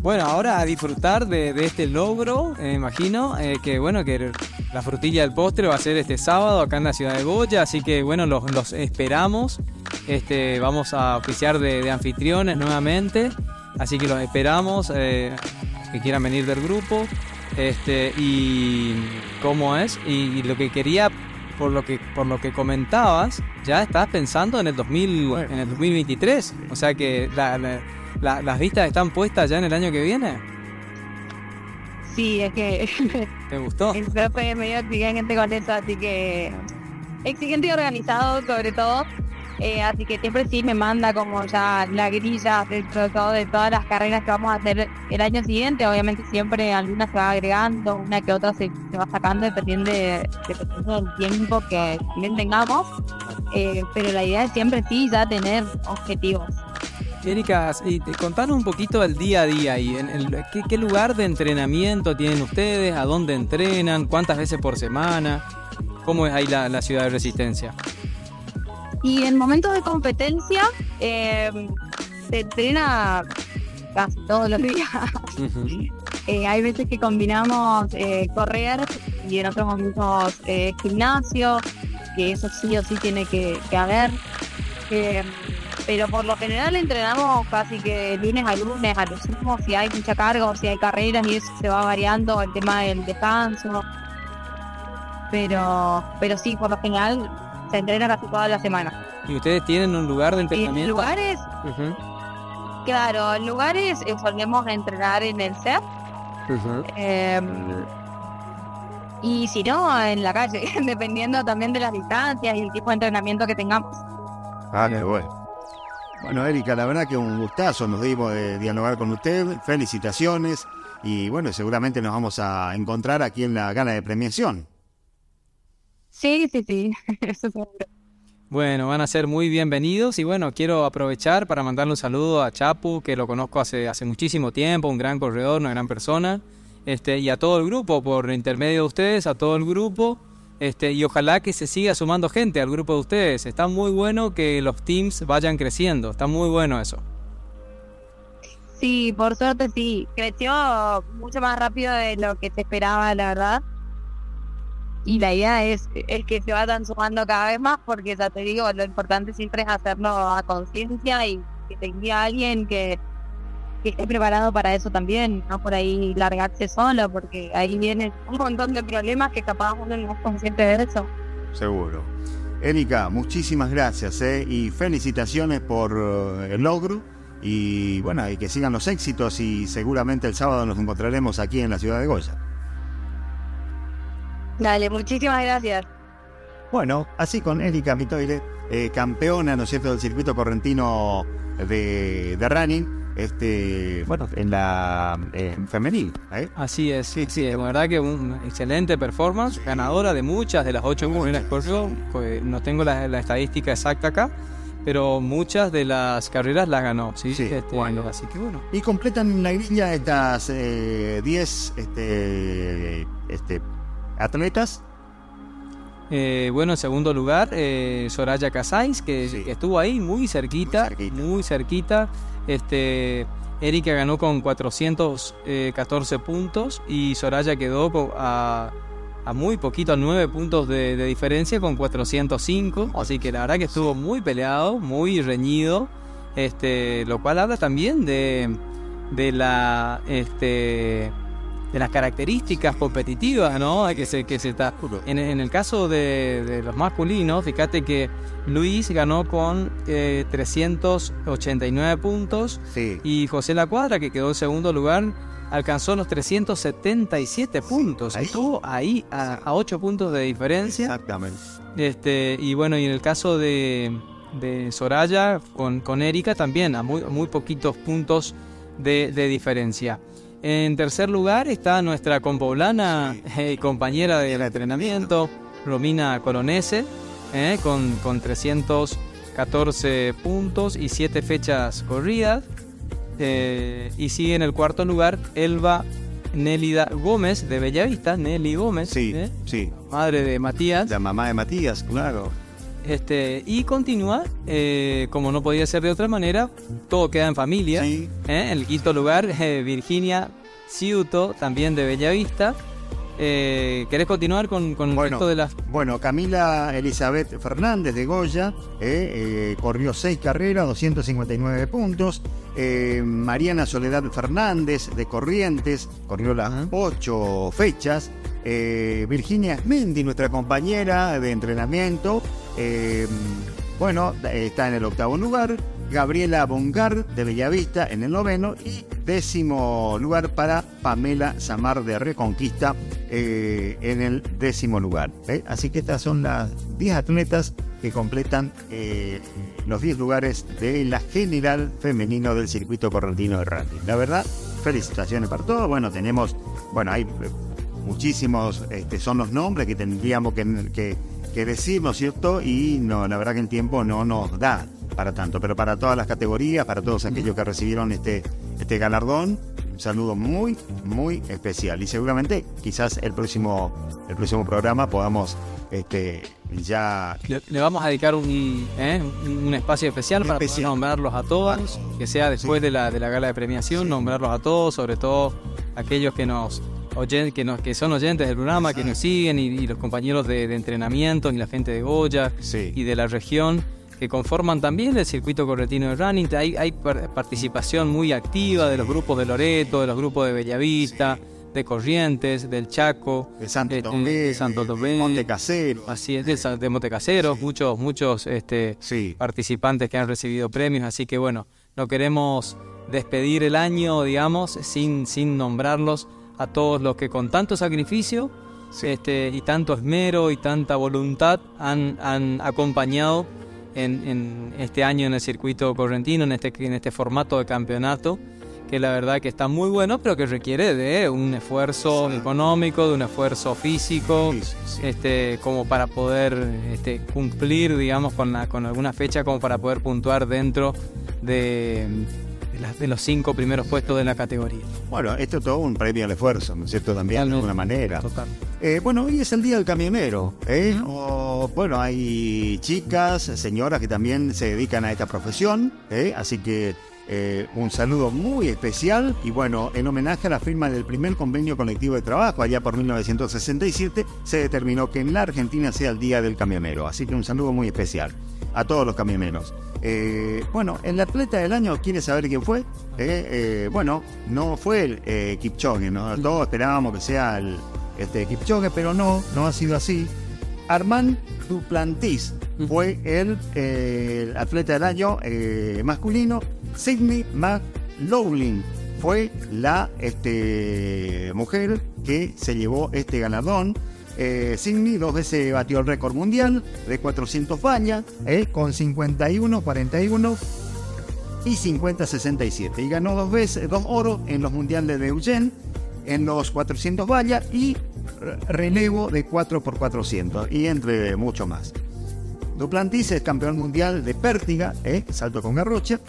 Bueno, ahora a disfrutar de, de este logro, eh, me imagino, eh, que bueno, que la frutilla del postre va a ser este sábado acá en la ciudad de Goya, así que bueno, los, los esperamos, este, vamos a oficiar de, de anfitriones nuevamente, así que los esperamos, eh, que quieran venir del grupo, este, y cómo es, y, y lo que quería, por lo que, por lo que comentabas, ya estás pensando en el 2000, Bueno. en el 2023, o sea que la- la- la- las vistas están puestas ya en el año que viene. Sí, es que ¿Te gustó? el profe es medio exigente con eso, así que exigente y organizado sobre todo. Eh, así que siempre sí me manda como ya la grilla dentro de todo de todas las carreras que vamos a hacer el año siguiente. Obviamente siempre alguna se va agregando, una que otra se, va sacando dependiendo, de, dependiendo del tiempo que tengamos. Eh, pero la idea es siempre sí ya tener objetivos. Erika, contanos un poquito el día a día y en ¿qué, lugar de entrenamiento tienen ustedes, a dónde entrenan, cuántas veces por semana, cómo es ahí la ciudad de Resistencia. Y en momentos de competencia eh, se entrena casi todos los días. Eh, hay veces que combinamos eh, correr y en otros momentos gimnasio, que eso sí o sí tiene que, que haber. Pero por lo general entrenamos casi que lunes a lunes, a lo sumo, si hay mucha carga o si hay carreras y eso se va variando el tema del descanso. Pero, pero sí, por lo general se entrena casi toda la semana. ¿Y ustedes tienen un lugar de En entrenamiento? lugares, Ujú, claro, en lugares eh, solemos entrenar en el CEP. eh, y si no, en la calle, dependiendo también de las distancias y el tipo de entrenamiento que tengamos. Ah, qué bueno. Bueno, Erika, la verdad que un gustazo nos dimos de dialogar con usted. Felicitaciones. Y bueno, seguramente nos vamos a encontrar aquí en la gala de premiación. Sí, sí, sí, eso seguro. Bueno, van a ser muy bienvenidos y bueno, quiero aprovechar para mandarle un saludo a Chapu, que lo conozco hace, hace muchísimo tiempo, un gran corredor, una gran persona, este, y a todo el grupo, por intermedio de ustedes, a todo el grupo, este, y ojalá que se siga sumando gente al grupo de ustedes. Está muy bueno que los teams vayan creciendo, está muy bueno eso. Sí, por suerte sí. Creció mucho más rápido de lo que se esperaba, la verdad. Y la idea es, es que se vayan sumando cada vez más, porque ya te digo, lo importante siempre es hacerlo a conciencia y que tenga alguien que, que esté preparado para eso también, no por ahí largarse solo, porque ahí vienen un montón de problemas que capaz uno no es consciente de eso. Seguro. Erika, muchísimas gracias ¿eh? y felicitaciones por eh, el logro. Y bueno, y que sigan los éxitos y seguramente el sábado nos encontraremos aquí en la ciudad de Goya. Dale, muchísimas gracias. Bueno, así con Erika Mitoire, eh, campeona, ¿no es cierto?, del circuito correntino de, de running, este, bueno, en la en femenil, ¿eh? Así es, sí, sí, la verdad que una excelente performance, ganadora de muchas de las ocho carreras que corrió, que no tengo la, la estadística exacta acá, pero muchas de las carreras las ganó, sí, Sí, Este, bueno. así que bueno. Y completan la grilla estas 10 este, este, atletas. Eh, bueno, en segundo lugar, eh, Soraya Casais, que, Sí. que estuvo ahí muy cerquita, Muy muy cerquita. Este, Erika ganó con 414 puntos y Soraya quedó a, a muy poquito, a 9 puntos de, de diferencia con 405. Así que la verdad que estuvo muy peleado, muy reñido. Este, lo cual habla también de, de la este, de las características competitivas, ¿no? Que se, que se está. En, en el caso de, de los masculinos, fíjate que Luis ganó con eh, 389 puntos Sí. y José La Cuadra, que quedó en segundo lugar, alcanzó los 377 puntos. ahí. Estuvo ahí a, a 8 puntos de diferencia. Exactamente. Este, y bueno, y en el caso de, de Soraya con, con Erika también, a muy, muy poquitos puntos de, de diferencia. En tercer lugar está nuestra compoblana eh, y compañera de entrenamiento, Romina Colonese, eh, con, con 314 puntos y 7 fechas corridas. Eh, y sigue en el cuarto lugar Elba Nélida Gómez de Bellavista, Nelly Gómez, Sí, eh, sí. madre de Matías. La mamá de Matías, claro. Este, y continúa, eh, como no podía ser de otra manera, todo queda en familia. Sí. ¿eh? En el quinto lugar, eh, Virginia Ciuto, también de Bellavista. ¿Querés continuar con, con el Bueno. resto de las... Bueno, Camila Elizabeth Fernández de Goya corrió seis carreras, 259 puntos. Mariana Soledad Fernández de Corrientes corrió las ocho fechas. Eh, Virginia Mendi, nuestra compañera de entrenamiento, eh, bueno, está en el octavo lugar. Gabriela Bongar de Bellavista en el noveno y décimo lugar para Pamela Samar de Reconquista eh, en el décimo lugar. Así que estas son las 10 atletas que completan los 10 lugares de la general femenino del circuito correntino de rugby. La verdad, felicitaciones para todos. Bueno, tenemos, bueno, hay muchísimos, este, son los nombres que tendríamos que, que, que decir, ¿no es cierto? Y no, la verdad que el tiempo no nos da para tanto, pero para todas las categorías, para todos aquellos que recibieron este, este galardón, un saludo muy, muy especial. Y seguramente, quizás el próximo, el próximo programa podamos este, ya Le, le vamos a dedicar un, ¿eh? un espacio especial para poder nombrarlos a todos, que sea después de, la, de la gala de premiación, nombrarlos a todos, sobre todo aquellos que nos oyen, que, nos, que son oyentes del programa, que nos siguen, y, y los compañeros de, de entrenamiento, y la gente de Goya, Sí. y de la región. que conforman también el circuito correntino de running. Hay, hay par- participación muy activa de los grupos de Loreto, de los grupos de Bellavista, de Corrientes, del Chaco, De Santo este, Tomé, de Santo Tomé. Así es, de, de Montecaseros, muchos, muchos este, Sí. participantes que han recibido premios, así que bueno, no queremos despedir el año, digamos, sin, sin nombrarlos a todos los que con tanto sacrificio Sí. este, y tanto esmero y tanta voluntad han, han acompañado en, en este año en el circuito correntino, en este, en este formato de campeonato, que la verdad que está muy bueno, pero que requiere de un esfuerzo económico, de un esfuerzo físico, Sí, sí, sí. este, como para poder este, cumplir, digamos, con, la- con alguna fecha, como para poder puntuar dentro de, de las- de los cinco primeros puestos de la categoría. Bueno, esto es todo un premio al esfuerzo, ¿no es cierto? También, de alguna manera. Total. Eh, bueno, hoy es el Día del Camionero. ¿eh? O, bueno, hay chicas, señoras que también se dedican a esta profesión. ¿eh? Así que eh, un saludo muy especial. Y bueno, en homenaje a la firma del primer convenio colectivo de trabajo, allá por 1967, se determinó que en la Argentina sea el Día del Camionero. Así que un saludo muy especial a todos los camioneros. Eh, bueno, el atleta del año, ¿quiere saber quién fue? Eh, eh, bueno, no fue el eh, Kipchoge, ¿no? Todos esperábamos que sea el este, Kipchoge, pero no, no ha sido así. Armand Duplantis fue el, el atleta del año masculino. Sidney McLaughlin fue la este, mujer que se llevó este galardón. Eh, Sidney dos veces batió el récord mundial de 400 vallas eh, con 51, 41 y 50-67. Y ganó dos veces, dos oros en los mundiales de Eugene, en los 400 vallas y re- relevo de 4x400, y entre mucho más. Duplantis es campeón mundial de pértiga, eh, salto con garrocha,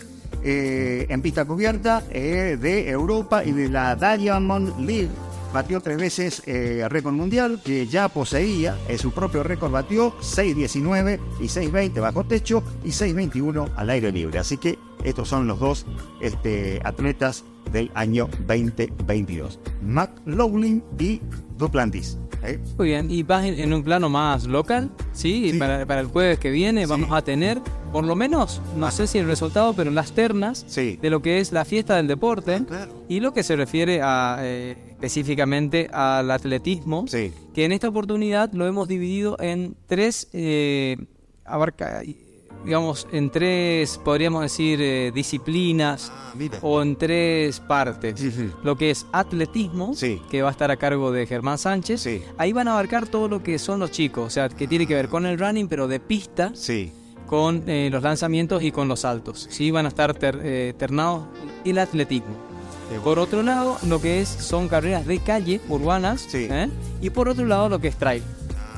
eh, en pista cubierta de Europa y de la Diamond League. Batió tres veces eh, récord mundial que ya poseía, eh, su propio récord batió 6.19 y 6.20 bajo techo y 6.21 al aire libre. Así que estos son los dos este, atletas del año 2022. McLaughlin y Duplantis. ¿eh? Muy bien, y vas en, un plano más local, ¿sí? Sí. Para, para el jueves que viene Sí. vamos a tener, por lo menos, no sé si el resultado, pero las ternas Sí. de lo que es la fiesta del deporte Claro. y lo que se refiere a, eh, específicamente al atletismo, Sí. que en esta oportunidad lo hemos dividido en tres, eh, abarca, digamos, en tres, podríamos decir, eh, disciplinas Ah, o en tres partes. Sí, sí. Lo que es atletismo, Sí. que va a estar a cargo de Germán Sánchez. Ahí van a abarcar todo lo que son los chicos, o sea, que tiene que ver con el running, pero de pista, Sí. con eh, los lanzamientos y con los saltos. Sí, van a estar ter- eh, ternados el atletismo. Por otro lado, lo que es son carreras de calle urbanas, Sí. ¿eh? y por otro lado lo que es trail.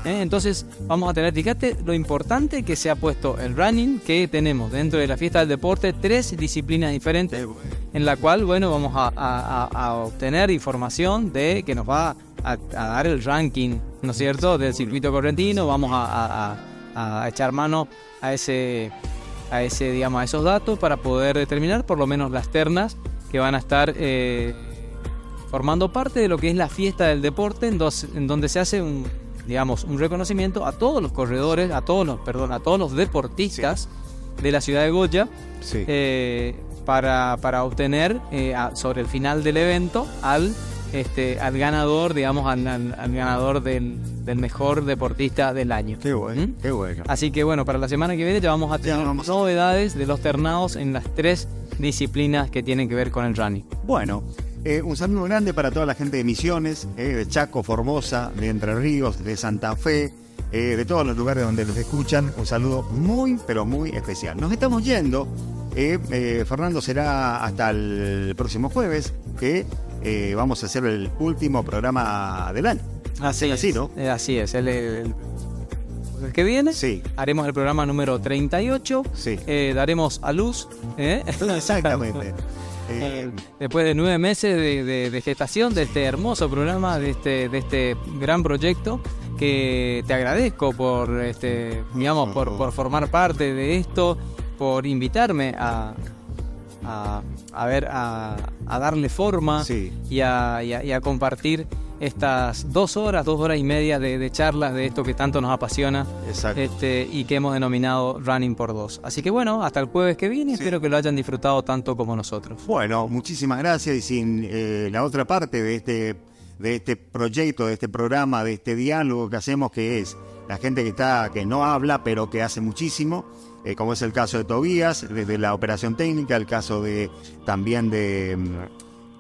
¿Eh? Entonces vamos a tener, fíjate lo importante que se ha puesto el running, que tenemos dentro de la fiesta del deporte tres disciplinas diferentes, en la cual, bueno, vamos a, a- a- a obtener información de que nos va a, a dar el ranking, ¿no es cierto?, del circuito correntino, vamos a, echar mano a ese, a ese, digamos, a esos datos para poder determinar por lo menos las ternas que van a estar eh, formando parte de lo que es la fiesta del deporte, en, dos- en donde se hace un, digamos, un reconocimiento a todos los corredores, a todos los, perdón, a todos los deportistas de la ciudad de Goya, Sí. eh, para, para obtener eh, a- sobre el final del evento al este al ganador, digamos, al, al- al ganador del, del mejor deportista del año. Qué bueno, ¿Mm? qué bueno. Así que bueno, para la semana que viene ya vamos a tener vamos novedades de los ternados en las tres disciplinas que tienen que ver con el running. Bueno, eh, un saludo grande para toda la gente de Misiones, eh, de Chaco, Formosa, de Entre Ríos, de Santa Fe, eh, de todos los lugares donde los escuchan. Un saludo muy, pero muy especial. Nos estamos yendo. Fernando será hasta el próximo jueves, que vamos a hacer el último programa del año. Así así, es, ¿no? así es. El, el- el que viene Sí. haremos el programa número 38. Sí. daremos a luz. Exactamente. Eh, Después de nueve meses de, de- de gestación de este hermoso programa, de este, de este gran proyecto, que te agradezco por, este, digamos, por, por formar parte de esto, por invitarme a, a, a ver, a, a darle forma Sí. y, a, y a- y a compartir estas dos horas, dos horas y media de, de charlas de esto que tanto nos apasiona Exacto. este, y que hemos denominado Running por Dos. Así que bueno, hasta el jueves que viene, Sí. espero que lo hayan disfrutado tanto como nosotros. Bueno, muchísimas gracias y sin eh, la otra parte de este, de este proyecto, de este programa, de este diálogo que hacemos, que es la gente que está, que no habla, pero que hace muchísimo, eh, como es el caso de Tobías, desde la operación técnica, el caso de también de, mm,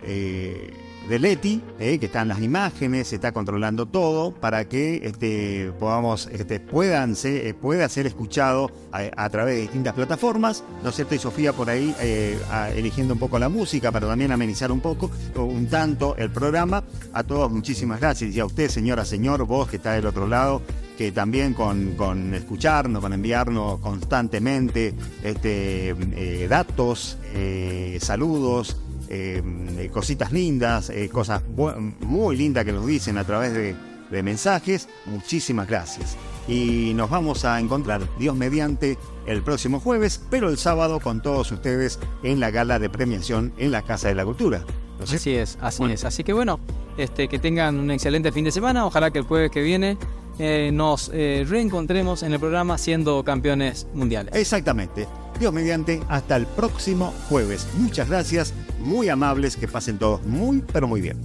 eh, de Leti, eh, que están las imágenes, se está controlando todo para que este, podamos, este, puedan eh, pueda ser escuchado a, través de distintas plataformas, ¿no es cierto? Y Sofía por ahí eh, eligiendo un poco la música para también amenizar un poco, un tanto el programa. A todos muchísimas gracias y a usted, señora, señor, vos que está del otro lado, que también con, con escucharnos, con enviarnos constantemente este, datos, saludos, eh, eh, cositas lindas, eh, cosas muy lindas que nos dicen a través de, de mensajes. Muchísimas gracias. Y nos vamos a encontrar, Dios mediante, el próximo jueves, pero el sábado con todos ustedes en la gala de premiación en la Casa de la Cultura. Así es, así Bueno. es. Así que bueno, este, que tengan un excelente fin de semana. Ojalá que el jueves que viene eh, nos eh, reencontremos en el programa siendo campeones mundiales. Exactamente. Dios mediante, hasta el próximo jueves. Muchas gracias, muy amables, que pasen todos muy, pero muy bien.